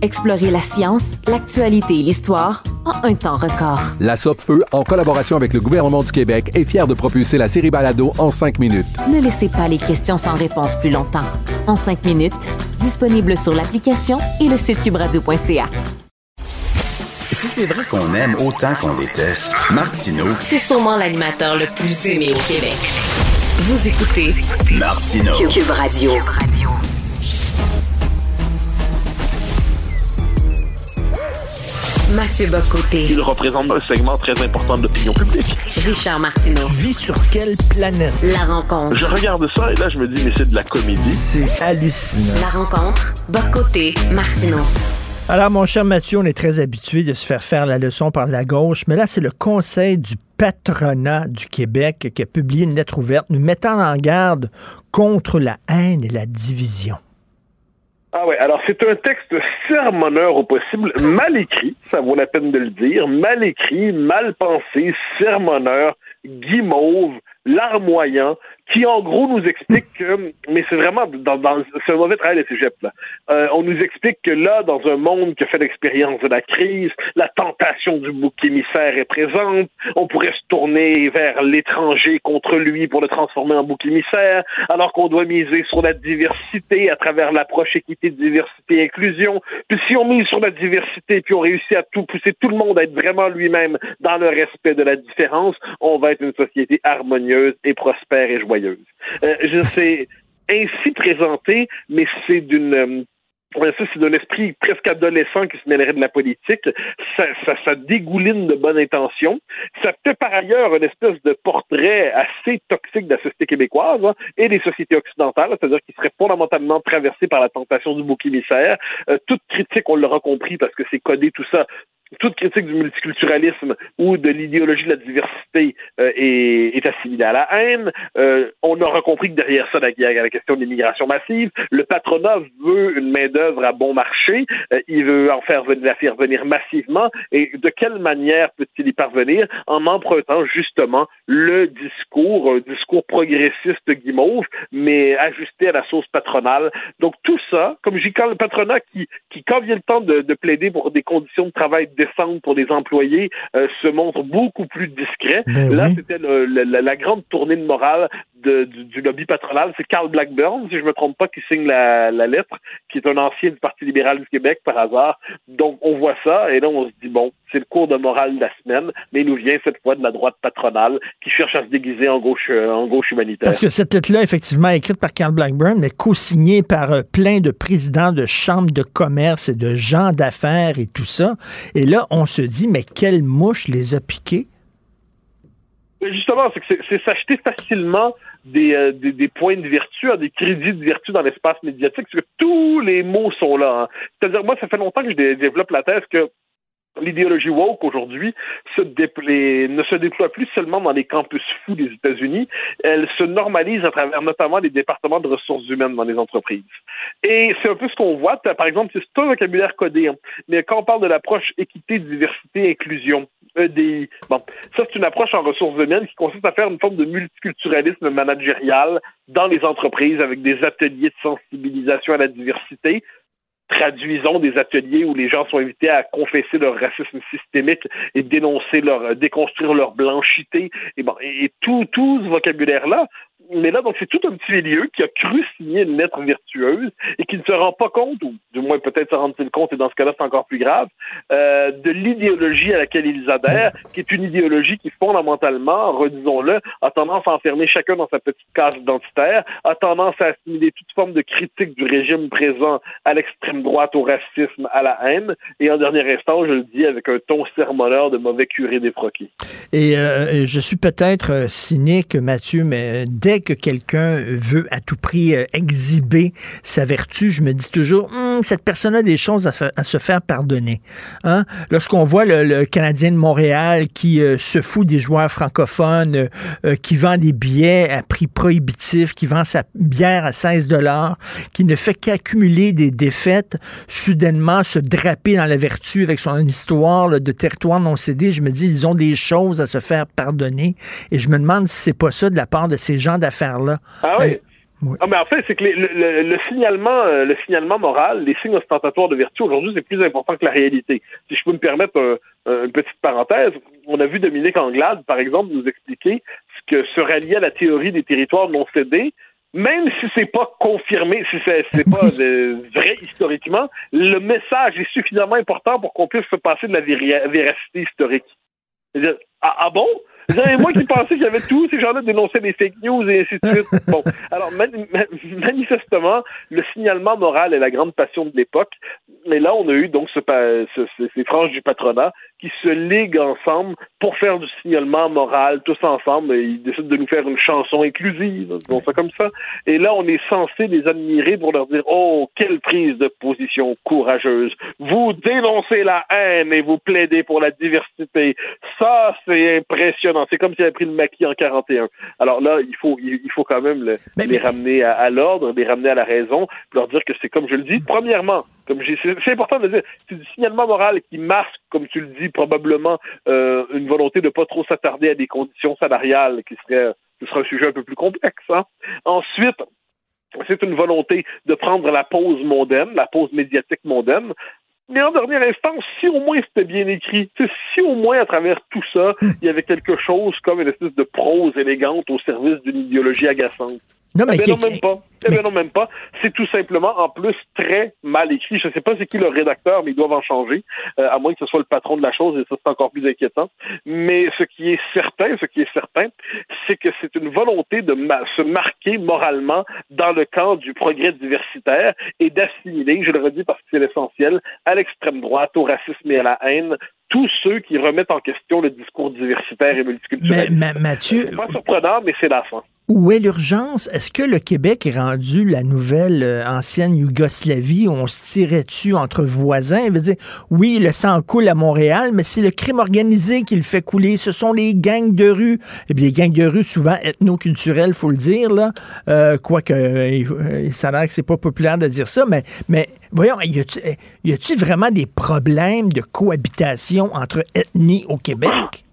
Explorez la science, l'actualité et l'histoire en un temps record. La Feu, en collaboration avec le gouvernement du Québec, est fière de propulser la série Balado en cinq minutes. Ne laissez pas les questions sans réponse plus longtemps. En cinq minutes, disponible sur l'application et le site cubradio.ca. Si c'est vrai qu'on aime autant qu'on déteste, Martineau, C'est sûrement l'animateur le plus aimé au Québec. Vous écoutez Martineau. Cube Radio. Mathieu Bocoté. Il représente un segment très important de l'opinion publique. Richard Martineau. Tu vis sur quelle planète? La rencontre. Je regarde ça et là, je me dis, mais c'est de la comédie. C'est hallucinant. La rencontre. Bocoté. Martineau. Alors, mon cher Mathieu, on est très habitué de se faire faire la leçon par la gauche, mais là, c'est le Conseil du patronat du Québec qui a publié une lettre ouverte nous mettant en garde contre la haine et la division. Ah ouais, alors c'est un texte sermonneur au possible, mal écrit, ça vaut la peine de le dire, mal écrit, mal pensé, sermonneur, guimauve, larmoyant, qui en gros nous explique que, mais c'est vraiment dans, dans c'est un mauvais travail de cégep là. Euh, on nous explique que là, dans un monde qui a fait l'expérience de la crise, la tentation du bouc émissaire est présente. On pourrait se tourner vers l'étranger contre lui pour le transformer en bouc émissaire, alors qu'on doit miser sur la diversité à travers l'approche équité, diversité, inclusion. Puis si on mise sur la diversité, puis on réussit à tout pousser tout le monde à être vraiment lui-même dans le respect de la différence, on va être une société harmonieuse et prospère et joyeuse. Euh, je sais ainsi présenté, mais c'est d'une euh, c'est d'un esprit presque adolescent qui se mêlerait de la politique. Ça, ça, dégouline de bonnes intentions. Ça fait par ailleurs une espèce de portrait assez toxique de la société québécoise hein, et des sociétés occidentales, c'est-à-dire qui serait fondamentalement traversé par la tentation du bouc émissaire. Euh, toute critique, on l'aura compris parce que c'est codé tout ça, toute critique du multiculturalisme ou de l'idéologie de la diversité euh, est, est, assimilée à la haine. Euh, on aura compris que derrière ça, il y a la question de l'immigration massive. Le patronat veut une main-d'œuvre à bon marché. Euh, il veut en faire venir, la faire venir massivement. Et de quelle manière peut-il y parvenir? En empruntant justement le discours, un discours progressiste guimauve, mais ajusté à la sauce patronale. Donc tout ça, comme j'ai quand le patronat qui, qui, quand vient le temps de, de plaider pour des conditions de travail descendre pour les employés euh, se montre beaucoup plus discret. Ben Là, oui. c'était la, la grande tournée de morale de- du, du lobby patronal. C'est Carl Blackburn, si je me trompe pas, qui signe la, la lettre, qui est un ancien du Parti libéral du Québec par hasard. Donc, on voit ça et là, on se dit, bon, c'est le cours de morale de la semaine, mais il nous vient cette fois de la droite patronale qui cherche à se déguiser en gauche, euh, en gauche humanitaire. Parce que cette lettre-là, effectivement, écrite par Carl Blackburn, mais co-signée par euh, plein de présidents de chambres de commerce et de gens d'affaires et tout ça. Et là, on se dit, mais quelle mouche les a piqués? Justement, c'est s'acheter facilement des, euh, des, des points de vertu, hein, des crédits de vertu dans l'espace médiatique, parce que tous les mots sont là. hein. C'est-à-dire, moi, ça fait longtemps que je dé- développe la thèse que l'idéologie woke aujourd'hui ne se déploie plus seulement dans les campus fous des États-Unis, elle se normalise à travers notamment les départements de ressources humaines dans les entreprises. Et c'est un peu ce qu'on voit. Par exemple, c'est un vocabulaire codé, hein. mais quand on parle de l'approche équité, diversité, inclusion, EDI, bon, ça c'est une approche en ressources humaines qui consiste à faire une forme de multiculturalisme managérial dans les entreprises avec des ateliers de sensibilisation à la diversité, traduisons des ateliers où les gens sont invités à confesser leur racisme systémique et dénoncer leur déconstruire leur blanchité. Et tout tout ce vocabulaire là mais là donc c'est tout un petit milieu qui a cru signer une lettre vertueuse et qui ne se rend pas compte ou du moins peut-être se rend-il compte et dans ce cas-là c'est encore plus grave euh, de l'idéologie à laquelle ils adhèrent qui est une idéologie qui fondamentalement redisons-le a tendance à enfermer chacun dans sa petite case identitaire a tendance à assimiler toute forme de critique du régime présent à l'extrême droite, au racisme, à la haine. Et en dernier instant, je le dis avec un ton sermonneur de mauvais curé défroqué. Et euh, je suis peut-être euh, cynique, Mathieu, mais euh, que quelqu'un veut à tout prix euh, exhiber sa vertu, je me dis toujours, Hum, cette personne a des choses à, se faire pardonner. Hein? Lorsqu'on voit le, Canadien de Montréal qui euh, se fout des joueurs francophones, euh, qui vend des billets à prix prohibitif, qui vend sa bière à 16 dollars, qui ne fait qu'accumuler des défaites, soudainement se draper dans la vertu avec son histoire de territoire non cédé, je me dis, ils ont des choses à se faire pardonner. Et je me demande si c'est pas ça de la part de ces gens d'affaires-là. Ah oui? Euh, Ah, mais en fait, c'est que les- le, le- le signalement, euh, le signalement moral, les signes ostentatoires de vertu aujourd'hui, c'est plus important que la réalité. Si je peux me permettre un- un- une petite parenthèse, on a vu Dominique Anglade, par exemple, nous expliquer ce que se rallier à la théorie des territoires non cédés, même si c'est pas confirmé, si c'est c'est pas euh, vrai historiquement, le message est suffisamment important pour qu'on puisse se passer de la véri- véracité historique. C'est-à-dire, ah, ah bon? Moi qui pensais qu'il y avait tous ces gens-là dénonçaient des fake news et ainsi de suite. Bon, alors mani- ma- manifestement, le signalement moral est la grande passion de l'époque. Mais là, on a eu donc ce- ces franges du patronat qui se liguent ensemble pour faire du signalement moral tous ensemble. Et ils décident de nous faire une chanson inclusive, disons ça comme ça. Et là, on est censé les admirer pour leur dire oh quelle prise de position courageuse. Vous dénoncez la haine et vous plaidez pour la diversité. Ça, c'est impressionnant. C'est comme s'il avait pris le maquis en 41. Alors là, il faut il faut quand même le- les ramener à, à l'ordre, les ramener à la raison, leur dire que c'est comme je le dis. Premièrement, comme c'est, important de le dire, c'est du signalement moral qui masque, comme tu le dis, probablement euh, une volonté de pas trop s'attarder à des conditions salariales qui seraient ce un sujet un peu plus complexe. Hein. Ensuite, c'est une volonté de prendre la pause mondaine, la pause médiatique mondaine, mais en dernière instance, si au moins c'était bien écrit, si au moins à travers tout ça, il y avait quelque chose comme une espèce de prose élégante au service d'une idéologie agaçante. Non, mais eh ben qui- non, même pas. Eh ben non, même pas. C'est tout simplement, en plus, très mal écrit. Je sais pas c'est qui le rédacteur, mais ils doivent en changer, euh, à moins que ce soit le patron de la chose, et ça, c'est encore plus inquiétant. Mais ce qui est certain, ce qui est certain, c'est que c'est une volonté de ma- se marquer moralement dans le camp du progrès diversitaire et d'assimiler, je le redis parce que c'est l'essentiel, à l'extrême droite, au racisme et à la haine, tous ceux qui remettent en question le discours diversitaire et Mais, multiculturel. Ma- Mathieu, C'est pas surprenant, mais c'est la fin. où est l'urgence? Est-ce que le Québec est rendu la nouvelle euh, ancienne Yougoslavie où on se tirait dessus entre voisins? Il veut dire, oui, le sang coule à Montréal, mais c'est le crime organisé qui le fait couler. Ce sont les gangs de rue. Et bien, les gangs de rue, souvent ethnoculturels, faut le dire, là. Euh, Quoique, euh, euh, ça a l'air que c'est pas populaire de dire ça, mais, mais voyons, y y a-tu vraiment des problèmes de cohabitation entre ethnies au Québec?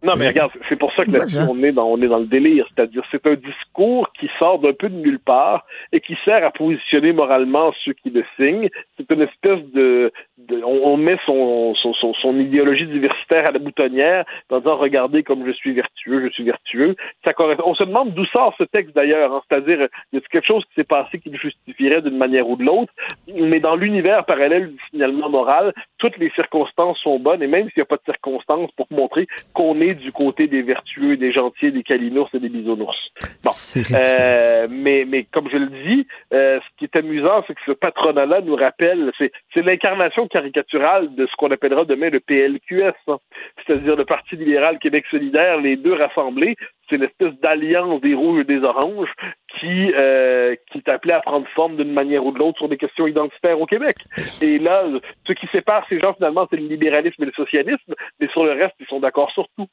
Non, mais regarde, c'est pour ça que là-dessus, on est dans, on est dans le délire. C'est-à-dire, c'est un discours qui sort d'un peu de nulle part et qui sert à positionner moralement ceux qui le signent. C'est une espèce de, de- on, on met son, son, son, son idéologie diversitaire à la boutonnière en disant, regardez comme je suis vertueux, je suis vertueux. Ça correspond. On se demande d'où sort ce texte d'ailleurs. hein. C'est-à-dire, y a quelque chose qui s'est passé qui le justifierait d'une manière ou de l'autre? Mais dans l'univers parallèle du signalement moral, toutes les circonstances sont bonnes et même s'il n'y a pas de circonstances pour montrer qu'on est du côté des vertueux, des gentils, des calinours et des bisounours. Bon. Euh, mais, mais comme je le dis, euh, ce qui est amusant, c'est que ce patronat-là nous rappelle, c'est, c'est l'incarnation caricaturale de ce qu'on appellera demain le PLQS, hein. c'est-à-dire le Parti libéral Québec solidaire, les deux rassemblés, c'est l'espèce d'alliance des rouges et des oranges qui, euh, qui est appelée à prendre forme d'une manière ou de l'autre sur des questions identitaires au Québec. Et là, ce qui sépare ces gens, finalement, c'est le libéralisme et le socialisme, mais sur le reste, ils sont d'accord sur tout.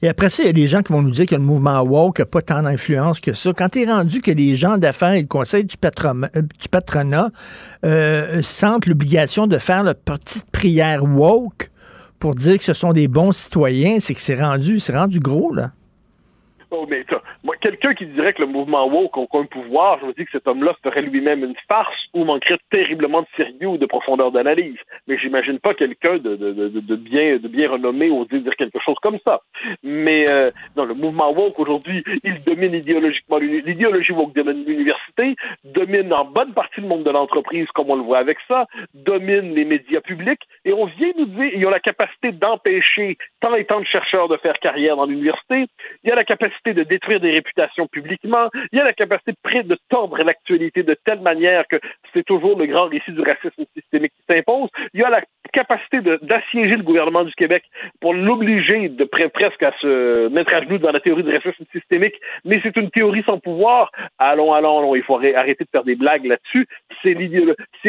Et après ça, il y a des gens qui vont nous dire que le mouvement woke n'a pas tant d'influence que ça. Quand tu es rendu que les gens d'affaires et le conseil du, patron- euh, du patronat euh, sentent l'obligation de faire leur petite prière woke pour dire que ce sont des bons citoyens, c'est que c'est rendu, c'est rendu gros, là. Oh, mais moi, quelqu'un qui dirait que le mouvement woke a aucun pouvoir, je me dis que cet homme-là ferait lui-même une farce ou manquerait terriblement de sérieux ou de profondeur d'analyse. Mais j'imagine pas quelqu'un de, de, de, bien de bien renommé oser dire quelque chose comme ça. Mais euh, non, le mouvement woke aujourd'hui, il domine idéologiquement l'idéologie woke domine l'université, domine en bonne partie le monde de l'entreprise, comme on le voit avec ça, domine les médias publics, et on vient nous dire ils ont la capacité d'empêcher tant et tant de chercheurs de faire carrière dans l'université, il y a la capacité de détruire des réputations publiquement, il y a la capacité de, tordre l'actualité de telle manière que c'est toujours le grand récit du racisme systémique qui s'impose, il y a la capacité d'assiéger le gouvernement du Québec pour l'obliger presque à se mettre à genoux dans la théorie du racisme systémique, mais c'est une théorie sans pouvoir. Allons, allons, allons, il faut arrê- arrêter de faire des blagues là-dessus. C'est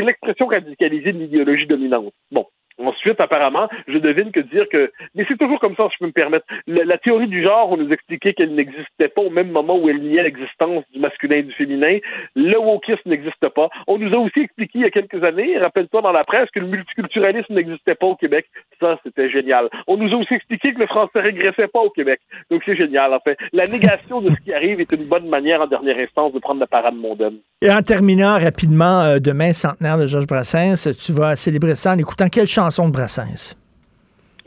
l'expression radicalisée de l'idéologie dominante. Bon. Ensuite, apparemment, je devine que dire que... Mais c'est toujours comme ça, si je peux me permettre. La, théorie du genre, on nous expliquait qu'elle n'existait pas au même moment où elle niait l'existence du masculin et du féminin. Le wokisme n'existe pas. On nous a aussi expliqué il y a quelques années, rappelle-toi dans la presse, que le multiculturalisme n'existait pas au Québec. Ça, c'était génial. On nous a aussi expliqué que le français régressait pas au Québec. Donc c'est génial, en fait. La négation de ce qui arrive est une bonne manière, en dernière instance, de prendre la parade mondaine. Et en terminant rapidement, euh, demain, centenaire de Georges Brassens, tu vas célébrer ça en écoutant quelle chanson? De Brassens?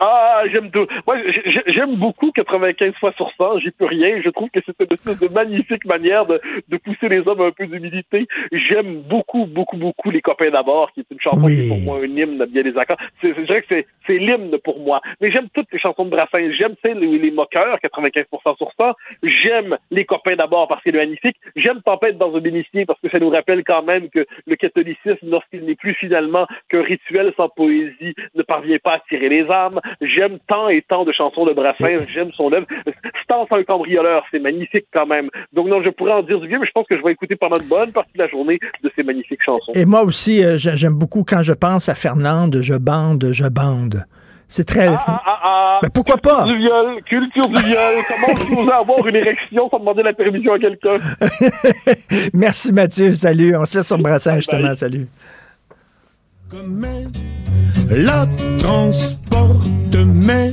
Ah, j'aime tout. Moi, j'aime beaucoup 95 fois sur 100. J'y peux rien. Je trouve que c'est une espèce de magnifique manière de, de pousser les hommes à un peu d'humilité. J'aime beaucoup, beaucoup, beaucoup Les copains d'abord, qui est une chanson qui est pour moi un hymne à bien des accords. C'est, dirais que c'est, c'est l'hymne pour moi. Mais j'aime toutes les chansons de Brassens. J'aime, tu sais, les, les moqueurs, 95% sur 100. J'aime Les copains d'abord parce qu'il est magnifique. J'aime Tempête dans un bénitier parce que ça nous rappelle quand même que le catholicisme, lorsqu'il n'est plus finalement qu'un rituel sans poésie, ne parvient pas à tirer les âmes. J'aime tant et tant de chansons de Brassens, j'aime son œuvre. Stance un cambrioleur, c'est magnifique quand même. Donc non, je pourrais en dire du bien, mais je pense que je vais écouter pendant une bonne partie de la journée de ces magnifiques chansons. Et moi aussi, euh, j'ai- j'aime beaucoup quand je pense à Fernande, je bande, je bande. C'est très. Ah, ah, Ben, pourquoi pas? Du viol, culture du viol. Comment tu osais avoir une érection sans demander la permission à quelqu'un? Merci Mathieu, salut. On se laisse sur Brassens justement, salut. La transporte, mais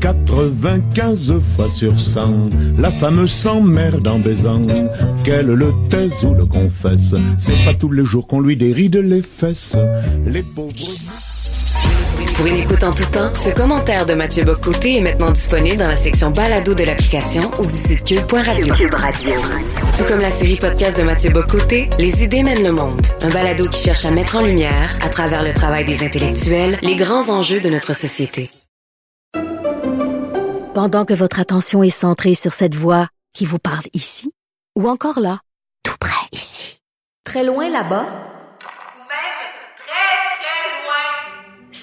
95 fois sur 100, la femme s'emmerde en baisant. Qu'elle le taise ou le confesse, c'est pas tous les jours qu'on lui déride les fesses. Les pauvres. Pour une écoute en tout temps, ce commentaire de Mathieu Bocoté est maintenant disponible dans la section balado de l'application ou du site cube.radio. Tout comme la série podcast de Mathieu Bocoté, Les idées mènent le monde. Un balado qui cherche à mettre en lumière, à travers le travail des intellectuels, les grands enjeux de notre société. Pendant que votre attention est centrée sur cette voix qui vous parle ici, ou encore là, tout près ici, très loin là-bas,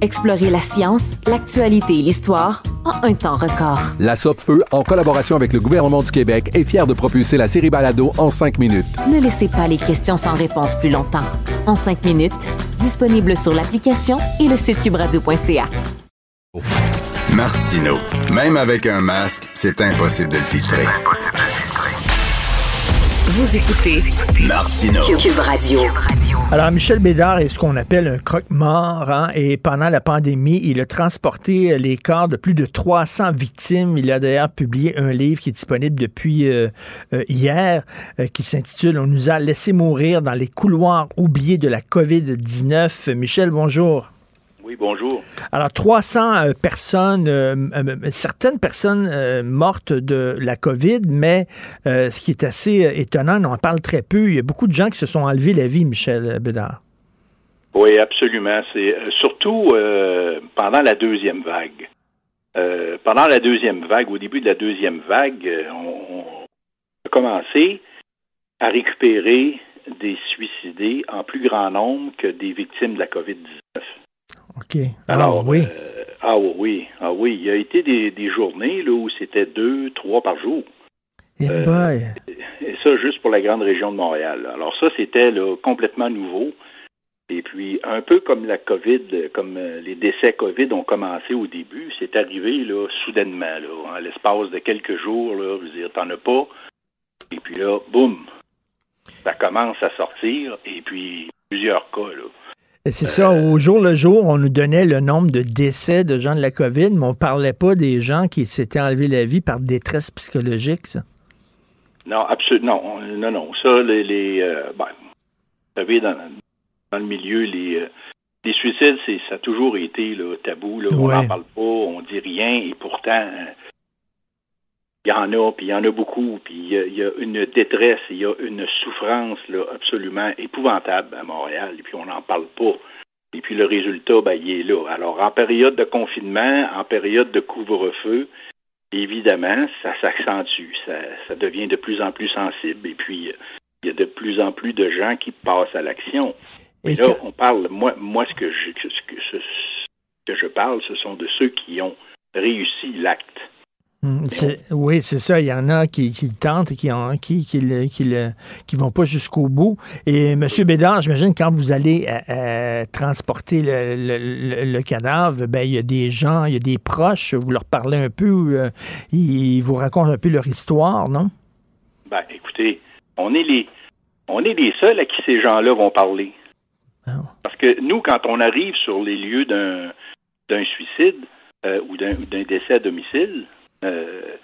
Explorez la science, l'actualité et l'histoire en un temps record. La Feu, en collaboration avec le gouvernement du Québec, est fière de propulser la série Balado en cinq minutes. Ne laissez pas les questions sans réponse plus longtemps. En cinq minutes, disponible sur l'application et le site cubradio.ca. Martino. Même avec un masque, c'est impossible de le filtrer. Vous écoutez Martino. Cube Radio. Alors, Michel Bédard est ce qu'on appelle un croque-mort. hein, et pendant la pandémie, il a transporté les corps de plus de 300 victimes. Il a d'ailleurs publié un livre qui est disponible depuis euh, euh, hier, euh, qui s'intitule On nous a laissé mourir dans les couloirs oubliés de la COVID-19. Michel, bonjour. Oui, bonjour. Alors, 300 euh, personnes, euh, euh, certaines personnes euh, mortes de la COVID, mais ce qui est assez étonnant, on en parle très peu. Il y a beaucoup de gens qui se sont enlevés la vie, Michel Bédard. Oui, absolument. C'est surtout pendant la deuxième vague. Pendant la deuxième vague, au début de la deuxième vague, on, on a commencé à récupérer des suicidés en plus grand nombre que des victimes de la COVID-19. OK. Alors, ah, oui. euh, ah oui, ah oui. Il y a été des, des journées là, où c'était deux, trois par jour. Eh Euh, boy. Et ça, juste pour la grande région de Montréal. Alors ça, c'était là, complètement nouveau. Et puis, un peu comme la COVID, euh, comme euh, les décès COVID ont commencé au début, c'est arrivé là, soudainement, là, en l'espace de quelques jours. Là, veux dire, t'en as pas. Et puis là, boum, ça commence à sortir. Et puis, plusieurs cas. Là. Et C'est ça, au jour le jour, on nous donnait le nombre de décès de gens de la COVID, mais on parlait pas des gens qui s'étaient enlevés la vie par détresse psychologique, ça. Non, absolument. Non, on- non, non. Ça, les, les euh, ben, vous savez, dans, dans le milieu, les, euh, les suicides, c'est, ça a toujours été là, tabou. Là. On n'en parle pas, on dit rien, et pourtant, euh, il y en a, puis il y en a beaucoup, puis il y a, il y a une détresse, il y a une souffrance là, absolument épouvantable à Montréal, et puis on n'en parle pas. Et puis le résultat, ben, il est là. Alors, en période de confinement, en période de couvre-feu, évidemment, ça s'accentue, ça, ça devient de plus en plus sensible, et puis il y a de plus en plus de gens qui passent à l'action. Et là, on parle, moi, moi ce, que je, que- ce que, ce- ce que je parle, ce sont de ceux qui ont réussi l'acte. C'est- Oui, c'est ça. Il y en a qui, qui le tentent et qui en, qui, qui, le- qui, le- qui vont pas jusqu'au bout. Et M. Bédard, j'imagine, quand vous allez euh, euh, transporter le, le- le- le cadavre, ben, il y a des gens, il y a des proches, vous leur parlez un peu, euh, ils vous racontent un peu leur histoire, non? Ben, écoutez, on est les, on est les seuls à qui ces gens-là vont parler. Parce que nous, quand on arrive sur les lieux d'un, suicide euh, ou d'un, d'un décès à domicile, euh,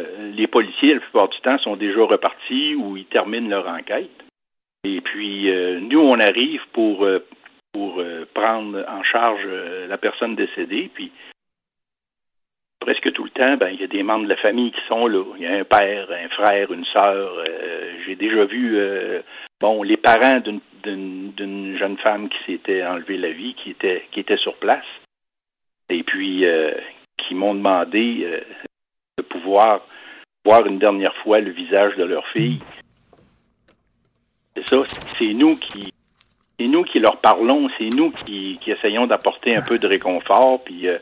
euh, les policiers, la plupart du temps, sont déjà repartis ou ils terminent leur enquête. Et puis, euh, nous, on arrive pour, prendre en charge la personne décédée, puis presque tout le temps, ben, il y a des membres de la famille qui sont là. Il y a un père, un frère, une sœur. J'ai déjà vu, bon, les parents d'une- jeune femme qui s'était enlevé la vie, qui était qui était sur place, et puis qui m'ont demandé, de pouvoir voir une dernière fois le visage de leur fille. C'est ça, c'est nous qui c'est nous qui leur parlons, c'est nous qui, essayons d'apporter un peu de réconfort, puis euh,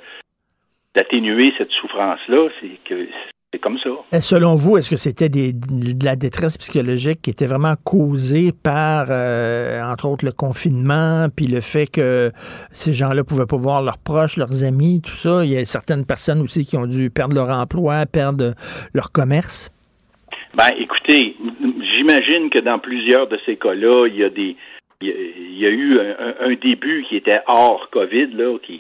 d'atténuer cette souffrance-là. C'est que c'est comme ça. Et selon vous, est-ce que c'était des, de la détresse psychologique qui était vraiment causée par, euh, entre autres, le confinement, puis le fait que ces gens-là pouvaient pas voir leurs proches, leurs amis, tout ça? Il y a certaines personnes aussi qui ont dû perdre leur emploi, perdre leur commerce. Ben, écoutez, j'imagine que dans plusieurs de ces cas-là, il y a des, il y a, eu un, un, début qui était hors COVID, là, qui,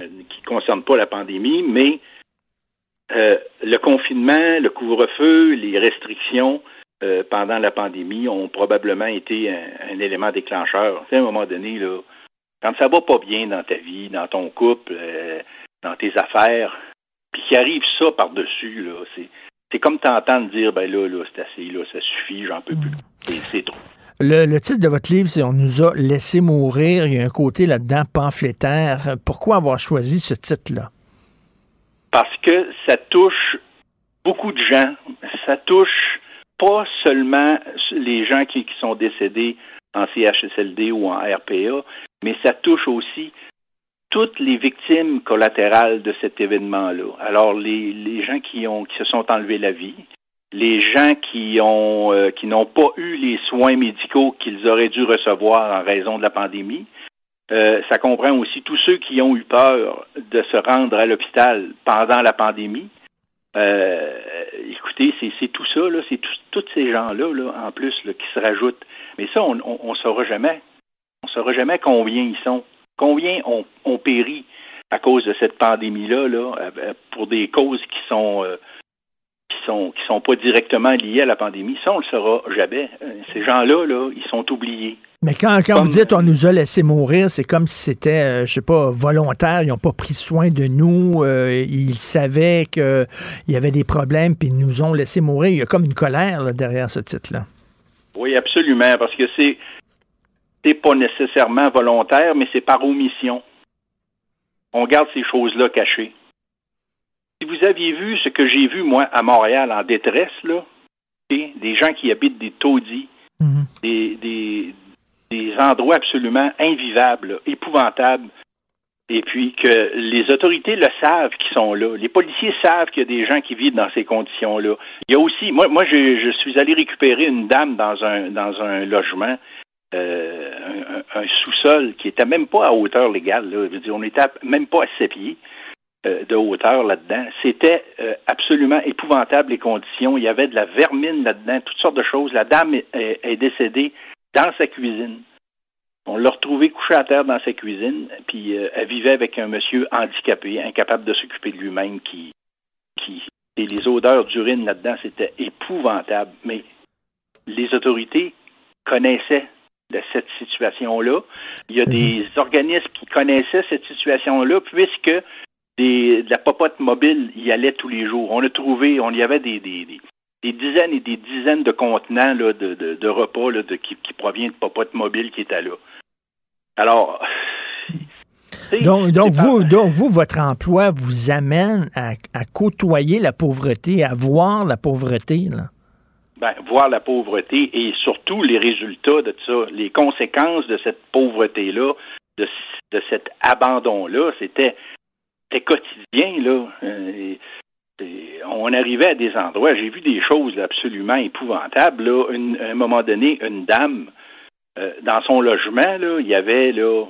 Hmm. qui concerne pas la pandémie, mais euh, le confinement, le couvre-feu, les restrictions euh, pendant la pandémie ont probablement été un, un élément déclencheur. À un moment donné, là, quand ça va pas bien dans ta vie, dans ton couple, euh, dans tes affaires, puis qu'il arrive ça par-dessus, là, c'est, c'est comme t'entendre dire, ben là, là, c'est assez, là, ça suffit, j'en peux plus. C'est, c'est trop. Le, le titre de votre livre, c'est On nous a laissé mourir. Il y a un côté là-dedans pamphlétaire. Pourquoi avoir choisi ce titre-là? Parce que ça touche beaucoup de gens. Ça touche pas seulement les gens qui, sont décédés en CHSLD ou en RPA, mais ça touche aussi toutes les victimes collatérales de cet événement-là. Alors, les, les gens qui, ont, qui se sont enlevés la vie, les gens qui ont euh, qui n'ont pas eu les soins médicaux qu'ils auraient dû recevoir en raison de la pandémie. Euh, ça comprend aussi tous ceux qui ont eu peur de se rendre à l'hôpital pendant la pandémie. Euh, écoutez, c'est, tout ça, c'est tous ces gens-là, là, en plus, qui se rajoutent. Mais ça, on ne saura jamais. On saura jamais combien ils sont. Combien ont, ont péri à cause de cette pandémie-là, là, euh, pour des causes qui sont qui sont qui sont pas directement liées à la pandémie. Ça, on le saura jamais. Ces gens-là, là, ils sont oubliés. Mais quand, quand vous dites on nous a laissé mourir, c'est comme si c'était, euh, je sais pas, volontaire. Ils n'ont pas pris soin de nous. euh, ils savaient qu'il y avait des problèmes, puis ils nous ont laissé mourir. Il y a comme une colère là, derrière ce titre-là. Oui, absolument, parce que c'est pas nécessairement volontaire, mais c'est par omission. On garde ces choses-là cachées. Si vous aviez vu ce que j'ai vu, moi, à Montréal, en détresse, là, des gens qui habitent des taudis, des, des, des endroits absolument invivables, épouvantables, et puis que les autorités le savent qui sont là. Les policiers savent qu'il y a des gens qui vivent dans ces conditions-là. Il y a aussi, moi, moi, je, suis allé récupérer une dame dans un dans un logement, euh, un, sous-sol qui était même pas à hauteur légale. On était à- même pas à sept pieds euh, de hauteur là-dedans. C'était euh, absolument épouvantable les conditions. Il y avait de la vermine là-dedans, toutes sortes de choses. La dame est décédée dans sa cuisine. On l'a retrouvée couchée à terre dans sa cuisine, puis euh, elle vivait avec un monsieur handicapé, incapable de s'occuper de lui-même, qui, qui et les odeurs d'urine là-dedans, c'était épouvantable. Mais les autorités connaissaient de cette situation-là. Il y a des organismes qui connaissaient cette situation-là, puisque des, de la popote mobile y allait tous les jours. On a trouvé, on y avait des, des, des, des dizaines et des dizaines de contenants là, de, de, de repas là, de, qui, qui proviennent de popote mobile qui étaient là. Alors, Donc, donc, vous, donc, vous, votre emploi vous amène à, à côtoyer la pauvreté, à voir la pauvreté. Là? ben, voir la pauvreté et surtout les résultats de ça, les conséquences de cette pauvreté-là, de, de cet abandon-là, c'était quotidien, là. Euh, on arrivait à des endroits, j'ai vu des choses là, absolument épouvantables. Là. Une- à un moment donné, une dame, euh, dans son logement, là, il y avait, là,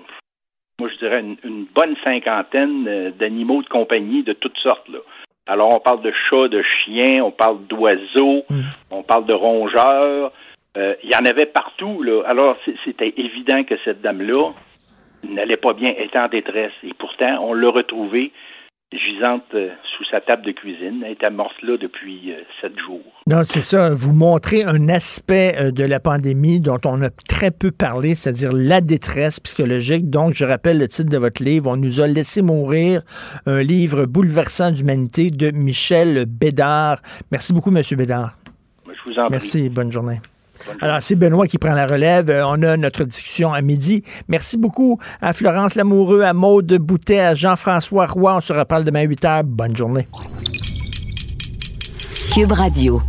moi je dirais, une, une bonne cinquantaine euh, d'animaux de compagnie de toutes sortes. Là. Alors, on parle de chats, de chiens, on parle d'oiseaux, on parle de rongeurs. Euh, il y en avait partout. Là. Alors, c'était évident que cette dame-là n'allait pas bien, était en détresse. Et pourtant, on l'a retrouvée gisante euh, sous sa table de cuisine. Elle était morte là depuis euh, sept jours. Non, c'est ça. Vous montrez un aspect euh, de la pandémie dont on a très peu parlé, c'est-à-dire la détresse psychologique. Donc, je rappelle le titre de votre livre, On nous a laissé mourir, un livre bouleversant d'humanité de Michel Bédard. Merci beaucoup, Monsieur Bédard. Je vous en prie. Merci, bonne journée. Alors, c'est Benoît qui prend la relève. Euh, On a notre discussion à midi. Merci beaucoup à Florence Lamoureux, à Maude Boutet, à Jean-François Roy. On se reparle demain à 8 h. Bonne journée. Cube Radio.